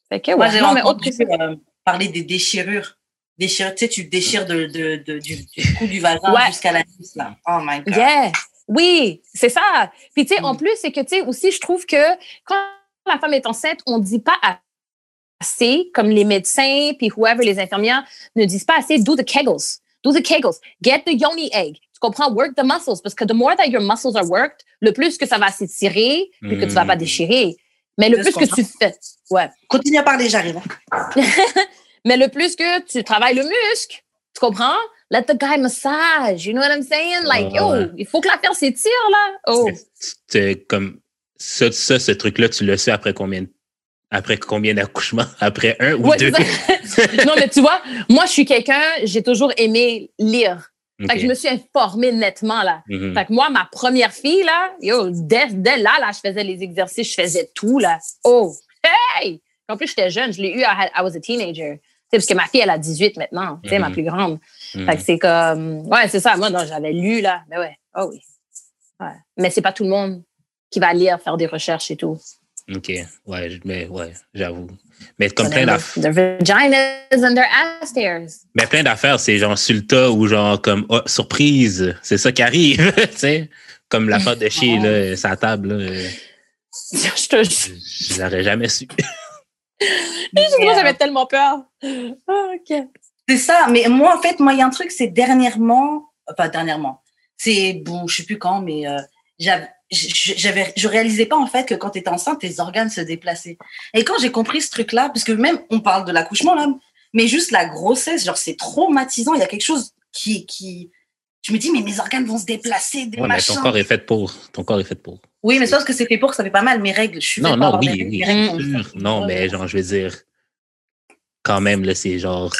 Fait que, Moi, ouais. j'ai Non, mais autre entendu euh, parler des déchirures. Déchirures, tu sais, tu déchires de, de, de- du, du cou du vagin Ouais. jusqu'à la cuisse, là. Oh my God. Yeah. Oui, c'est ça. Puis, tu sais, en Mm. plus, c'est que, tu sais, aussi, je trouve que quand la femme est enceinte, on dit pas assez, comme les médecins, puis whoever, les infirmières, ne disent pas assez, do the kegels. Do the kegels. Get the yoni egg. Tu comprends? Work the muscles. Parce que the more that your muscles are worked, le plus que ça va s'étirer, puis que tu vas pas Mm. déchirer. Mais le Je plus que tu fais, ouais. Continue à parler, j'arrive. Mais le plus que tu travailles le muscle, tu comprends? Let the guy massage. You know what I'm saying? Like, ouais. il faut que l'affaire s'étire, là. Oh. C'est comme, ça, ça, ce truc-là, tu le sais après combien, après combien d'accouchements? Après un ou Ouais, deux? non, mais tu vois, moi, je suis quelqu'un, j'ai toujours aimé lire. Fait que je me suis informée nettement, là. Mhm. Fait que moi, ma première fille, là, yo, dès, dès là, là, je faisais les exercices, je faisais tout, là. Oh, hey! En plus, j'étais jeune, je l'ai eu, I, had- I was a teenager. Parce que ma fille, elle a 18 maintenant, tu sais, ma Mhm. plus grande. Mhm. Fait que c'est comme, ouais, c'est ça. Moi, j'avais lu, là. Mais ouais, oh oui. Ouais. Mais c'est pas tout le monde qui va lire, faire des recherches et tout. OK. Ouais, mais ouais, j'avoue. Mais comme plein d'affaires, the vaginas and their ass mais plein d'affaires, c'est genre sur le tas ou genre comme oh, surprise, c'est ça qui arrive, tu sais. Comme l'affaire de chier, là, sa table, là, Je te jure. je l'aurais jamais su. J'avais tellement peur. OK. C'est ça, mais moi, en fait, moi, il y a un truc, c'est dernièrement, enfin, dernièrement, c'est bon, je sais plus quand, mais euh, j'avais, j'avais, je réalisais pas en fait que quand tu étais enceinte, tes organes se déplaçaient. Et quand j'ai compris ce truc-là, parce que même on parle de l'accouchement là, mais juste la grossesse, genre c'est traumatisant. Il y a quelque chose qui, qui, je me dis mais mes organes vont se déplacer, des Ouais, mais ton corps est fait pour. Ton corps est fait pour. Oui, mais c'est parce que c'est fait pour que ça fait pas mal. Mes règles, je suis Non, non, oui, oui. règles. Non, mais genre, je veux dire, quand même, là, c'est genre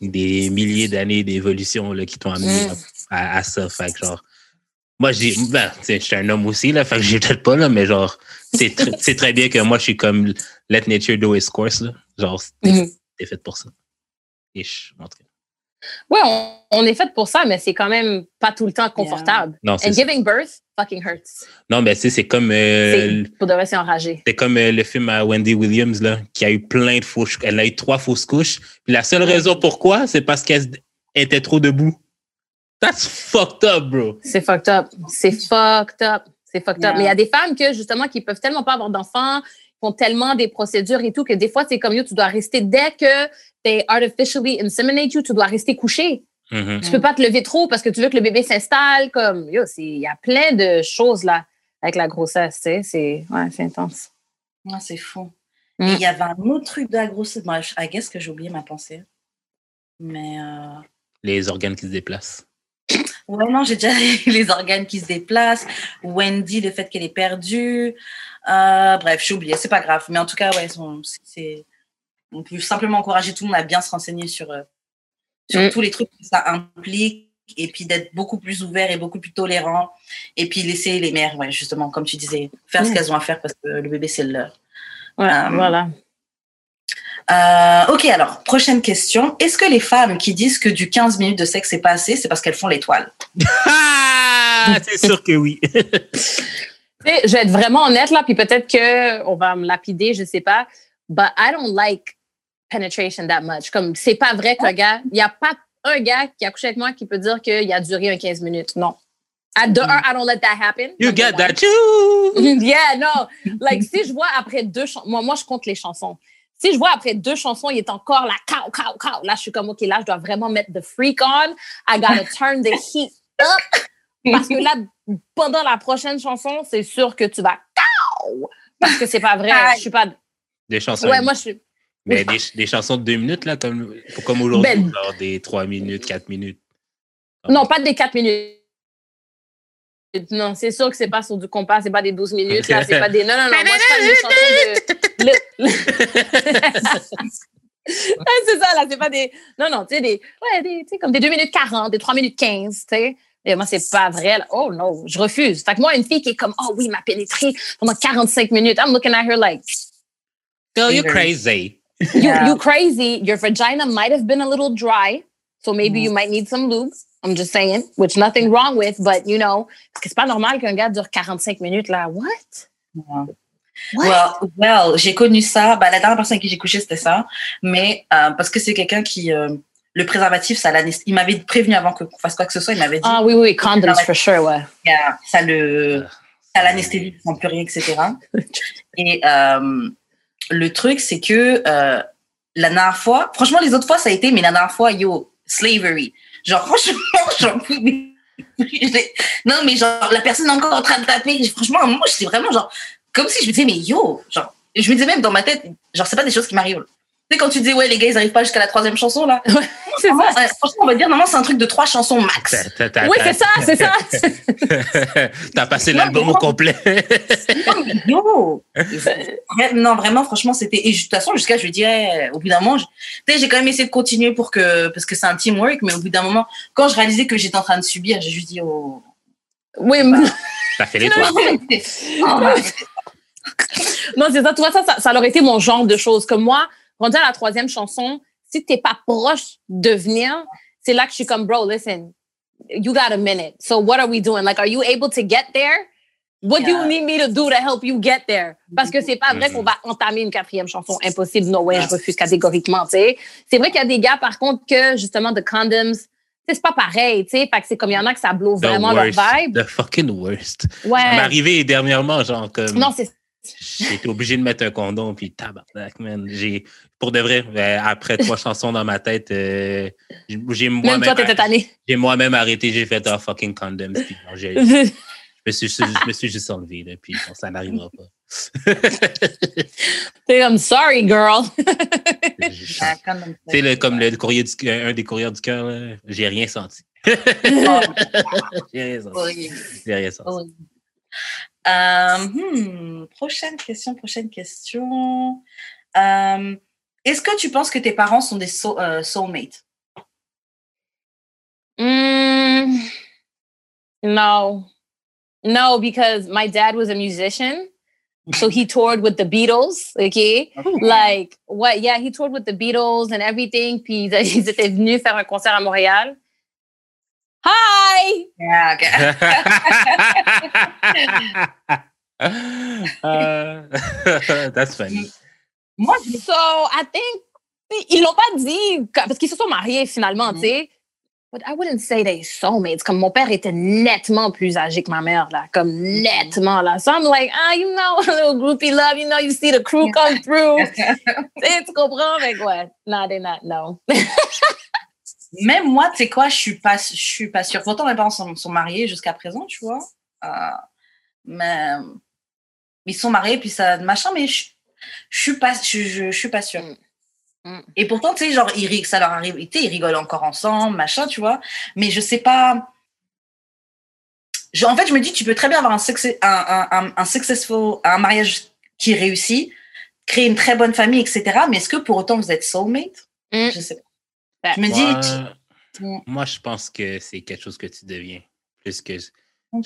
des milliers d'années d'évolution là, qui t'ont amené Mm. à, à ça. Fait que genre, moi, j'ai, ben, je suis un homme aussi, là, fait que j'ai peut-être pas, là, mais genre, c'est tr- c'est très bien que moi, je suis comme let nature do its course, là. Genre, t'es t'es fait pour ça. Ish, en tout cas. Ouais, on, on est fait pour ça, mais c'est quand même pas tout le temps confortable. Non, c'est And ça. giving birth fucking hurts. Non, mais tu sais, c'est comme, euh, C'est- pour de vrai, c'est enragé. C'est comme euh, le film à Wendy Williams, là, qui a eu plein de fausses Elle a eu trois fausses couches. Puis la seule raison pourquoi, c'est parce qu'elle était trop debout. That's fucked up, bro. C'est fucked up. C'est fucked up. C'est fucked up. Yeah. Mais il y a des femmes que, justement, qui peuvent tellement pas avoir d'enfants, font tellement des procédures et tout, que des fois, c'est comme, yo, tu dois rester, dès que they artificially inseminate you, tu dois rester couché. Mhm. Tu peux pas te lever trop parce que tu veux que le bébé s'installe. Comme, yo, c'est- il y a plein de choses, là, avec la grossesse, tu sais. C'est, ouais, c'est intense. Ouais, c'est fou. Mm. Et il y avait un autre truc de la grossesse. Moi, je- I guess que j'ai oublié ma pensée. Mais euh, Les organes qui se déplacent. Ouais, non, j'ai déjà les organes qui se déplacent. Wendy, le fait qu'elle est perdue. Euh, bref, j'ai oublié. C'est pas grave. Mais en tout cas, ouais, son- c'est-. On peut simplement encourager tout le monde à bien se renseigner sur, euh, sur Mm. tous les trucs que ça implique. Et puis d'être beaucoup plus ouvert et beaucoup plus tolérant. Et puis laisser les mères, ouais, justement, comme tu disais, faire ce Mm. qu'elles ont à faire parce que le bébé, c'est le leur. Ouais, Euh, voilà. Euh, ok, alors, prochaine question. Est-ce que les femmes qui disent que du 15 minutes de sexe, c'est pas assez, c'est parce qu'elles font l'étoile? Ah! C'est sûr que oui. Je vais être vraiment honnête, là, puis peut-être qu'on va me lapider, je sais pas. But I don't like penetration that much. Comme, c'est pas vrai qu'un gars, il y a pas un gars qui a couché avec moi qui peut dire qu'il a duré un 15 minutes. Non. I don't let that happen. You one. that, you! yeah, non. Like, si je vois après deux chansons, moi, moi, je compte les chansons. Si je vois après deux chansons, il est encore là, cow, cow, cow. Là, je suis comme, OK, là, je dois vraiment mettre the freak on. I gotta turn the heat up. Parce que là, pendant la prochaine chanson, c'est sûr que tu vas cow. Parce que c'est pas vrai. Je suis pas. Des chansons. Ouais, moi, je suis. Mais des, des chansons de deux minutes, là, comme, comme aujourd'hui, Ben- genre des trois minutes, quatre minutes. Non, pas des 4 minutes. Non, c'est sûr que c'est pas sur du compas, c'est pas des 12 minutes, là, c'est pas des. Non, non, non, moi, je parle des chansons de. C'est ça, là, c'est pas des. Non, non, tu sais, des. Ouais, des, tu sais, comme des 2 minutes 40, des 3 minutes 15, tu sais. Et moi, c'est pas vrai. là. Oh non, je refuse. Fait que moi, une fille qui est comme, oh oui, il m'a pénétré pendant 45 minutes, I'm looking at her like, Girl, you're crazy. you, Yeah. you crazy. Your vagina might have been a little dry, so maybe you might need some lube. I'm just saying, which nothing wrong with, but you know, parce que c'est pas normal qu'un gars dure 45 minutes là. What? What? Well, well, j'ai connu ça. Bah, la dernière personne avec qui j'ai couché, c'était ça. Mais euh, parce que c'est quelqu'un qui. euh, le préservatif, ça. Il m'avait prévenu avant qu'on fasse quoi que ce soit. Il m'avait dit Ah oui, oui, condoms for sure, ouais. ça le. Ça l'anesthésie, sent plus rien, etc. Et euh, le truc, c'est que euh, la dernière fois, franchement, les autres fois, ça a été, mais la dernière fois, yo, slavery. Genre, franchement, j'en. Non, mais genre, la personne est encore en train de taper. Franchement, moi, j'étais vraiment genre, comme si je me disais, mais yo, genre, je me disais même dans ma tête, genre, c'est pas des choses qui m'arrivent. Tu sais, quand tu disais, ouais, les gars, ils arrivent pas jusqu'à la troisième chanson, là. C'est Franchement, ça. ouais, franchement, on va dire, normalement, c'est un truc de trois chansons max. Oui, c'est ça, c'est ça. T'as passé Non, l'album au non. complet. Non, mais yo! Non, vraiment, franchement, c'était. Et de toute façon, jusqu'à, je dirais, au bout d'un moment, je- tu sais, j'ai quand même essayé de continuer pour que. Parce que c'est un teamwork, mais au bout d'un moment, quand je réalisais que j'étais en train de subir, j'ai juste dit, oh. Oui, mais- T'as fait les trois. Non, c'est ça. Tu vois, ça, ça, ça aurait été mon genre de choses. Comme moi, rendu à la troisième chanson, si t'es pas proche de venir, c'est là que je suis comme, bro, listen, you got a minute. So what are we doing? Like, are you able to get there? What do you Yeah. need me to do to help you get there? Parce que c'est pas vrai Mhm. qu'on va entamer une quatrième chanson. Impossible. No way, je refuse catégoriquement, tu sais. C'est vrai qu'il y a des gars, par contre, que, justement, de condoms, tu sais, c'est pas pareil, tu sais. Fait que c'est comme il y en a que ça blow The vraiment leur vibe. The fucking worst. Ça m'est Ouais. arrivé dernièrement, genre, comme. Non, c'est J'ai été obligé de mettre un condom, puis tabarnak, man. J'ai, pour de vrai, euh, après trois chansons dans ma tête, euh, j'ai même moi-même j'ai arrêté, j'ai fait un fucking condoms. Puis je me suis, je me suis juste enlevé, là, puis bon, ça n'arrivera pas. I'm sorry, girl. C'est le, comme le courrier du, un des courriers du cœur, j'ai rien senti. Oh, J'ai rien senti. horrible. J'ai rien senti. Euh, hmm, prochaine question, prochaine question. Euh, Est-ce que tu penses que tes parents sont des soul- euh, soulmates? Mm, no, no, because my dad was a musician. So he toured with the Beatles, okay? Like, what? Yeah, he toured with the Beatles and everything. Puis ils ils étaient venus faire un concert à Montréal. Hi! Yeah, okay. Uh, that's funny. Moi, je- So I think ils l'ont pas dit parce qu'ils se sont mariés finalement, tu sais. But I wouldn't say they soulmates. Comme mon père était nettement plus âgé que ma mère là, comme nettement là. So I'm like, ah, you know, a little groupie love, you know, you see the crew come through. tu comprends? Que ouais, no, they're not, no. Même moi, tu sais quoi, je suis pas, je suis pas sûre. Pourtant, mes parents sont, sont mariés jusqu'à présent, tu vois. Euh, mais ils sont mariés, puis ça, machin, mais je, je suis pas, je, je, je suis pas sûre. Mm. Mm. Et pourtant, tu sais, genre, ils, ça leur arrive, ils rigolent encore ensemble, machin, tu vois. Mais je sais pas. Je- en fait, je me dis, tu peux très bien avoir un, succès, un, un, un, un successful, un mariage qui réussit, créer une très bonne famille, etc. Mais est-ce que pour autant vous êtes soulmate? Mm. Je sais pas. Ben, Je me dis, Moi, moi, je pense que c'est quelque chose que tu deviens. Plus que.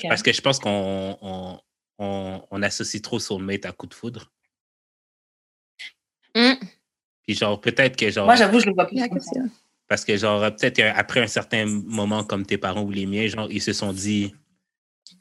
Parce que je pense qu'on on, on, on associe trop soulmate à coup de foudre. Mm. Puis genre, peut-être que genre. Moi, j'avoue, je le vois plus. Comme ça. Parce que, genre, peut-être euh, après un certain moment, comme tes parents ou les miens, genre, ils se sont dit, tu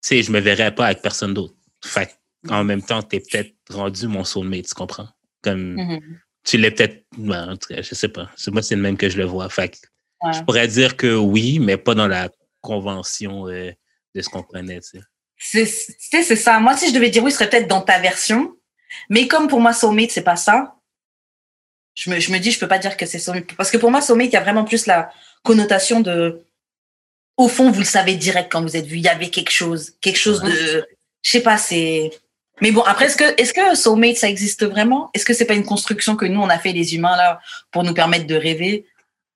sais, je me verrais pas avec personne d'autre. Fait en même temps, t'es peut-être rendu mon soulmate, tu comprends? Comme, Mhm. Tu l'es peut-être, ben, en tout cas, je sais pas. C'est- Moi, c'est le même que je le vois. Fait Ouais. je pourrais dire que oui, mais pas dans la convention euh, de ce qu'on connaît, tu sais. C'est, tu sais, c'est ça. Moi, si je devais dire oui, ce serait peut-être dans ta version. Mais comme pour moi, soulmate, c'est pas ça. Je me, je me dis, je peux pas dire que c'est soulmate. Parce que pour moi, soulmate, il y a vraiment plus la connotation de. Au fond, vous le savez direct quand vous êtes vu. Il y avait quelque chose. Quelque chose de. Je sais pas, c'est. Mais bon, après, est-ce que, est-ce que soulmate, ça existe vraiment? Est-ce que c'est pas une construction que nous, on a fait les humains, là, pour nous permettre de rêver?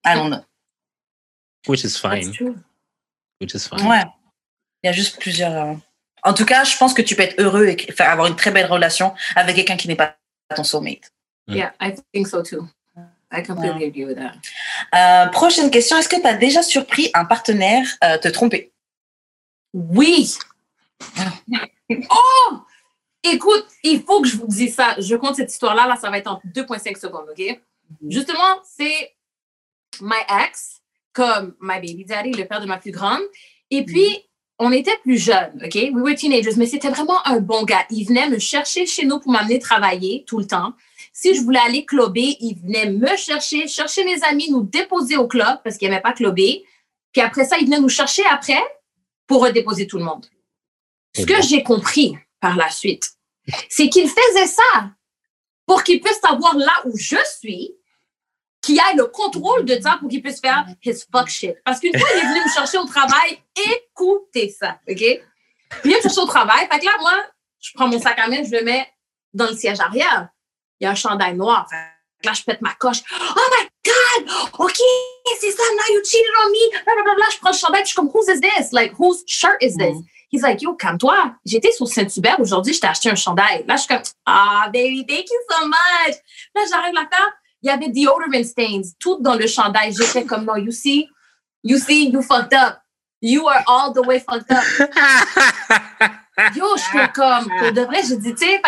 Allons, non. Which is fine. Which is fine. Ouais. Il y a juste plusieurs. euh, En tout cas, je pense que tu peux être heureux et faire avoir une très belle relation avec quelqu'un qui n'est pas ton soulmate. Mm. Yeah, I think so too. I completely agree with that. Euh, prochaine question. Est-ce que tu as déjà surpris un partenaire euh, te tromper? Oui. oh! Écoute, il faut que je vous dise ça. Je compte cette histoire-là, là, ça va être en 2,5 secondes, OK? Justement, c'est my ex, comme my baby daddy, le père de ma plus grande. Et puis, on était plus jeunes, OK? We were teenagers, mais c'était vraiment un bon gars. Il venait me chercher chez nous pour m'amener travailler tout le temps. Si je voulais aller clubber, il venait me chercher, chercher mes amis, nous déposer au club parce qu'il n'aimait pas clubber. Puis après ça, il venait nous chercher après pour redéposer tout le monde. Ce que j'ai compris par la suite, c'est qu'il faisait ça pour qu'il puisse savoir là où je suis, qu'il ait le contrôle de ça pour qu'il puisse faire his fuck shit. Parce qu'une fois, il est venu me chercher au travail, écoutez ça, OK? Il vient me chercher au travail. Fait que là, moi, je prends mon sac à main, je le mets dans le siège arrière. Il y a un chandail noir. Là, je pète ma coche. Oh my God! OK, c'est ça, now you cheated on me. Blablabla. Je prends le chandail, je suis comme, whose is this? Like, whose shirt is this? He's like, yo, calme-toi. J'étais sur Saint-Hubert aujourd'hui, je t'ai acheté un chandail. Là, je suis comme, ah, baby, thank you so much. Là, j'arrive là faire. Il y avait deodorant stains, tout dans le chandail. J'étais comme, no, you see, you see, you fucked up. You are all the way fucked up. Yo, je suis comme, pour de vrai, j'ai dit, tu sais,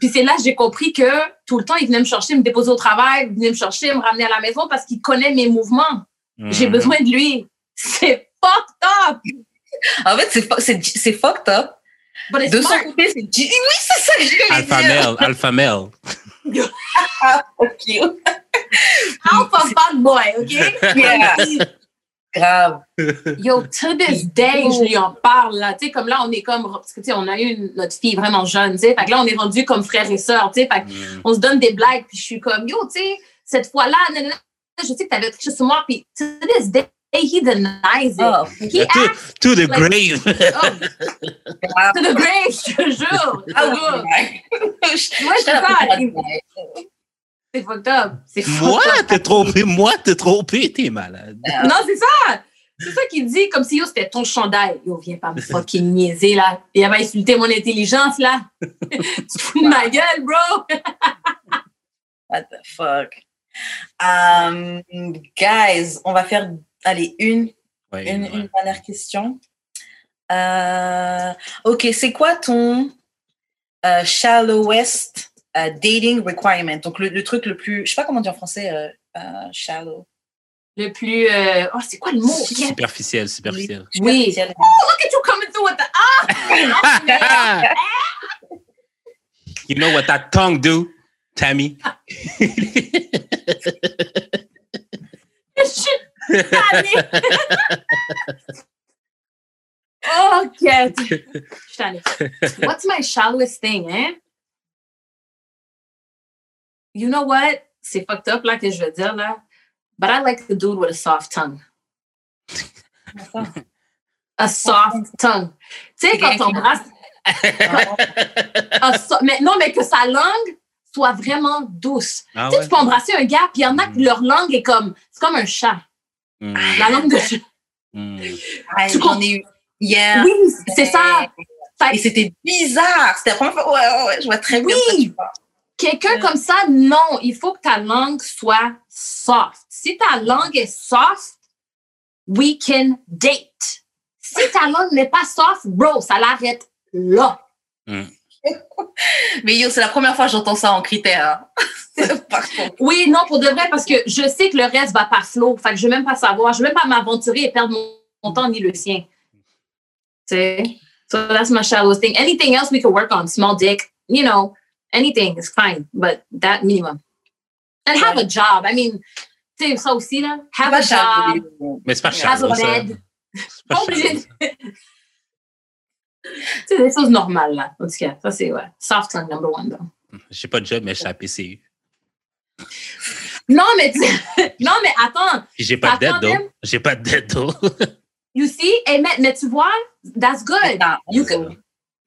puis c'est là que j'ai compris que tout le temps, il venait me chercher, me déposer au travail, il venait me chercher, me ramener à la maison parce qu'il connaît mes mouvements. J'ai Mhm. besoin de lui. C'est fucked up. En fait, c'est, fucked up. But it's De son smart. côté, c'est. Oui, c'est ça que je voulais Alpha dire. male, alpha male. Ok. Alpha fuck boy, OK? Yeah. Grave. Yo, to this day, je lui en parle, là. Tu sais, comme là, on est comme, parce que, tu sais, on a eu une- notre fille vraiment jeune, tu sais. Fait que là, on est rendu comme frères et sœurs, tu sais. Fait que Mhm. on se donne des blagues, puis je suis comme, yo, tu sais, cette fois-là, nanana, je sais que t'avais triché sur moi, puis to this day, he denies it. Oh, He to, acts, to the like- grave. oh, To the grave, je te jure. Ah te jure. Moi, je. C'est fucked up. C'est Moi, t'es trompé. Moi, t'es trompé. T'es malade. Non, c'est ça. C'est ça qu'il dit, comme si yo, c'était ton chandail. Yo, viens pas me fucking niaiser, là. Il avait insulté mon intelligence, là. tu te fous de ma gueule, bro. What the fuck? Um, guys, on va faire, allez, une, Ouais, une, ouais. une dernière question. Euh, ok, c'est quoi ton euh, shallowest euh, dating requirement? Donc, le, le truc le plus, je sais pas comment dire en français, euh, euh, shallow. Le plus. euh, Oh, c'est quoi le mot? Superficiel, superficiel. Oui. Superficiel. Look at you coming through with the. Ah! you know what that tongue do, Tammy? Suis tannée. What's my shallowest thing, hein? You know what? C'est fucked up là que je vais dire là. But I like the dude with a soft tongue. A soft tongue. Tu sais, quand on so- mais, non, mais que sa langue soit vraiment douce. Ah Tu sais, ouais? tu peux embrasser un gars, puis il y en a que leur langue est comme. C'est comme un chat. Mm, La langue de mm. Ah, Tu J'en ai eu hier. Oui, c'est ça. Et c'était bizarre. C'était fois. Ouais, ouais, ouais, je vois très bien Oui. ce que. Quelqu'un comme ça, non, il faut que ta langue soit soft. Si ta langue est soft, we can date. Si ta langue n'est pas soft, bro, ça l'arrête là. Mais yo, c'est la première fois que j'entends ça en critère. hein. Oui, non, pour de vrai, parce que je sais que le reste va par flow. Fait que je veux même pas savoir. Je veux même pas m'aventurer et perdre mon, mon temps ni le sien. Tu sais? So that's my shallow thing. Anything else we could work on? Small dick, you know, anything is fine. But that minimum. And have a job. I mean, tu sais, ça aussi, là. Have a job. Mais c'est pas Have a shallow, ça. pas obligé. C'est des choses normales, là. En tout cas, ça, c'est, ouais. Soft tongue number one, though. J'ai pas de job, mais je suis à PCU. Non, mais, tu- non, mais attends. J'ai pas de dette, même. d'eau. J'ai pas de dette, d'eau. You see? Eh, mais, mais tu vois, that's good. Ah, You could,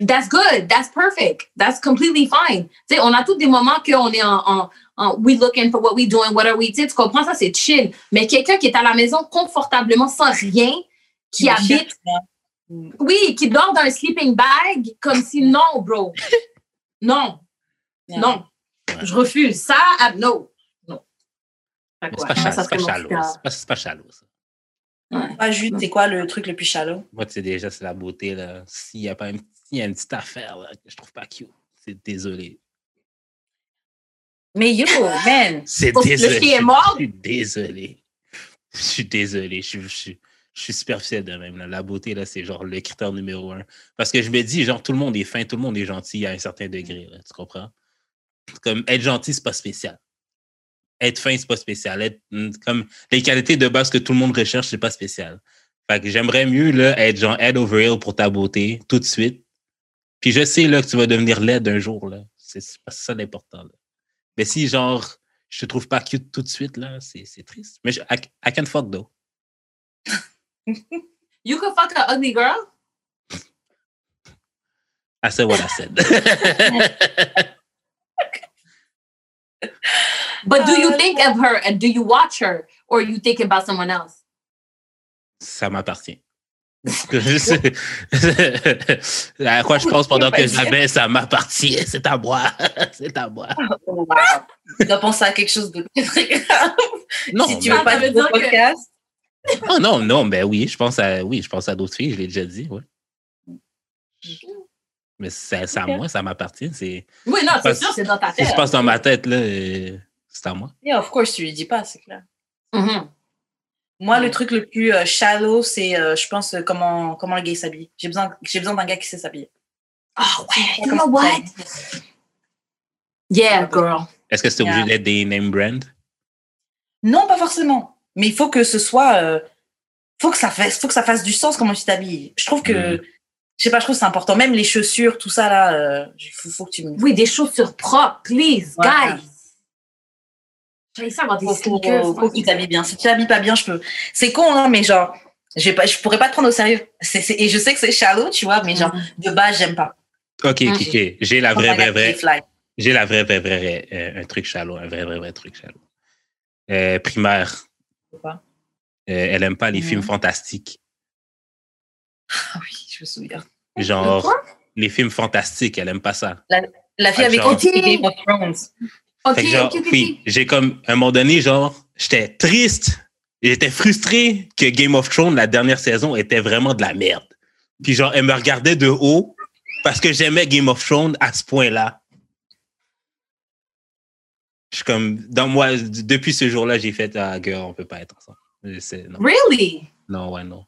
that's good. That's perfect. That's completely fine. Tu sais, on a tous des moments qu'on est en, en, en we looking for what we doing, what are we, tu comprends? Ça, c'est chill. Mais quelqu'un qui est à la maison confortablement sans rien, qui habite. Oui, qui dort dans un sleeping bag, comme si non, bro. Non, Yeah. non. Je refuse. Ça, no. Non. C'est ouais, pas shallow, ça c'est pas critère. C'est pas-. Ah, Jude, c'est quoi le truc le plus shallow? Moi, tu sais déjà, c'est la beauté, là. S'il y a pas y a une petite affaire, là, que je trouve pas cute, c'est désolé. Mais yo, man. C'est le désolé. chien est mort? Je suis désolé. Je suis désolé. Je suis, je suis, superficiel de même. La beauté, là, c'est genre le critère numéro un. Parce que je me dis, genre, tout le monde est fin, tout le monde est gentil à un certain degré. tu comprends? Comme être gentil, c'est pas spécial. Être fin, c'est pas spécial. Être, mm, comme les qualités de base que tout le monde recherche, c'est pas spécial. Fait que j'aimerais mieux là, être genre head over heel pour ta beauté tout de suite. Puis je sais là, que tu vas devenir laid un jour. là. C'est c'est pas ça l'important. là. Mais si genre je te trouve pas cute tout de suite, là, c'est c'est triste. Mais je, I, I can fuck though. You could fuck an ugly girl? I said what I said. But do you Uh, think of her and do you watch her or you think about someone else? ça m'appartient. à quoi je pense pendant que j'avais, ça m'appartient. C'est à moi. C'est à moi. Oh, wow. Tu dois penser à quelque chose de très, grave. Non, si tu veux pas veut de dire que- podcast. Oh non, non, ben oui, je pense à oui, je pense à d'autres filles, je l'ai déjà dit, ouais. Mais c'est à moi, ça m'appartient. C'est Oui, non, c'est sûr, c'est dans ta ce qui tête. se passe dans ma tête, là, euh, c'est à moi. Yeah, of course, tu lui dis pas, c'est clair. Mhm. Moi, Mm. le truc le plus euh, shallow, c'est, euh, je pense, comment, comment un gay s'habille. J'ai besoin, j'ai besoin d'un gars qui sait s'habiller. Oh, ouais. You know ça. what? Yeah, girl. Est-ce que c'est obligé Yeah. d'être des name brands? Non, pas forcément. Mais il faut que ce soit, euh, faut que ça fasse, faut que ça fasse du sens comment tu t'habilles. Je trouve que, Mhm. je sais pas, je trouve que c'est important. Même les chaussures, tout ça là, euh, il faut, faut que tu me. Oui, des chaussures propres, please, Ouais. guys. J'ai ça avoir des Faut, faut, sneakers. faut que tu t'habilles bien. Si tu t'habilles pas bien, je peux. C'est con, hein, mais genre, Je pas, je pourrais pas te prendre au sérieux. C'est, c'est- et je sais que c'est shallow, tu vois, mais genre, de base, j'aime pas. Ok, ok, ok. J'ai la vraie, vraie, vraie. J'ai la vraie, vraie, vraie, vraie, euh, un truc shallow, un vrai, vrai, vrai truc shallow. Euh, primaire. Euh, elle aime pas les films fantastiques. Ah oui, je me souviens. Genre, les films fantastiques, elle aime pas ça. La fille Ah, avec genre- Game of Thrones. Fait que genre, oui, j'ai comme, à un moment donné, genre, j'étais triste, j'étais frustré que Game of Thrones, la dernière saison, était vraiment de la merde. Puis genre, elle me regardait de haut parce que j'aimais Game of Thrones à ce point-là. Je suis comme, dans moi, depuis ce jour-là, j'ai fait, ah, girl, on peut pas être ensemble. Non, Really? non, ouais, non.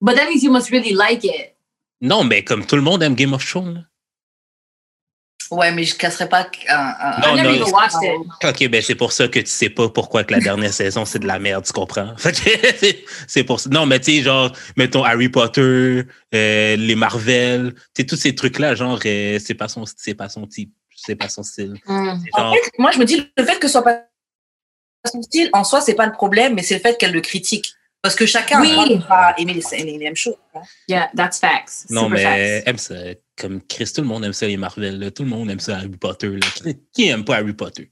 But that means you must really like it. Non, mais comme tout le monde aime Game of Thrones. Ouais, mais je casserais pas un. un- Non, I never non, even watched it. Ok, ben c'est pour ça que tu sais pas pourquoi que la dernière saison c'est de la merde, tu comprends? C'est- pour ça. Non, mais tu sais, genre, mettons Harry Potter, euh, les Marvel, tu sais, tous ces trucs-là, genre, euh, c'est pas son, c'est pas son type, c'est pas son style. Mm. En fait, moi, je me dis, le fait que ce soit pas son style, en soi, c'est pas le problème, mais c'est le fait qu'elle le critique. Parce que chacun Oui. a le droit de pas aimer les, les, les mêmes choses. hein. Yeah, that's facts. non, Super mais facts. aime ça. Comme Chris, tout le monde aime ça, les Marvel, là. tout le monde aime ça, Harry Potter. Là. Qui, qui aime pas Harry Potter?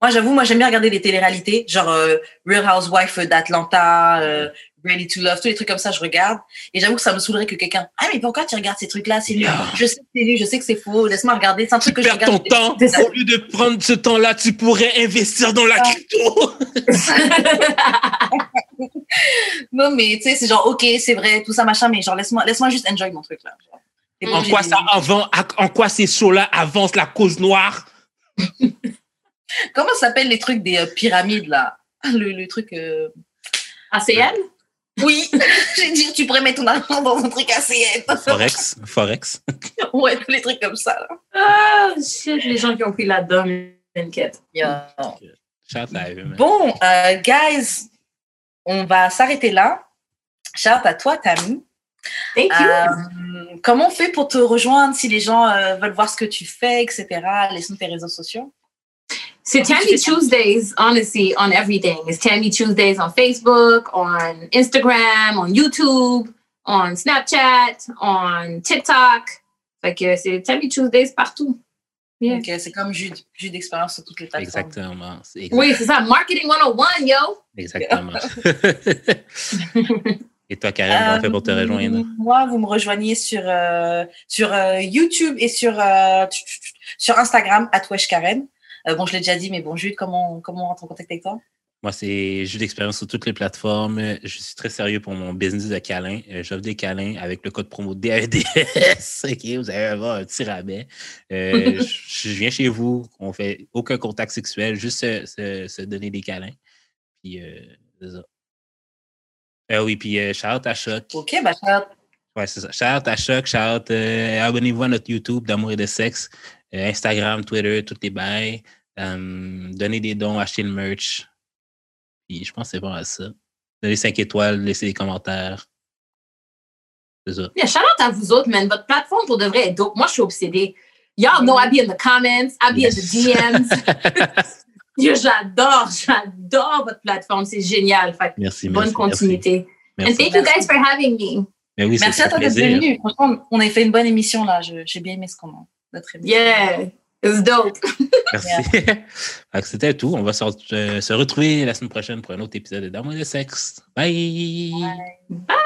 Moi, j'avoue, moi, j'aime bien regarder les téléréalités, genre euh, Real Housewife d'Atlanta, euh, Ready to Love, tous les trucs comme ça, je regarde. Et j'avoue que ça me saoulerait que quelqu'un, ah, mais pourquoi tu regardes ces trucs-là? C'est. Yeah. Je sais que c'est nul, je sais que c'est faux, laisse-moi regarder. C'est un Tu truc que je perds ton regarde. temps. Ça. Au lieu de prendre ce temps-là, tu pourrais investir dans la Ah. crypto. Non, mais tu sais, c'est genre, ok, c'est vrai, tout ça, machin, mais genre, laisse-moi laisse-moi juste enjoy mon truc, là. Genre, T'es pas En quoi ça avant, en quoi ces shows-là avancent la cause noire? Comment s'appellent les trucs des euh, pyramides, là? Le, le truc. euh, ACN? Oui, j'ai dit, tu pourrais mettre ton argent dans un truc ACN. Forex, Forex. ouais, tous les trucs comme ça. Là. Ah, shit, les gens qui ont pris. Yeah. Shout à eux, man. Bon, euh, guys, on va s'arrêter là. Shout à toi, Tammy. Thank you. Euh, comment on fait pour te rejoindre si les gens euh, veulent voir ce que tu fais, etc. Laisse-nous tes réseaux sociaux. C'est Tammy Tuesdays, honestly, on everything. It's Tammy Tuesdays on Facebook, on Instagram, on YouTube, on Snapchat, on TikTok. Fait que c'est Tammy Tuesdays partout. Yeah. C'est comme jus, jus d'expérience sur toutes les plateformes. Exactement. exact- Oui, c'est ça. Marketing 101, yo. Exactement. Et toi, Karen, comment on fait pour te Euh, rejoindre? Moi, vous me rejoignez sur, euh, sur euh, YouTube et sur, euh, sur Instagram, Karen. Euh, bon, je l'ai déjà dit, mais bon, Jude, comment, comment on rentre en contact avec toi? Moi, c'est jeu d'expérience sur toutes les plateformes. Je suis très sérieux pour mon business de câlin. Euh, J'offre des câlins avec le code promo DAEDS. OK, vous allez avoir un petit rabais. Euh, je, je viens chez vous. On fait aucun contact sexuel, juste se, se- se donner des câlins. Puis, euh, c'est ça. Euh, oui, puis euh, shout à Choc. Ok, bah, shout- Ouais, c'est ça. Shout à Choc, shout. euh, Abonnez-vous à notre YouTube d'amour et de sexe, Instagram, Twitter, toutes les bails. Euh, donnez des dons, achetez le merch. Puis je pense que c'est bon à ça. Donnez 5 étoiles, laissez des commentaires. C'est ça. Yeah, shout out à vous autres, man. Votre plateforme pour de vrai est dope. Moi, je suis obsédée. Y'all know I be in the comments, I be in the DMs. J'adore, j'adore votre plateforme. C'est génial. Fait merci, bonne merci, continuité. Merci. And thank you guys for having me. Mais oui, Merci à toi d'être venu. Franchement, on a fait une bonne émission là. J'ai bien aimé ce qu'on a. Notre émission. Yeah, it's dope. Merci. C'était tout. On va se, euh, se retrouver la semaine prochaine pour un autre épisode d'Amour et de sexe. Bye. Ouais. Bye.